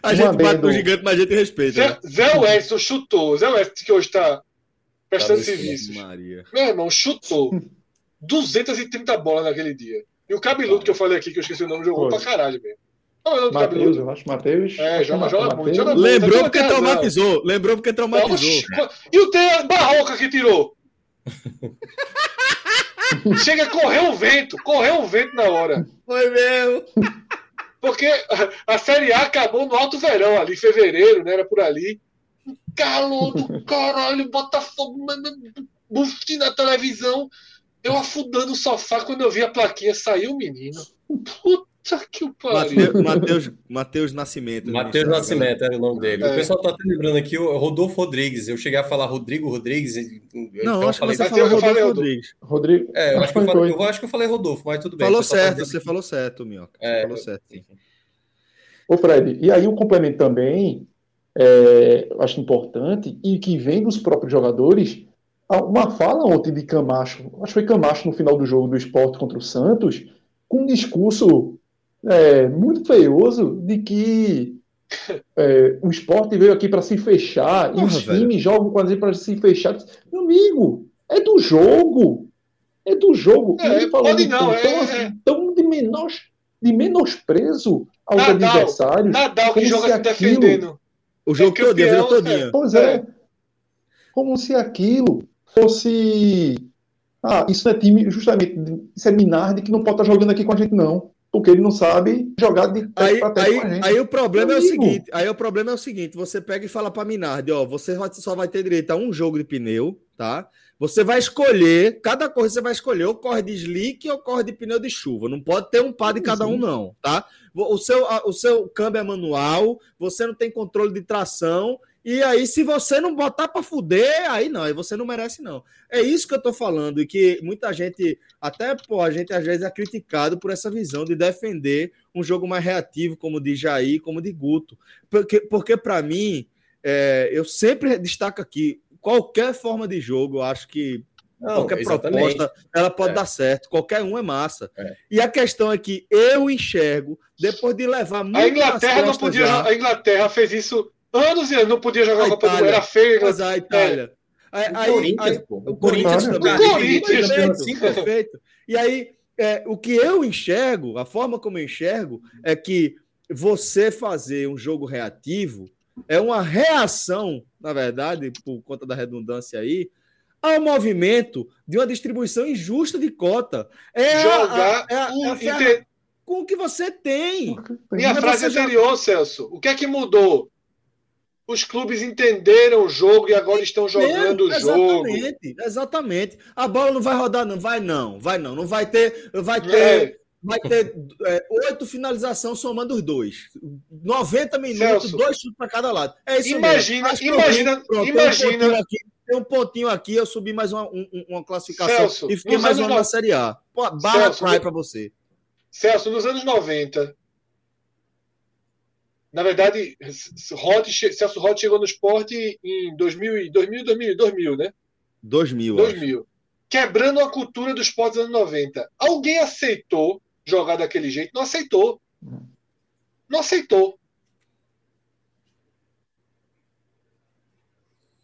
A um gente bate no gigante, mas a gente respeita. Zé, né? Zé Weston chutou. Zé Weston, que hoje está prestando tá serviços. Meu irmão, chutou 230 bolas naquele dia. E o cabeludo que eu falei aqui, que eu esqueci o nome, jogou Foi. pra caralho mesmo. Matheus, eu acho Matheus. É, joga, joga muito. Joga Lembrou porque traumatizou. Lembrou porque traumatizou. E o T Barroca que tirou? Chega, correu o vento, correu o vento na hora. Foi mesmo. Porque a Série A acabou no alto verão, ali, em fevereiro, né? Era por ali. Calor do caralho, Botafogo, buff na televisão. Eu afundando o sofá quando eu vi a plaquinha, saiu o menino. Puta Puta que o pariu. Mateus, Mateus Nascimento. Mateus Nascimento era o nome dele. É. O pessoal tá até lembrando aqui o Rodolfo Rodrigues. Eu cheguei a falar Rodrigo Rodrigues. Não, então acho que você falou Rodolfo Rodrigues. Rodrigo. É, eu acho, que eu, falei, eu acho que eu falei Rodolfo, mas tudo bem. Falou certo, você falou certo, Minhoca. É, falou certo. Ô, Fred, e aí o complemento também, é, acho importante, e que vem dos próprios jogadores, uma fala ontem de Camacho, acho que foi Camacho no final do jogo do esporte contra o Santos, com um discurso é, muito feioso de que é, o esporte veio aqui para se fechar Porra, e os velho. times jogam com a para se fechar. Meu amigo, é do jogo. É do jogo. É, ele falou pode não, tão, é, é, tão de, menor, de menosprezo aos Nadal, adversários. Nadal que joga se defendendo. O jogo é todo, a todinha. Pois é. é. Como se aquilo fosse. Ah, isso é time, justamente, isso é Minardi que não pode estar jogando aqui com a gente, não porque ele não sabe jogar de aí, aí, aí o problema é o seguinte, aí o problema é o seguinte, você pega e fala para Minardi, ó, você só vai ter direito a um jogo de pneu, tá? Você vai escolher, cada corrida você vai escolher ou corre de slick ou corre de pneu de chuva. Não pode ter um par de cada um não, tá? O seu, o seu câmbio é manual, você não tem controle de tração e aí, se você não botar para fuder, aí não, aí você não merece, não. É isso que eu tô falando, e que muita gente, até pô, a gente às vezes é criticado por essa visão de defender um jogo mais reativo, como de Jair, como de Guto. Porque, porque para mim, é, eu sempre destaco aqui, qualquer forma de jogo, eu acho que não, qualquer exatamente. proposta, ela pode é. dar certo. Qualquer um é massa. É. E a questão é que eu enxergo, depois de levar muito a Inglaterra não podia. Já, a Inglaterra fez isso anos e não podia jogar a Copa do Mundo, era feio. Mas a Itália. É. Aí, o Corinthians, aí, pô. O Corinthians também. O Corinthians. Sim, perfeito. E aí, é, o que eu enxergo, a forma como eu enxergo, é que você fazer um jogo reativo é uma reação, na verdade, por conta da redundância aí, ao movimento de uma distribuição injusta de cota. É Jogar a, é a, é a, inter... com o que você tem. Minha frase anterior, já... Celso, o que é que mudou? Os clubes entenderam o jogo e agora estão jogando o jogo. Exatamente, exatamente. A bola não vai rodar, não vai não, vai não, não vai ter, vai ter, é. vai ter é, oito finalizações somando os dois, 90 minutos, Celso, dois chutes para cada lado. É isso imagina, mesmo. Imagina, pronto, imagina. Um aqui, tem um pontinho aqui, eu subi mais uma, uma classificação Celso, e fiquei mais uma no... na Série A. Barra Celso, para você. Celso, nos anos 90, na verdade, Rod, Celso Rod chegou no esporte em 2000, 2000, 2000, 2000 né? 2000. 2000. Acho. Quebrando a cultura do esporte dos anos 90. Alguém aceitou jogar daquele jeito? Não aceitou. não aceitou.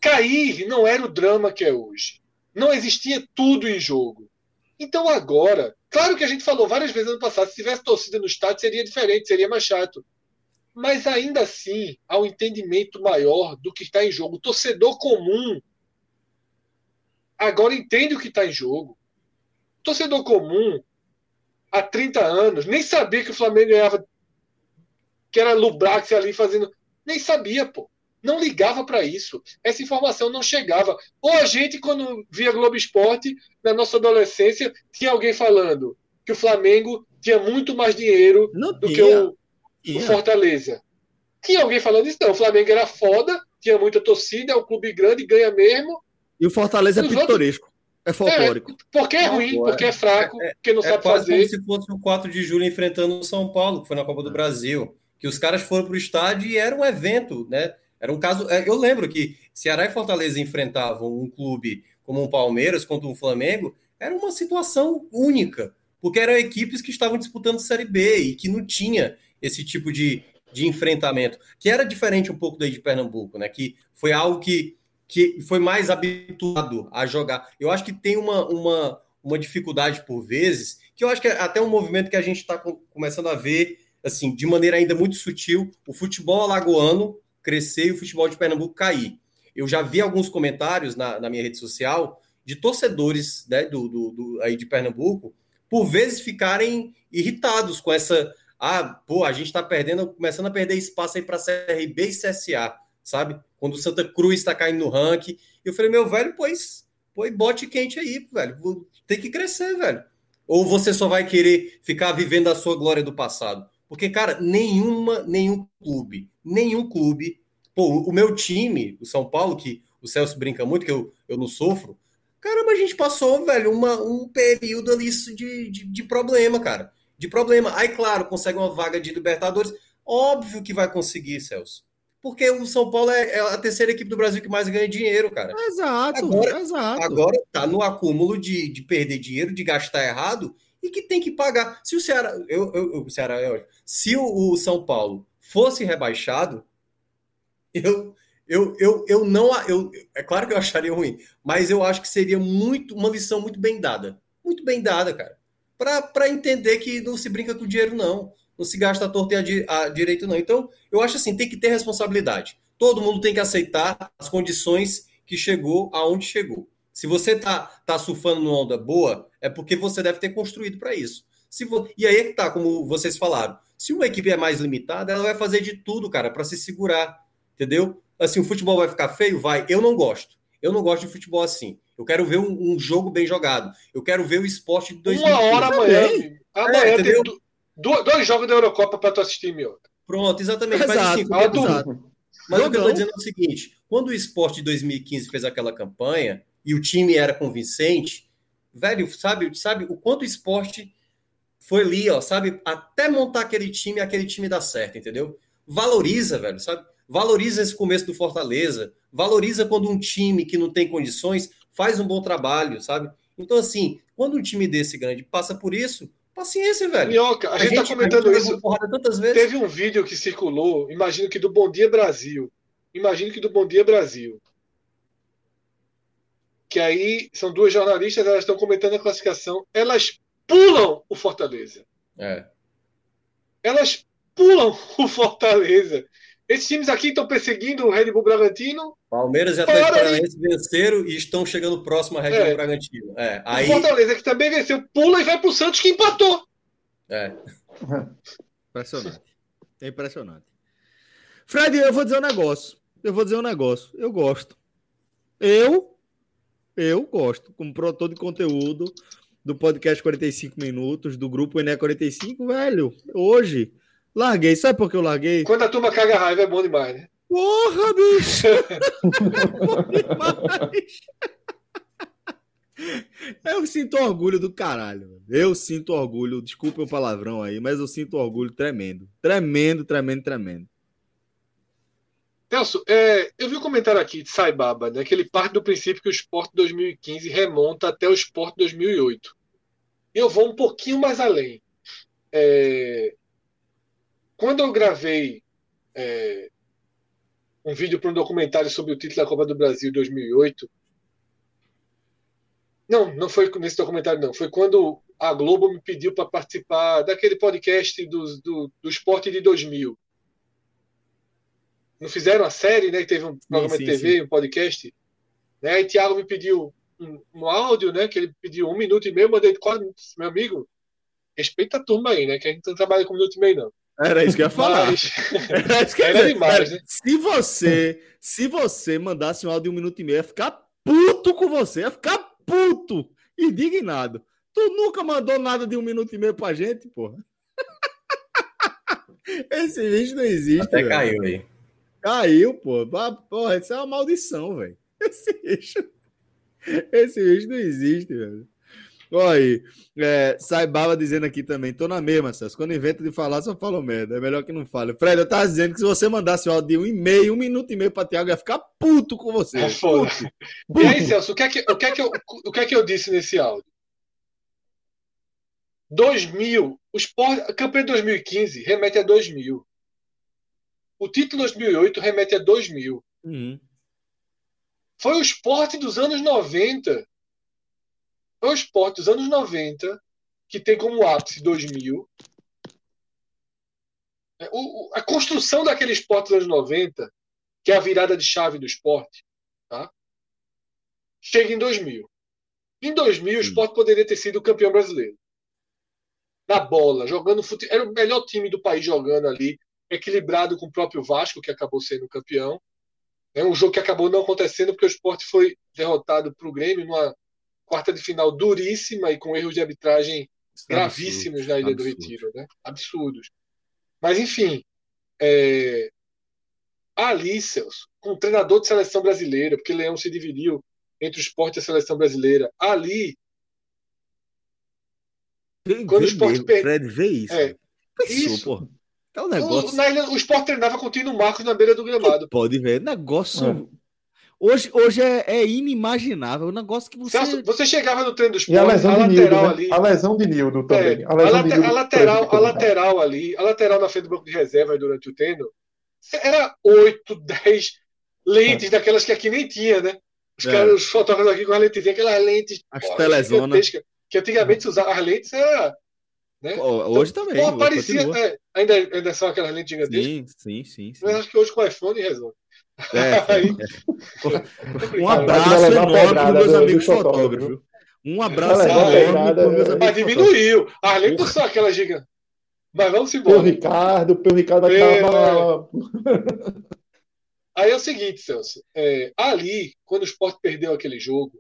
Cair não era o drama que é hoje. Não existia tudo em jogo. Então agora, claro que a gente falou várias vezes ano passado, se tivesse torcida no estádio seria diferente, seria mais chato. Mas ainda assim, há um entendimento maior do que está em jogo. O torcedor comum agora entende o que está em jogo. O torcedor comum, há 30 anos, nem sabia que o Flamengo ganhava, que era Lubrax ali fazendo. Nem sabia, pô. Não ligava para isso. Essa informação não chegava. Ou a gente, quando via Globo Esporte, na nossa adolescência, tinha alguém falando que o Flamengo tinha muito mais dinheiro não do tinha. que o, o, Fortaleza. Tinha alguém falando isso? Não. O Flamengo era foda, tinha muita torcida, é um clube grande, ganha mesmo. E o Fortaleza é pitoresco. Outros... É folclórico. É, porque é ruim, porque é fraco, é, porque não é sabe fazer. Como se fosse o 4 de julho enfrentando o São Paulo, que foi na Copa do Brasil. Que os caras foram para o estádio e era um evento, né? Era um caso. É, eu lembro que Ceará e Fortaleza enfrentavam um clube como um Palmeiras contra um Flamengo, era uma situação única, porque eram equipes que estavam disputando Série B e que não tinha esse tipo de, de enfrentamento, que era diferente um pouco daí de Pernambuco, né? Que foi algo que, que foi mais habituado a jogar. Eu acho que tem uma, uma, uma dificuldade por vezes, que eu acho que é até um movimento que a gente está começando a ver assim, de maneira ainda muito sutil, o futebol alagoano crescer e o futebol de Pernambuco cair. Eu já vi alguns comentários na, na minha rede social de torcedores né, do, do, do, aí de Pernambuco, por vezes ficarem irritados com essa. Ah, pô, a gente está perdendo, começando a perder espaço aí para CRB e CSA, sabe? Quando o Santa Cruz está caindo no ranking. Eu falei, meu velho, pois, pois bote quente aí, velho. Tem que crescer, velho. Ou você só vai querer ficar vivendo a sua glória do passado? Porque, cara, nenhuma, nenhum clube, nenhum clube. Pô, o meu time, o São Paulo, que o Celso brinca muito, que eu, eu não sofro. Caramba, a gente passou, velho, uma, um período ali de, de, de problema, cara. De problema. Aí, claro, consegue uma vaga de Libertadores. Óbvio que vai conseguir, Celso. Porque o São Paulo é, é, a terceira equipe do Brasil que mais ganha dinheiro, cara. Exato, agora, exato. Agora tá no acúmulo de, de perder dinheiro, de gastar errado e que tem que pagar. Se o Ceará, eu, eu, o Ceará, eu, se o, o, São Paulo fosse rebaixado, eu, eu, eu, eu não, eu, é claro que eu acharia ruim, mas eu acho que seria muito uma lição muito bem dada, muito bem dada, cara, para entender que não se brinca com dinheiro não, não se gasta a torta e a, a direito não. Então, eu acho assim, tem que ter responsabilidade. Todo mundo tem que aceitar as condições que chegou aonde chegou. Se você tá, tá surfando numa onda boa, é porque você deve ter construído para isso. Se vo... E aí é que tá, como vocês falaram. Se uma equipe é mais limitada, ela vai fazer de tudo, cara, para se segurar. Entendeu? Assim, o futebol vai ficar feio? Vai. Eu não gosto. Eu não gosto de futebol assim. Eu quero ver um, um jogo bem jogado. Eu quero ver o esporte de 2015. Uma hora amanhã. Amanhã é, tem dois jogos da Eurocopa para tu assistir, meu. Pronto, exatamente. Exato, mas, assim, quando... mas o que eu tô dizendo é o seguinte: quando o esporte de 2015 fez aquela campanha, e o time era convincente, velho, sabe, sabe o quanto o esporte foi ali, ó, sabe, até montar aquele time, aquele time dá certo, entendeu? Valoriza, velho, sabe? Valoriza esse começo do Fortaleza, valoriza quando um time que não tem condições faz um bom trabalho, sabe? Então, assim, quando um time desse grande passa por isso, paciência, velho. Minhoca, a, a gente, tá comentando isso. Teve um vídeo que circulou, imagino que do Bom Dia Brasil. Imagino que do Bom Dia Brasil que aí são duas jornalistas, elas estão comentando a classificação, elas pulam o Fortaleza. É. Elas pulam o Fortaleza. Esses times aqui estão perseguindo o Red Bull Bragantino. Palmeiras e Atlético Paranaense venceram e estão chegando próximo ao Red Bull é. Bragantino. É, aí... O Fortaleza, que também venceu, pula e vai para o Santos, que empatou. É. Impressionante. É impressionante. Fred, eu vou dizer um negócio. Eu vou dizer um negócio. Eu gosto. Eu eu gosto, como produtor de conteúdo do podcast 45 Minutos, do grupo Ené 45, velho. Hoje, larguei. Sabe por que eu larguei? Quando a turma caga raiva, é bom demais, né? Porra, bicho! é bom demais! Eu sinto orgulho do caralho. Eu sinto orgulho, desculpa o palavrão aí, mas eu sinto orgulho tremendo. Tremendo, tremendo, tremendo. Nelson, é, eu vi um comentário aqui de Saibaba, né, que ele parte do princípio que o Sport 2015 remonta até o Sport 2008. Eu vou um pouquinho mais além. É, quando eu gravei é, um vídeo para um documentário sobre o título da Copa do Brasil 2008. Não, não foi nesse documentário, não. Foi quando a Globo me pediu para participar daquele podcast do, do, do Esporte de 2000. Não fizeram a série, né? Teve um programa sim, de TV, sim. um podcast. Né? Aí Thiago me pediu um, um, áudio, né? Que ele pediu um minuto e meio, eu mandei quatro minutos. Meu amigo, respeita a turma aí, né? Que a gente não trabalha com um minuto e meio, não. Era isso que eu ia falar. Mas... Era, isso que Era dizer, demais, né? Se você, se você mandasse um áudio de um minuto e meio, ia ficar puto com você, ia ficar puto, indignado. Tu nunca mandou nada de um minuto e meio pra gente, porra. Esse vídeo não existe. Até caiu aí. Caiu, pô. Porra, isso é uma maldição, velho. Esse vídeo. Esse vídeo não existe, velho. Olha aí, é, Saibaba dizendo aqui também, tô na mesma, Celso. Quando invento de falar, só falo merda. É melhor que não fale. Fred, eu tava dizendo que se você mandasse um áudio de um e-mail, um minuto e meio pra Tiago, ia ficar puto com você. É foda. Puto, puto. E aí, Celso, o que, é que, o, que é que eu, o que é que eu disse nesse áudio? 2000, o Sport, campanha de 2015 remete a 2000. O título 2008 remete a 2000. Uhum. Foi o esporte dos anos 90 é o esporte dos anos 90, que tem como ápice 2000. É, o, a construção daquele esporte dos anos 90, que é a virada de chave do esporte, tá? chega em 2000. Em 2000, Sim. o esporte poderia ter sido o campeão brasileiro. Na bola, jogando futebol. Era o melhor time do país jogando ali, equilibrado com o próprio Vasco, que acabou sendo campeão. É um jogo que acabou não acontecendo porque o esporte foi derrotado para o Grêmio numa quarta de final duríssima e com erros de arbitragem gravíssimos na Ilha Absurdo. do Retiro, né? Absurdos. Mas, enfim, é... ali, Celso, com treinador de seleção brasileira, porque Leão se dividiu entre o esporte e a seleção brasileira, ali. Vê, quando o esporte perde. Vê isso. É, Pensou, isso. Porra. É um negócio... o, na ilha, o esporte treinava com o Tino Marcos na beira do gramado. Pode ver, negócio. É Hoje, hoje é, é, inimaginável. O negócio que você. Celso, você chegava no treino do esporte, e a lesão a de lateral Nildo, né? ali. A lesão de Nildo também. É, a, a, late, a, lateral, a lateral ali, a lateral na frente do banco de reserva durante o treino, era 8, 10 lentes é. daquelas que aqui nem tinha, né? Os, é. caras, os fotógrafos aqui com as lentes, aquelas lentes. As telezonas. Que antigamente se usava as lentes, era. Né? Hoje então, também. Pô, parecia, é, ainda, ainda são aquelas lentes gigantescas. Sim, sim, sim, sim. Mas acho que hoje com o iPhone resolve. É, é. Um abraço enorme para meus amigos fotógrafos. Um abraço enorme para meus amigos Mas diminuiu. Além do só aquela giga. Mas vamos embora. O Ricardo, o Ricardo é, Aí é o seguinte, Celso. É, ali, quando o Sport perdeu aquele jogo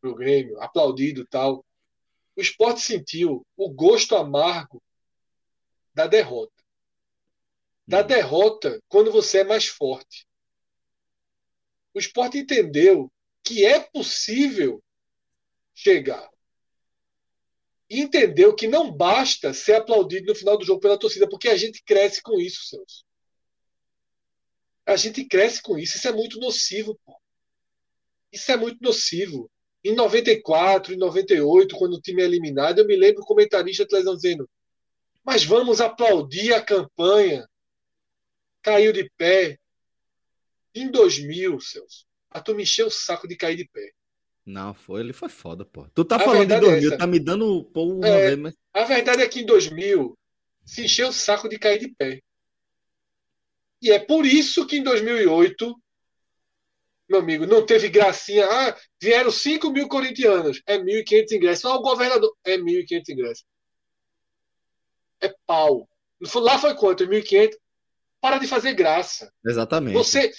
pro Grêmio, aplaudido e tal, o Sport sentiu o gosto amargo da derrota da derrota quando você é mais forte. O esporte entendeu que é possível chegar. E entendeu que não basta ser aplaudido no final do jogo pela torcida, porque a gente cresce com isso, Celso. A gente cresce com isso. Isso é muito nocivo, pô. Isso é muito nocivo. Em 94, em 98, quando o time é eliminado, eu me lembro o comentarista televisão dizendo: Mas vamos aplaudir a campanha caiu de pé. Em 2000, Celso, a tu encheu o saco de cair de pé. Não, foi, ele foi foda, pô. Tu tá a falando de 2000, é tá me dando porra, é, mas... A verdade é que em 2000 se encheu o saco de cair de pé. E é por isso que em 2008, meu amigo, não teve gracinha. Ah, vieram 5 mil corintianos. É 1.500 ingressos. Ah, o governador. É 1.500 ingressos. É pau. Lá foi quanto? 1.500? para de fazer graça. Exatamente. Você,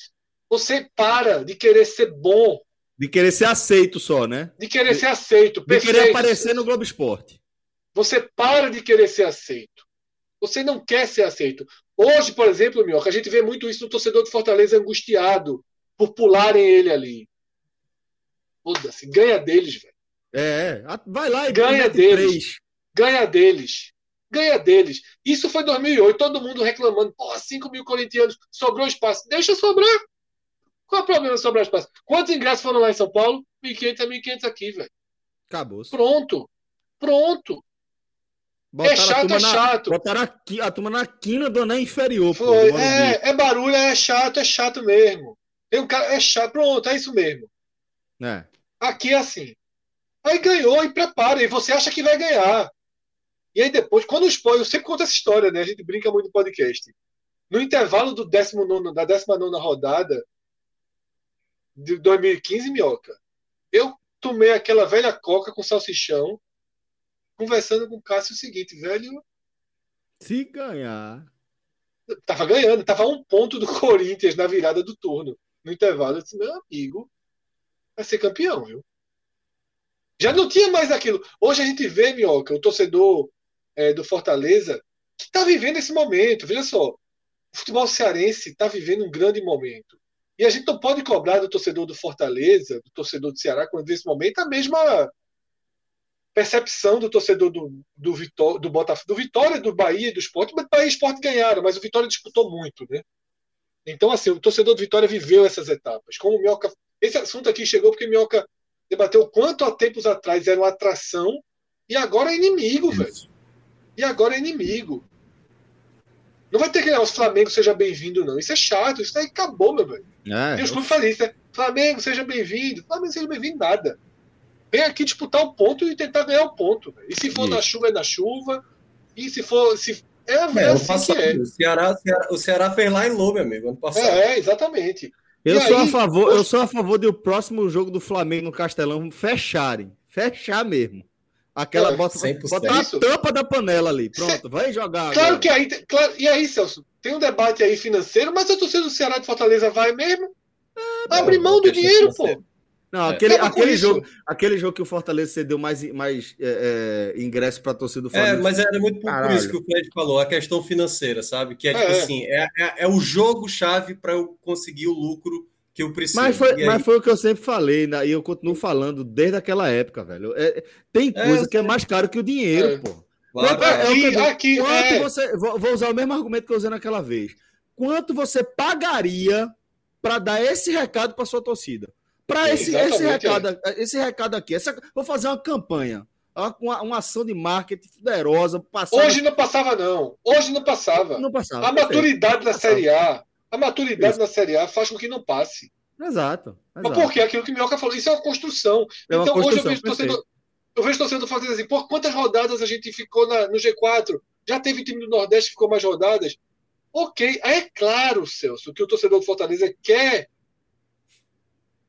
você para de querer ser bom. De querer ser aceito só, né? De querer ser aceito. De perfeito. querer aparecer no Globo Esporte. Você para de querer ser aceito. Você não quer ser aceito. Hoje, por exemplo, Minhoca, a gente vê muito isso no torcedor de Fortaleza angustiado por pularem ele ali. Foda-se, ganha deles, velho. É, vai lá e ganha deles. Ganha deles ganha deles. Isso foi 2008, todo mundo reclamando. Pô, 5 mil corintianos, sobrou espaço. Deixa sobrar. Qual é o problema de sobrar espaço? Quantos ingressos foram lá em São Paulo? 1.500 a 1.500 aqui, velho. Acabou. Pronto. Pronto. Botaram é chato, é chato. botaram a, a turma na quina do anel inferior. Foi. Pô, é, é barulho, é chato, é chato mesmo. Tem um cara, é chato, pronto, é isso mesmo. É. Aqui é assim. Aí ganhou e prepara, e você acha que vai ganhar. E aí depois, quando o spoiler, eu sempre conto essa história, né? A gente brinca muito no podcast. No intervalo do 19, da 19 rodada de 2015, Minhoca, eu tomei aquela velha coca com salsichão, conversando com o Cássio o seguinte, velho. Se ganhar. Tava ganhando, tava um ponto do Corinthians na virada do turno. No intervalo, eu disse, meu amigo, vai ser campeão, viu? Já não tinha mais aquilo. Hoje a gente vê, Minhoca, o torcedor é, do Fortaleza, que está vivendo esse momento. Veja só, o futebol cearense está vivendo um grande momento. E a gente não pode cobrar do torcedor do Fortaleza, do torcedor do Ceará, quando nesse momento, a mesma percepção do torcedor do, do, Vitó do Botafogo, do Vitória, do Bahia e do Esporte. Mas Bahia e Esporte ganharam, mas o Vitória disputou muito, né? Então, assim, o torcedor do Vitória viveu essas etapas. Como o Minhoca. Esse assunto aqui chegou porque o Minhoca debateu quanto há tempos atrás era uma atração e agora é inimigo, Isso. velho e agora é inimigo. Não vai ter que o Flamengo seja bem-vindo, não. Isso é chato, isso aí acabou, meu velho. É, e os clubes fazem isso, né? Flamengo, seja bem-vindo. Flamengo, seja bem-vindo, nada. Vem aqui disputar o ponto e tentar ganhar o ponto. Véio. E se for isso. na chuva, é na chuva. E se for. Se... É, é, é assim passado, que é. O Ceará, Ceará, o Ceará fez lá em meu amigo, ano passado. É, exatamente. Eu sou, aí, a favor, eu sou a favor de o próximo jogo do Flamengo no Castelão fecharem. Fechar mesmo. Aquela é, bota, bota a tampa da panela ali. Pronto, vai jogar. Claro agora. que aí. Claro, e aí, Celso, tem um debate aí financeiro, mas a torcida do Ceará de Fortaleza vai mesmo? É, Abre mão do dinheiro, pô. Não, é. aquele, aquele, jogo, aquele jogo que o Fortaleza cedeu mais, mais é, é, ingresso para a torcida do Flamengo. É, mas era muito por, isso que o Fred falou, a questão financeira, sabe? Que é, tipo assim, é, é, o jogo-chave para eu conseguir o lucro que eu preciso. Mas foi, aí... mas foi o que eu sempre falei, né? e eu continuo falando desde aquela época, velho. É, tem é, coisa é, que é mais caro que o dinheiro, é. pô. Claro, é, aqui, aqui, quanto é. você. Vou, vou, usar o mesmo argumento que eu usei naquela vez. Quanto você pagaria para dar esse recado para sua torcida? Para esse, esse, recado, esse recado aqui. Essa, vou fazer uma campanha. Uma, uma, ação de marketing poderosa. Hoje não passava, não. Hoje não passava. Não passava. A maturidade da Série A a maturidade isso. na Série A faz com que não passe. Exato. exato. Mas porque aquilo que o Minhoca falou, isso é uma construção. É uma então construção, hoje eu vejo torcedor, eu vejo torcedor fazendo assim, por quantas rodadas a gente ficou na, no G4? Já teve time do Nordeste que ficou mais rodadas? Ok, é claro, Celso, que o torcedor do Fortaleza quer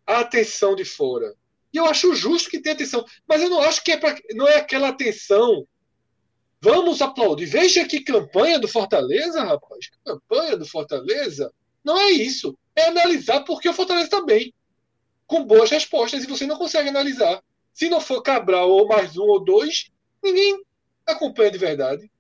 a atenção de fora. E eu acho justo que tenha atenção, mas eu não acho que é pra, não é aquela atenção. Vamos aplaudir. Veja que campanha do Fortaleza, rapaz. Campanha do Fortaleza. Não é isso. É analisar porque o Fortaleza está bem. Com boas respostas e você não consegue analisar. Se não for Cabral ou mais um ou dois, ninguém acompanha de verdade.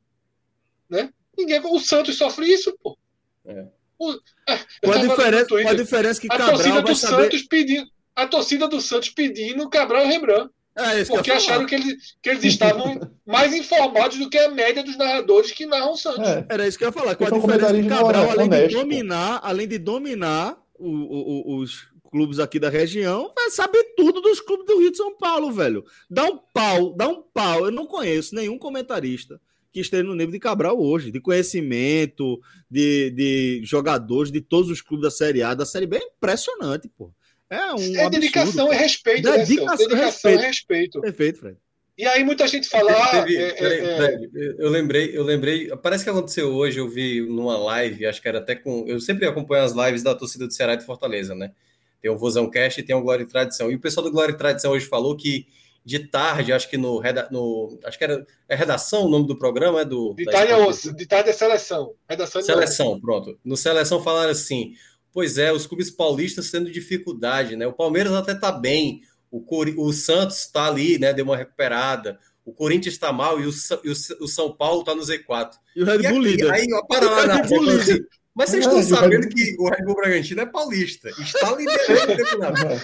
Né? Ninguém, o Santos sofre isso, pô. É. O, é, qual, a diferença, qual a diferença que Cabral a torcida do saber... Santos pedindo a torcida do Santos pedindo Cabral e Rembrandt. É, porque acharam que eles, que eles estavam mais informados do que a média dos narradores que narram o Santos. É. Era isso que eu ia falar. Qual a diferença que Cabral, além de dominar, além de dominar o, o, os clubes aqui da região, vai saber tudo dos clubes do Rio de São Paulo, velho. Dá um pau, dá um pau. Eu não conheço nenhum comentarista que esteja no nível de Cabral hoje, de conhecimento, de, de jogadores de todos os clubes da Série A, da Série B. É impressionante, pô. É, um é dedicação e respeito, né, dedicação, né, dedicação e respeito. Perfeito, Fred. E aí muita gente fala. Ah, Teve, é, é, Fred, eu lembrei, eu lembrei. Parece que aconteceu hoje, eu vi numa live, acho que era até com. Eu sempre acompanho as lives da torcida do Ceará e de Fortaleza, né? Tem o Vozão Cast e tem o Glória e Tradição. E o pessoal do Glória e Tradição hoje falou que de tarde, acho que no, no acho que era é redação o nome do programa é do de tarde, é, de tarde é seleção redação seleção pronto no seleção falaram assim Pois é, os clubes paulistas tendo dificuldade, né? O Palmeiras até tá bem, o, Cor... o Santos está ali, né? Deu uma recuperada. O Corinthians está mal e o, e o, São Paulo está no Z4. E o Red Bull líder. Aí, ó, para lá, na, assim, mas vocês estão sabendo que o Red Bull Bragantino é paulista. Está liderando o campeonato.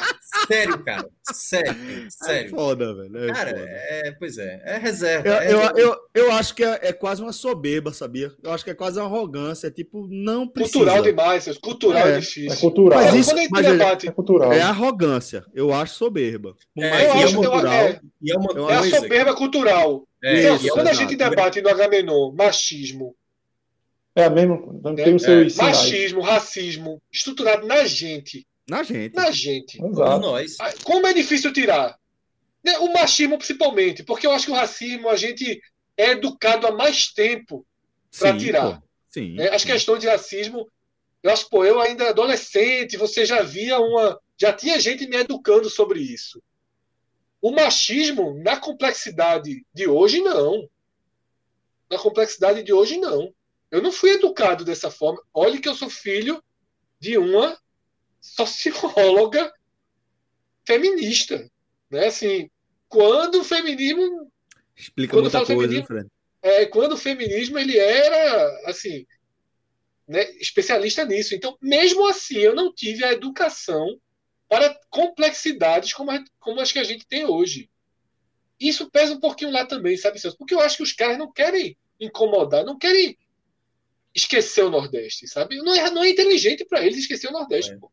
sério, cara. Sério, sério. É foda, velho. É cara, foda. É, pois é. É reserva. Eu, é eu, eu, eu, acho que é, é, quase uma soberba, sabia? Eu acho que é quase uma arrogância. É tipo, não precisa. Cultural demais. Cultural é, é difícil. É cultural. Mas isso, mas é, é, cultural. É arrogância. Eu acho soberba. É, eu acho cultural, é, é, é, a soberba cultural. É, isso, quando a gente debate no Agamenon machismo. É a mesma coisa. Tem o seu é. Machismo, racismo, estruturado na gente. Na gente. Na gente. Exato. Nós. Como é difícil tirar? Né, o machismo, principalmente, porque eu acho que o racismo a gente é educado há mais tempo para tirar. Pô. Sim, é, As questões de racismo, eu acho, pô, eu ainda adolescente, você já via uma. Já tinha gente me educando sobre isso. O machismo, na complexidade de hoje, não. Na complexidade de hoje, não. Eu não fui educado dessa forma. Olhe que eu sou filho de uma socióloga feminista. Né? Assim, quando o feminismo. Explica quando muita coisa, feminismo, Fred. É, quando o feminismo ele era assim, né, especialista nisso. Então, mesmo assim, eu não tive a educação para complexidades como, a, como as que a gente tem hoje. Isso pesa um pouquinho lá também, sabe, Celso? Porque eu acho que os caras não querem incomodar, não querem esquecer o Nordeste, sabe? Não é, não é inteligente para eles esquecer o Nordeste, é. pô.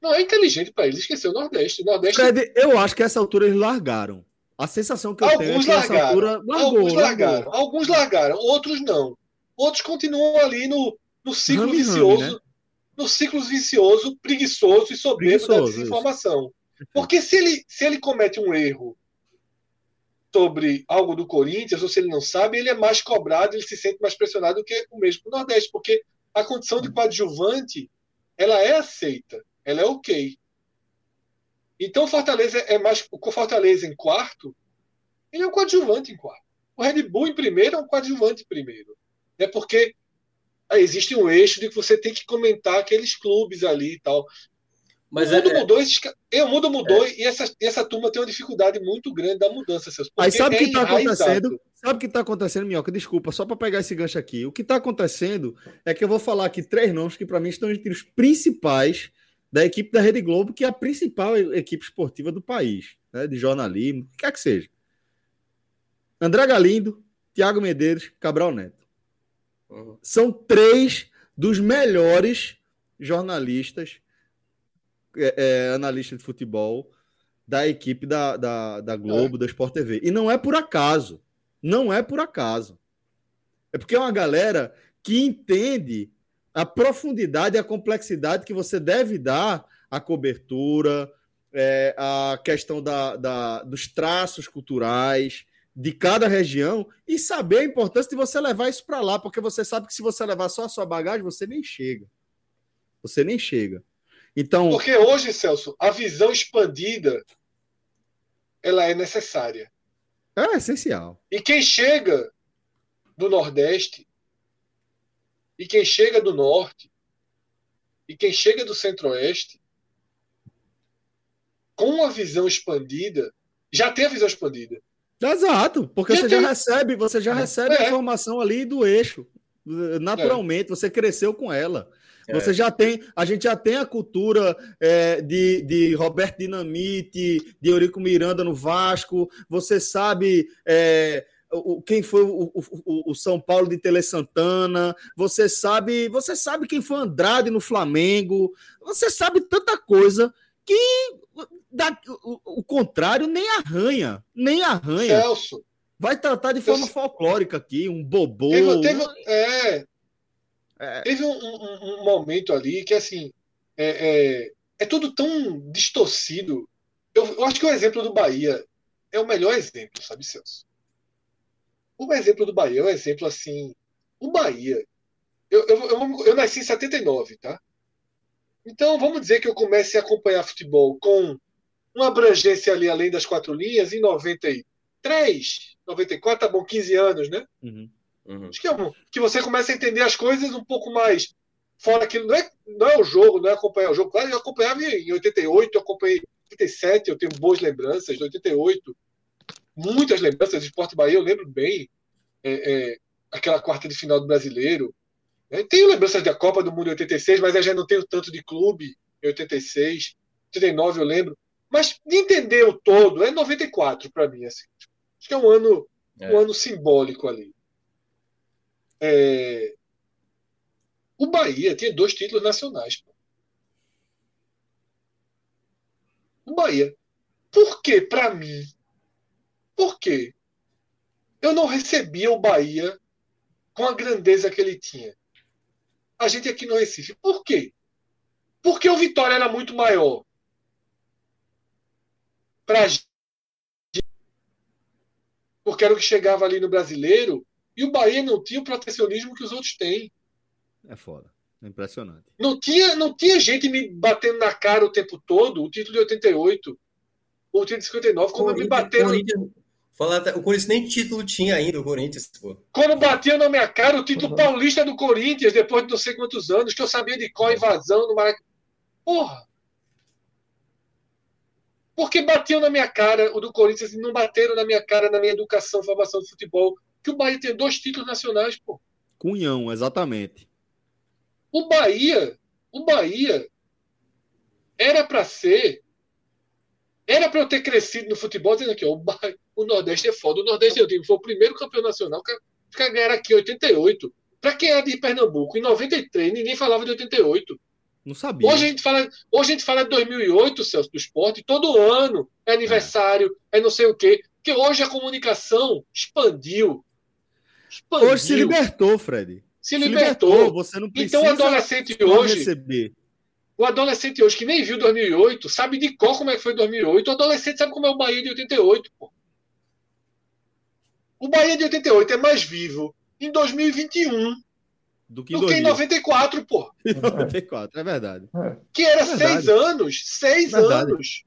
Não é inteligente para eles esquecer o Nordeste. O Nordeste... Fred, eu acho que essa altura eles largaram. A sensação que eu alguns tenho é que largaram, essa altura largou, alguns largaram, largou. alguns largaram, outros não. Outros continuam ali no, no ciclo vicioso, né? no ciclo vicioso, preguiçoso e soberbo preguiçoso, da desinformação. Isso. Porque se ele, se ele comete um erro sobre algo do Corinthians, ou se ele não sabe, ele é mais cobrado, ele se sente mais pressionado do que o mesmo do Nordeste, porque a condição de coadjuvante ela é aceita, ela é ok. Então Fortaleza é mais. O Fortaleza em quarto, ele é um coadjuvante em quarto. O Red Bull em primeiro é um coadjuvante em primeiro. Né? Porque existe um eixo de que você tem que comentar aqueles clubes ali e tal. Mas o mundo é, mudou, esses, o mundo mudou é. e essa, essa turma tem uma dificuldade muito grande da mudança. Seus, Aí sabe o é que está acontecendo? Sabe o que está acontecendo, Minhoca? Desculpa, só para pegar esse gancho aqui. O que está acontecendo é que eu vou falar aqui três nomes que para mim estão entre os principais da equipe da Rede Globo, que é a principal equipe esportiva do país, né? de jornalismo, o que quer que seja. André Galindo, Thiago Medeiros, Cabral Neto. Uhum. São três dos melhores jornalistas, é, é, analistas de futebol da equipe da, da, da Globo, é. da Sport TV. E não é por acaso. Não é por acaso. É porque é uma galera que entende a profundidade e a complexidade que você deve dar à cobertura, é, a questão da, da, dos traços culturais, de cada região e saber a importância de você levar isso para lá, porque você sabe que se você levar só a sua bagagem, você nem chega. Você nem chega. Então, porque hoje, Celso, a visão expandida ela é necessária. É essencial. E quem chega do Nordeste e quem chega do Norte e quem chega do Centro-Oeste com uma visão expandida, já tem a visão expandida Exato, porque já você tem... já recebe, você já é. recebe é. a informação ali do eixo. Naturalmente, é. você cresceu com ela. É. Você já tem, a gente já tem a cultura é, de, de Roberto Dinamite, de Eurico Miranda no Vasco. Você sabe é, o, quem foi o, o, o, São Paulo de Tele Santana. Você sabe, você sabe quem foi Andrade no Flamengo. Você sabe tanta coisa que da, o, contrário nem arranha, nem arranha. Celso. Vai tratar de forma folclórica aqui, um bobô. Teve, teve é, é. teve um, um, um, momento ali que, assim, é, é, é tudo tão distorcido. Eu, eu, acho que o exemplo do Bahia é o melhor exemplo, sabe, Celso? O exemplo do Bahia é um exemplo assim. O Bahia. Eu, eu, eu, eu nasci em 79, tá? Então, vamos dizer que eu comece a acompanhar futebol com uma abrangência ali além das quatro linhas em 93, 94, tá bom, 15 anos, né? Uhum. Uhum. Acho que, é um, que você começa a entender as coisas um pouco mais fora aquilo. Não é, não é o jogo, não é acompanhar o jogo. Claro, eu acompanhava em 88, eu acompanhei em 87, eu tenho boas lembranças de 88. Muitas lembranças de Esporte Bahia, eu lembro bem. É, é, aquela quarta de final do brasileiro. Né? Tenho lembranças da Copa do Mundo em 86, mas eu já não tenho tanto de clube em 86. 89 eu lembro. Mas de entender o todo, é 94 para mim. Assim. Acho que é um ano, é. um ano simbólico ali. É... O Bahia tinha dois títulos nacionais. O Bahia. Por que, para mim? Por quê? eu não recebia o Bahia com a grandeza que ele tinha. A gente aqui no Recife. Por quê? Porque o Vitória era muito maior. Pra gente. Porque era o que chegava ali no brasileiro. E o Bahia não tinha o protecionismo que os outros têm. É foda. É impressionante. Não tinha, não tinha gente me batendo na cara o tempo todo. O título de 88, o título de 59, como me bateram. Fala, o Corinthians nem título tinha ainda, o Corinthians. Pô. Quando batia na minha cara o título uhum. paulista do Corinthians, depois de não sei quantos anos, que eu sabia de qual invasão no Maracanã. Porra! Porque batiam na minha cara o do Corinthians e não bateram na minha cara na minha educação, formação de futebol. Que o Bahia tem dois títulos nacionais, pô. Cunhão, exatamente. O Bahia, o Bahia era para ser era para eu ter crescido no futebol dizendo aqui, ó, o, Bahia, o Nordeste é foda. O Nordeste é o time, foi o primeiro campeão nacional que, que ganhar aqui em 88. Para quem é de Pernambuco, em 93, ninguém falava de 88. Não sabia. Hoje a gente fala, hoje a gente fala de 2008, Celso, do esporte, todo ano é aniversário, é, é não sei o quê. Porque hoje a comunicação expandiu. Expandiu. Hoje se libertou, Fred. Se, se libertou. libertou. Você não precisa então, o adolescente hoje. Receber. O adolescente hoje que nem viu 2008 sabe de qual como é que foi 2008. O adolescente sabe como é o Bahia de 88. Pô. O Bahia de 88 é mais vivo em 2021 do que, do que em 94, pô. 94, é verdade. É. Que era é verdade. seis anos. Seis anos.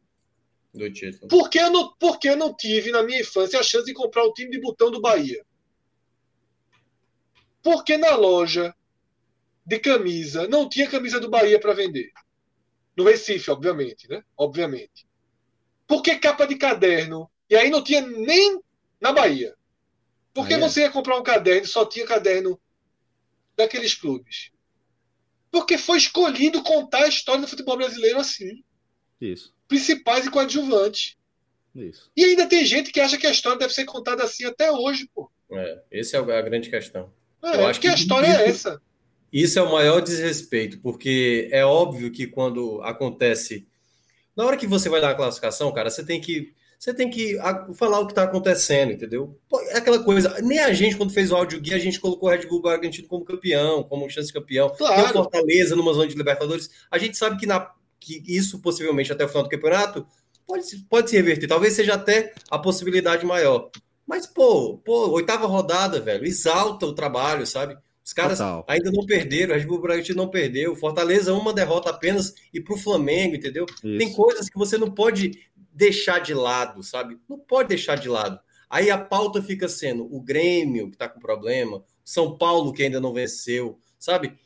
Do título. Por que, eu não, por que eu não tive na minha infância a chance de comprar o time de botão do Bahia? Porque na loja de camisa não tinha camisa do Bahia para vender. No Recife, obviamente, né? Obviamente. Porque capa de caderno. E aí não tinha nem na Bahia. Porque ah, é? você ia comprar um caderno, só tinha caderno daqueles clubes. Porque foi escolhido contar a história do futebol brasileiro assim. Isso. Principais e coadjuvantes. Isso. E ainda tem gente que acha que a história deve ser contada assim até hoje, pô. É, essa é a grande questão. É, eu acho que a história é essa. Isso é o maior desrespeito, porque é óbvio que quando acontece. Na hora que você vai dar a classificação, cara, você tem que. Você tem que falar o que está acontecendo, entendeu? É aquela coisa. Nem a gente, quando fez o áudio guia, a gente colocou o Red Bull Bragantino como campeão, como chance de campeão. Claro. Tem Fortaleza numa zona de Libertadores. A gente sabe que, na, que isso possivelmente até o final do campeonato pode, pode se reverter. Talvez seja até a possibilidade maior. Mas, pô, pô, oitava rodada, velho, exalta o trabalho, sabe? Os caras Total. ainda não perderam, a Red Bull Bragantino não perdeu. Fortaleza, uma derrota apenas e para o Flamengo, entendeu? Isso. Tem coisas que você não pode deixar de lado, sabe? Não pode deixar de lado. Aí a pauta fica sendo o Grêmio, que está com problema, São Paulo, que ainda não venceu, sabe?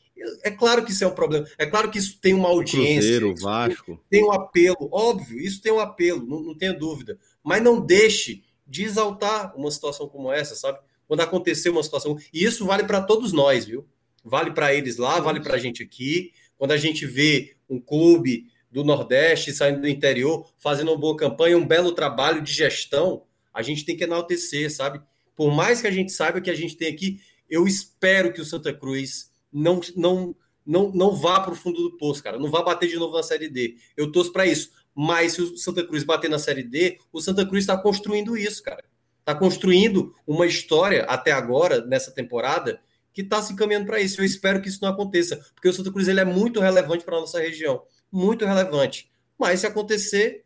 É claro que isso é um problema. É claro que isso tem uma audiência. Cruzeiro, Vasco. Tem um apelo, óbvio, isso tem um apelo, não, não tenha dúvida. Mas não deixe de exaltar uma situação como essa, sabe? Quando acontecer uma situação. E isso vale para todos nós, viu? Vale para eles lá, vale para a gente aqui. Quando a gente vê um clube do Nordeste saindo do interior, fazendo uma boa campanha, um belo trabalho de gestão, a gente tem que enaltecer, sabe? Por mais que a gente saiba que a gente tem aqui, eu espero que o Santa Cruz não, não, não, não vá para o fundo do poço, cara. Não vá bater de novo na Série D. Eu torço para isso. Mas se o Santa Cruz bater na Série D, o Santa Cruz está construindo isso, cara. Está construindo uma história até agora, nessa temporada, que está se encaminhando para isso. Eu espero que isso não aconteça, porque o Santa Cruz ele é muito relevante para a nossa região. Muito relevante. Mas se acontecer.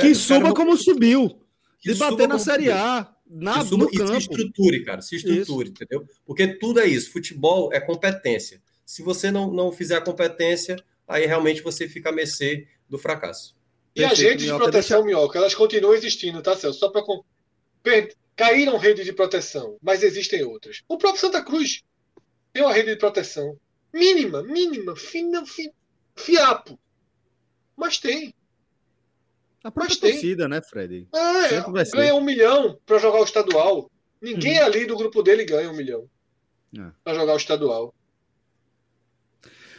Que suba como subiu. Que de bater na Série A. Na, que suba, no campo. se estruture, cara. Se estruture, isso. entendeu? Porque tudo é isso. Futebol é competência. Se você não, não fizer a competência, aí realmente você fica a mercê do fracasso. E Perfeito, agentes de proteção, deixa... Minhoca, elas continuam existindo, tá, Celso? Só para. Per... Caíram redes de proteção, mas existem outras. O próprio Santa Cruz tem uma rede de proteção. Mínima, mínima, fina, fi... fiapo. Mas tem. A própria mas torcida, tem. né, Fred? É, ganha um milhão para jogar o estadual. Ninguém uhum. ali do grupo dele ganha um milhão é. para jogar o estadual.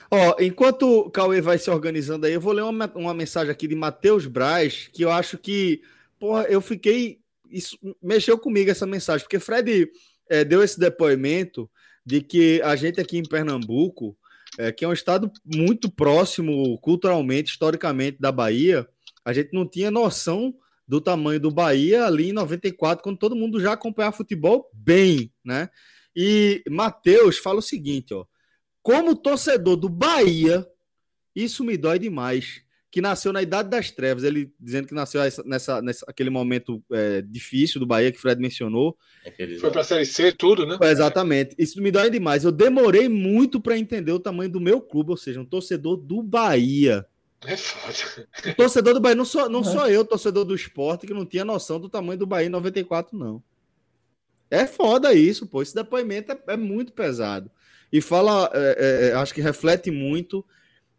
Ó, enquanto o Cauê vai se organizando aí, eu vou ler uma, uma mensagem aqui de Matheus Braz, que eu acho que, porra, eu fiquei. Isso mexeu comigo essa mensagem, porque Fred é, deu esse depoimento de que a gente aqui em Pernambuco, é, que é um estado muito próximo culturalmente, historicamente da Bahia, a gente não tinha noção do tamanho do Bahia ali em 94, quando todo mundo já acompanhava futebol bem, né? E Matheus fala o seguinte, ó. Como torcedor do Bahia, isso me dói demais. Que nasceu na Idade das Trevas, ele dizendo que nasceu nessa, nessa aquele momento é, difícil do Bahia que o Fred mencionou. Foi para a Série C, tudo, né? É, exatamente. Isso me dói demais. Eu demorei muito para entender o tamanho do meu clube, ou seja, um torcedor do Bahia. É foda. Torcedor do Bahia, não sou, não é. sou eu, torcedor do esporte, que não tinha noção do tamanho do Bahia em 94, não. É foda isso, pô. Esse depoimento é, é muito pesado. E fala, é, é, é acho que reflete muito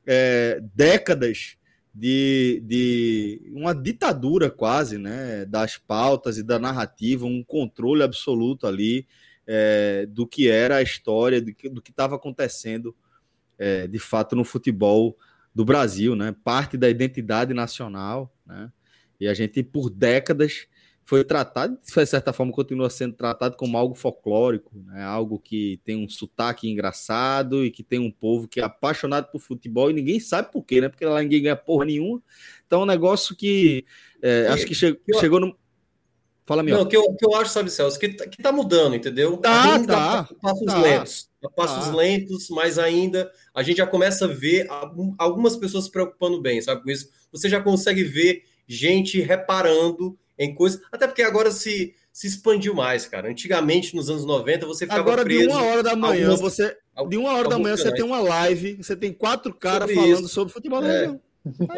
é, décadas de, de uma ditadura quase, né? Das pautas e da narrativa, um controle absoluto ali é, do que era a história, do que estava acontecendo de fato no futebol do Brasil, né? Parte da identidade nacional, né? E a gente, por décadas, foi tratado, de certa forma, continua sendo tratado como algo folclórico, né? algo que tem um sotaque engraçado e que tem um povo que é apaixonado por futebol e ninguém sabe por quê, né? Porque lá ninguém ganha porra nenhuma. Então, é um negócio que é, acho que che eu, chegou no. Fala, meu. Não, que eu, que eu acho, sabe, Celso, que, que tá mudando, entendeu? Tá, ainda tá. Passos tá, lentos. Passos tá. lentos, mas ainda a gente já começa a ver algumas pessoas se preocupando bem, sabe, com isso. Você já consegue ver gente reparando em coisas. Até porque agora se, se expandiu mais, cara. Antigamente, nos anos 90, você ficava agora, preso. Agora, de uma hora da manhã, algumas, você. De uma hora da manhã, você tem uma live, você tem quatro caras falando isso. sobre futebol é.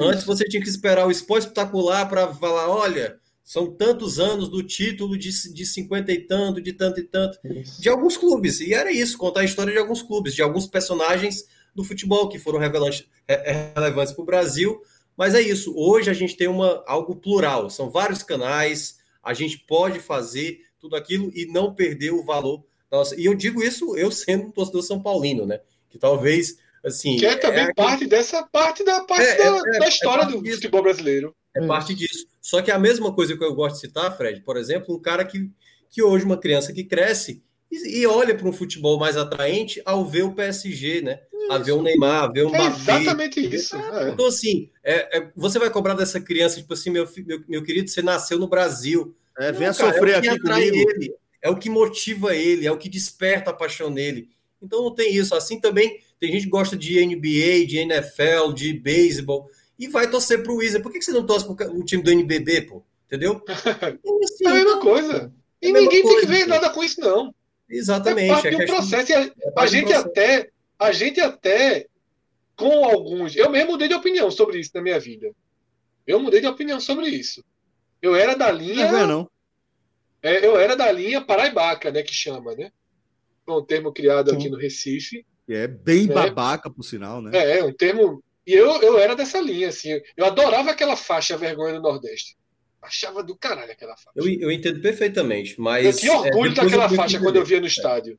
Antes você tinha que esperar o esporte espetacular para falar: olha, são tantos anos do título de, de 50 e tanto, de tanto e tanto, isso. de alguns clubes. E era isso, contar a história de alguns clubes, de alguns personagens do futebol que foram relevantes para o Brasil. Mas é isso, hoje a gente tem uma, algo plural, são vários canais, a gente pode fazer tudo aquilo e não perder o valor. Nossa, e eu digo isso eu sendo um torcedor São Paulino, né? Que talvez assim. Que é também é, parte dessa parte da parte é, da, é, da, é história do disso. futebol brasileiro. É parte disso. Só que a mesma coisa que eu gosto de citar, Fred, por exemplo, um cara que, que hoje, uma criança que cresce e, e olha para um futebol mais atraente ao ver o PSG, né? Isso. A ver o Neymar, a ver o é Exatamente isso. É. Então, assim, é, é, você vai cobrar dessa criança, tipo assim, meu, meu, meu querido, você nasceu no Brasil. É, venha sofrer é aqui comigo. Ele, é o que motiva ele, é o que desperta a paixão nele. Então não tem isso. Assim também tem gente que gosta de NBA, de NFL, de beisebol e vai torcer pro Wizard. Por que, você não torce pro time do NBB, pô? Entendeu? Então, assim, é a mesma então, coisa. E ninguém coisa, tem que ver nada com isso, não. Exatamente. É parte é um processo. A, é a gente processo. até, a gente até, com alguns. Eu mesmo mudei de opinião sobre isso na minha vida. Eu mudei de opinião sobre isso. Eu era da linha. Não, é não. É, eu era da linha paraibaca, né? Que chama, né? É um termo criado Sim. aqui no Recife. É bem né? babaca, por sinal, né? É, é um termo. E eu, eu era dessa linha, assim. Eu adorava aquela faixa vergonha do Nordeste. Achava do caralho aquela faixa. Eu, eu entendo perfeitamente, mas. Eu tinha orgulho é, daquela faixa quando eu via no estádio.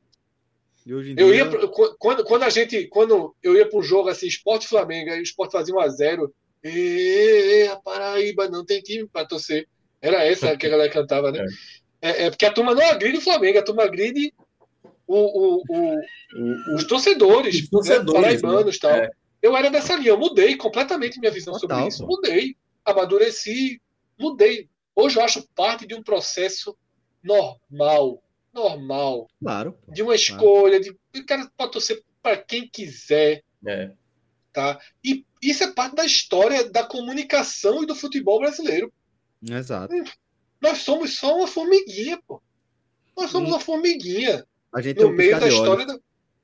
eu dia... ia quando, quando a gente quando eu ia para um jogo assim Esporte Flamengo aí o Esporte fazia 1 a 0 e a Paraíba não tem time para torcer era essa que a galera cantava né é. É, é, porque a turma não agride o Flamengo a turma agride o, o, o, os torcedores, os torcedores né, paraibanos né? tal é. eu era dessa linha eu mudei completamente minha visão Total, sobre isso pô. mudei amadureci mudei. Hoje eu acho parte de um processo normal. Normal. Claro. De uma escolha. Claro. De, o cara pode torcer para quem quiser. É. Tá? E isso é parte da história da comunicação e do futebol brasileiro. Exato. Nós somos só uma formiguinha, pô. Nós somos hum. uma formiguinha. A gente no meio da história da,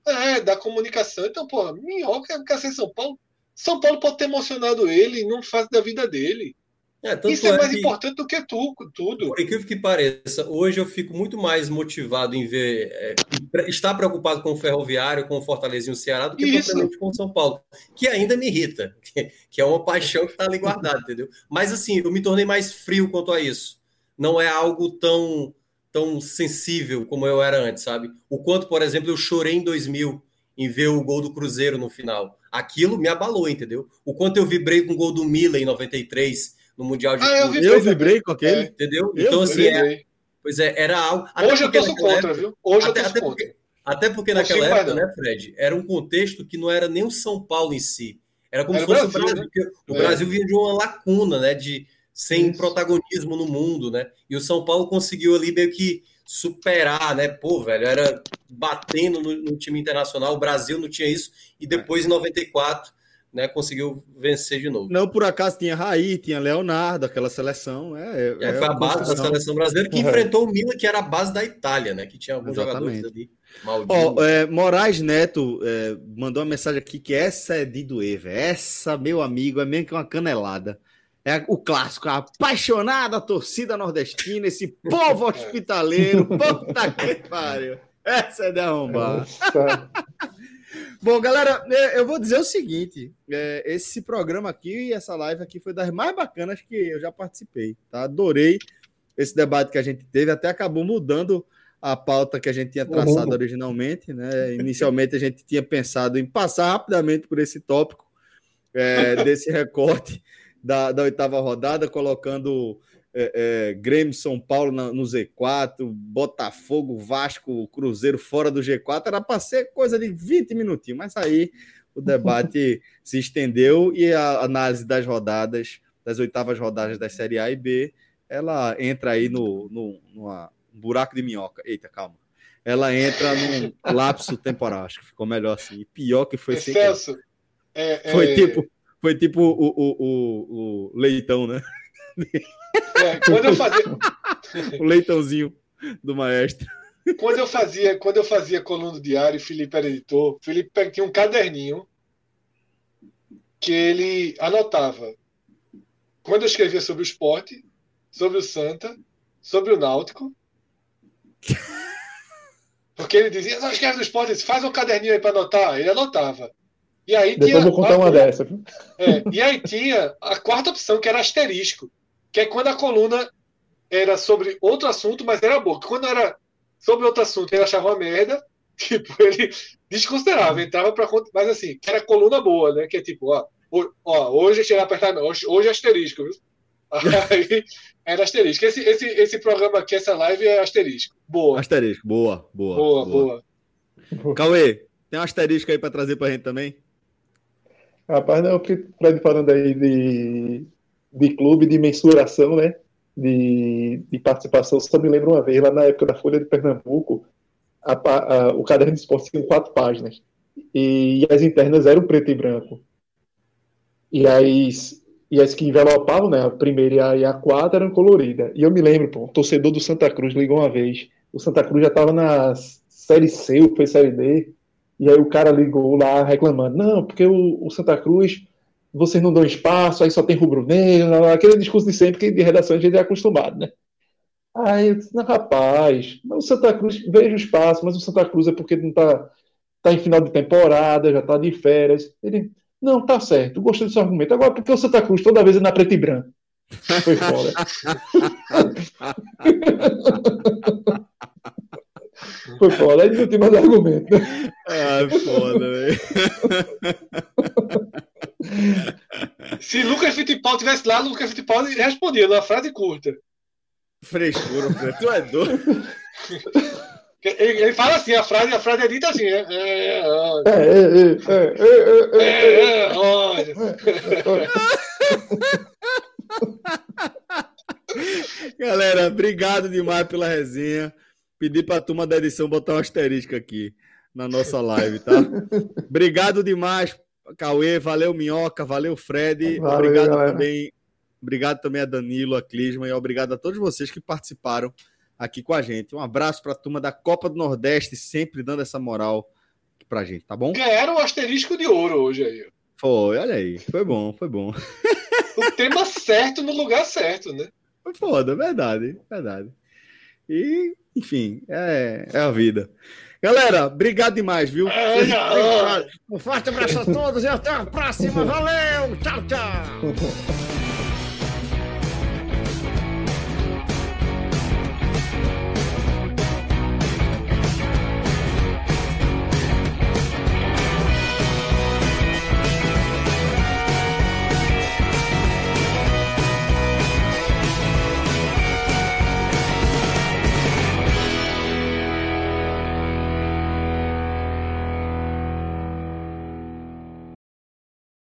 é, da comunicação. Então, pô, minhoca quer ser São Paulo. São Paulo pode ter emocionado ele e não faz da vida dele. É, Isso é, é mais que, importante do que tu, tudo. Por incrível que pareça, hoje eu fico muito mais motivado em ver, é, estar preocupado com o Ferroviário, com o Fortaleza e o Ceará do que propriamente com o São Paulo, que ainda me irrita, que, que é uma paixão que está ali guardada, entendeu? Mas assim, eu me tornei mais frio quanto a isso. Não é algo tão, tão sensível como eu era antes, sabe? O quanto, por exemplo, eu chorei em 2000 em ver o gol do Cruzeiro no final. Aquilo me abalou, entendeu? O quanto eu vibrei com o gol do Mila em 93 no Mundial de ah, eu, vibrei, eu vibrei com aquele. É, entendeu? Eu então, assim, é, pois é, era algo. Hoje eu tô contra, época, viu? Hoje até, eu tô até contra. Porque, até porque naquela época, né, Fred, era um contexto que não era nem o São Paulo em si. Era como era se fosse Brasil, o Brasil. Né? O é. Brasil vinha de uma lacuna, né? De sem Isso. protagonismo no mundo, né? E o São Paulo conseguiu ali meio que superar, né? Pô, velho, era batendo no, no time internacional, o Brasil não tinha isso, e depois em 94 né, conseguiu vencer de novo. Não por acaso tinha Raí, tinha Leonardo, aquela seleção. É, é, é foi a base da seleção brasileira que uhum. enfrentou o Milan, que era a base da Itália, né? Que tinha alguns Exatamente. jogadores ali. Oh, é, Moraes Neto é, mandou uma mensagem aqui que essa é de doer, velho. Essa, meu amigo, é mesmo que uma canelada. É o clássico, a apaixonada torcida nordestina, esse povo hospitaleiro. puta que pariu. Essa é de arrombar. Bom, galera, é, eu vou dizer o seguinte: é, esse programa aqui e essa live aqui foi das mais bacanas que eu já participei. Tá? Adorei esse debate que a gente teve, até acabou mudando a pauta que a gente tinha traçado uhum. originalmente. Né? Inicialmente a gente tinha pensado em passar rapidamente por esse tópico é, desse recorte da, da oitava rodada, colocando é, é, Grêmio, São Paulo na, no Z4, Botafogo, Vasco, Cruzeiro fora do G4, era para ser coisa de 20 minutinhos, mas aí o debate se estendeu e a análise das rodadas, das oitavas rodadas da Série A e B, ela entra aí no, no numa, um buraco de minhoca. Eita, calma. Ela entra num lapso temporal, acho que ficou melhor assim. E pior que foi Excesso. É, foi, é... tipo, foi tipo o, o, o, o leitão, né? É, quando eu fazia. o leitãozinho do maestro. Quando eu fazia, quando eu fazia coluna diário, Felipe era editor, Felipe tinha um caderninho que ele anotava quando eu escrevia sobre o esporte, sobre o Santa, sobre o Náutico. Porque ele dizia, não escreve do esporte, faz um caderninho aí para anotar. Ele anotava. E aí Depois tinha, eu vou contar uma dessa. É, e aí tinha a quarta opção, que era asterisco que é quando a coluna era sobre outro assunto, mas era boa. Quando era sobre outro assunto, ele achava uma merda, tipo, ele desconsiderava, entrava para mas assim, que era coluna boa, né? Que é tipo, ó, ó hoje chegar apertar, hoje, hoje é asterisco, viu? Aí era asterisco. Esse, esse, esse programa aqui, essa live é asterisco. Boa. Asterisco, boa, boa. Boa, boa. boa. Cauê, tem um asterisco aí para trazer para a gente também? Rapaz, não, o Fred falando aí de de clube de mensuração, né? De, de participação. Só me lembro uma vez, lá na época da Folha de Pernambuco, a, a, o caderno de esporte tinha quatro páginas. E, e, as internas eram preto e branco. E as, e as que envelopavam, né? A primeira e a, e a quarta eram coloridas. E eu me lembro, pô, o torcedor do Santa Cruz ligou uma vez. O Santa Cruz já estava na Série C, ou foi Série D. E aí o cara ligou lá reclamando: não, porque o, o Santa Cruz vocês não dão espaço, aí só tem rubro-negro, aquele discurso de sempre que de redação a gente é acostumado, né? Aí eu disse, não, rapaz, mas o Santa Cruz, veja o espaço, mas o Santa Cruz é porque não tá, tá em final de temporada, já tá de férias. Ele, não, tá certo, gostei seu argumento. Agora, porque o Santa Cruz toda vez é na preto e branco? Foi fora. Foi foda, aí não tem mais argumento. Ah, foda, velho. Se Lucas Fittipaldi tivesse lá, Lucas Fittipaldi respondia numa frase curta. Frescura, tu é doido. Ele, ele, fala assim, a frase, a frase é dita assim, é, é, é, olha. Galera, obrigado demais pela resenha. Pedi pra turma da edição botar um asterisco aqui na nossa live, tá? Obrigado demais Cauê, valeu Minhoca, valeu Fred, valeu, obrigado galera. também, obrigado também a Danilo, a Clisma e obrigado a todos vocês que participaram aqui com a gente. Um abraço para a turma da Copa do Nordeste, sempre dando essa moral pra gente, tá bom? Ganharam o um asterisco de ouro hoje aí. Foi, olha aí, foi bom, foi bom. o tema certo no lugar certo, né? Foi foda, verdade, verdade. E, enfim, é, é a vida. Galera, obrigado demais, viu? É, um forte abraço a todos e até a próxima. Valeu! Tchau, tchau!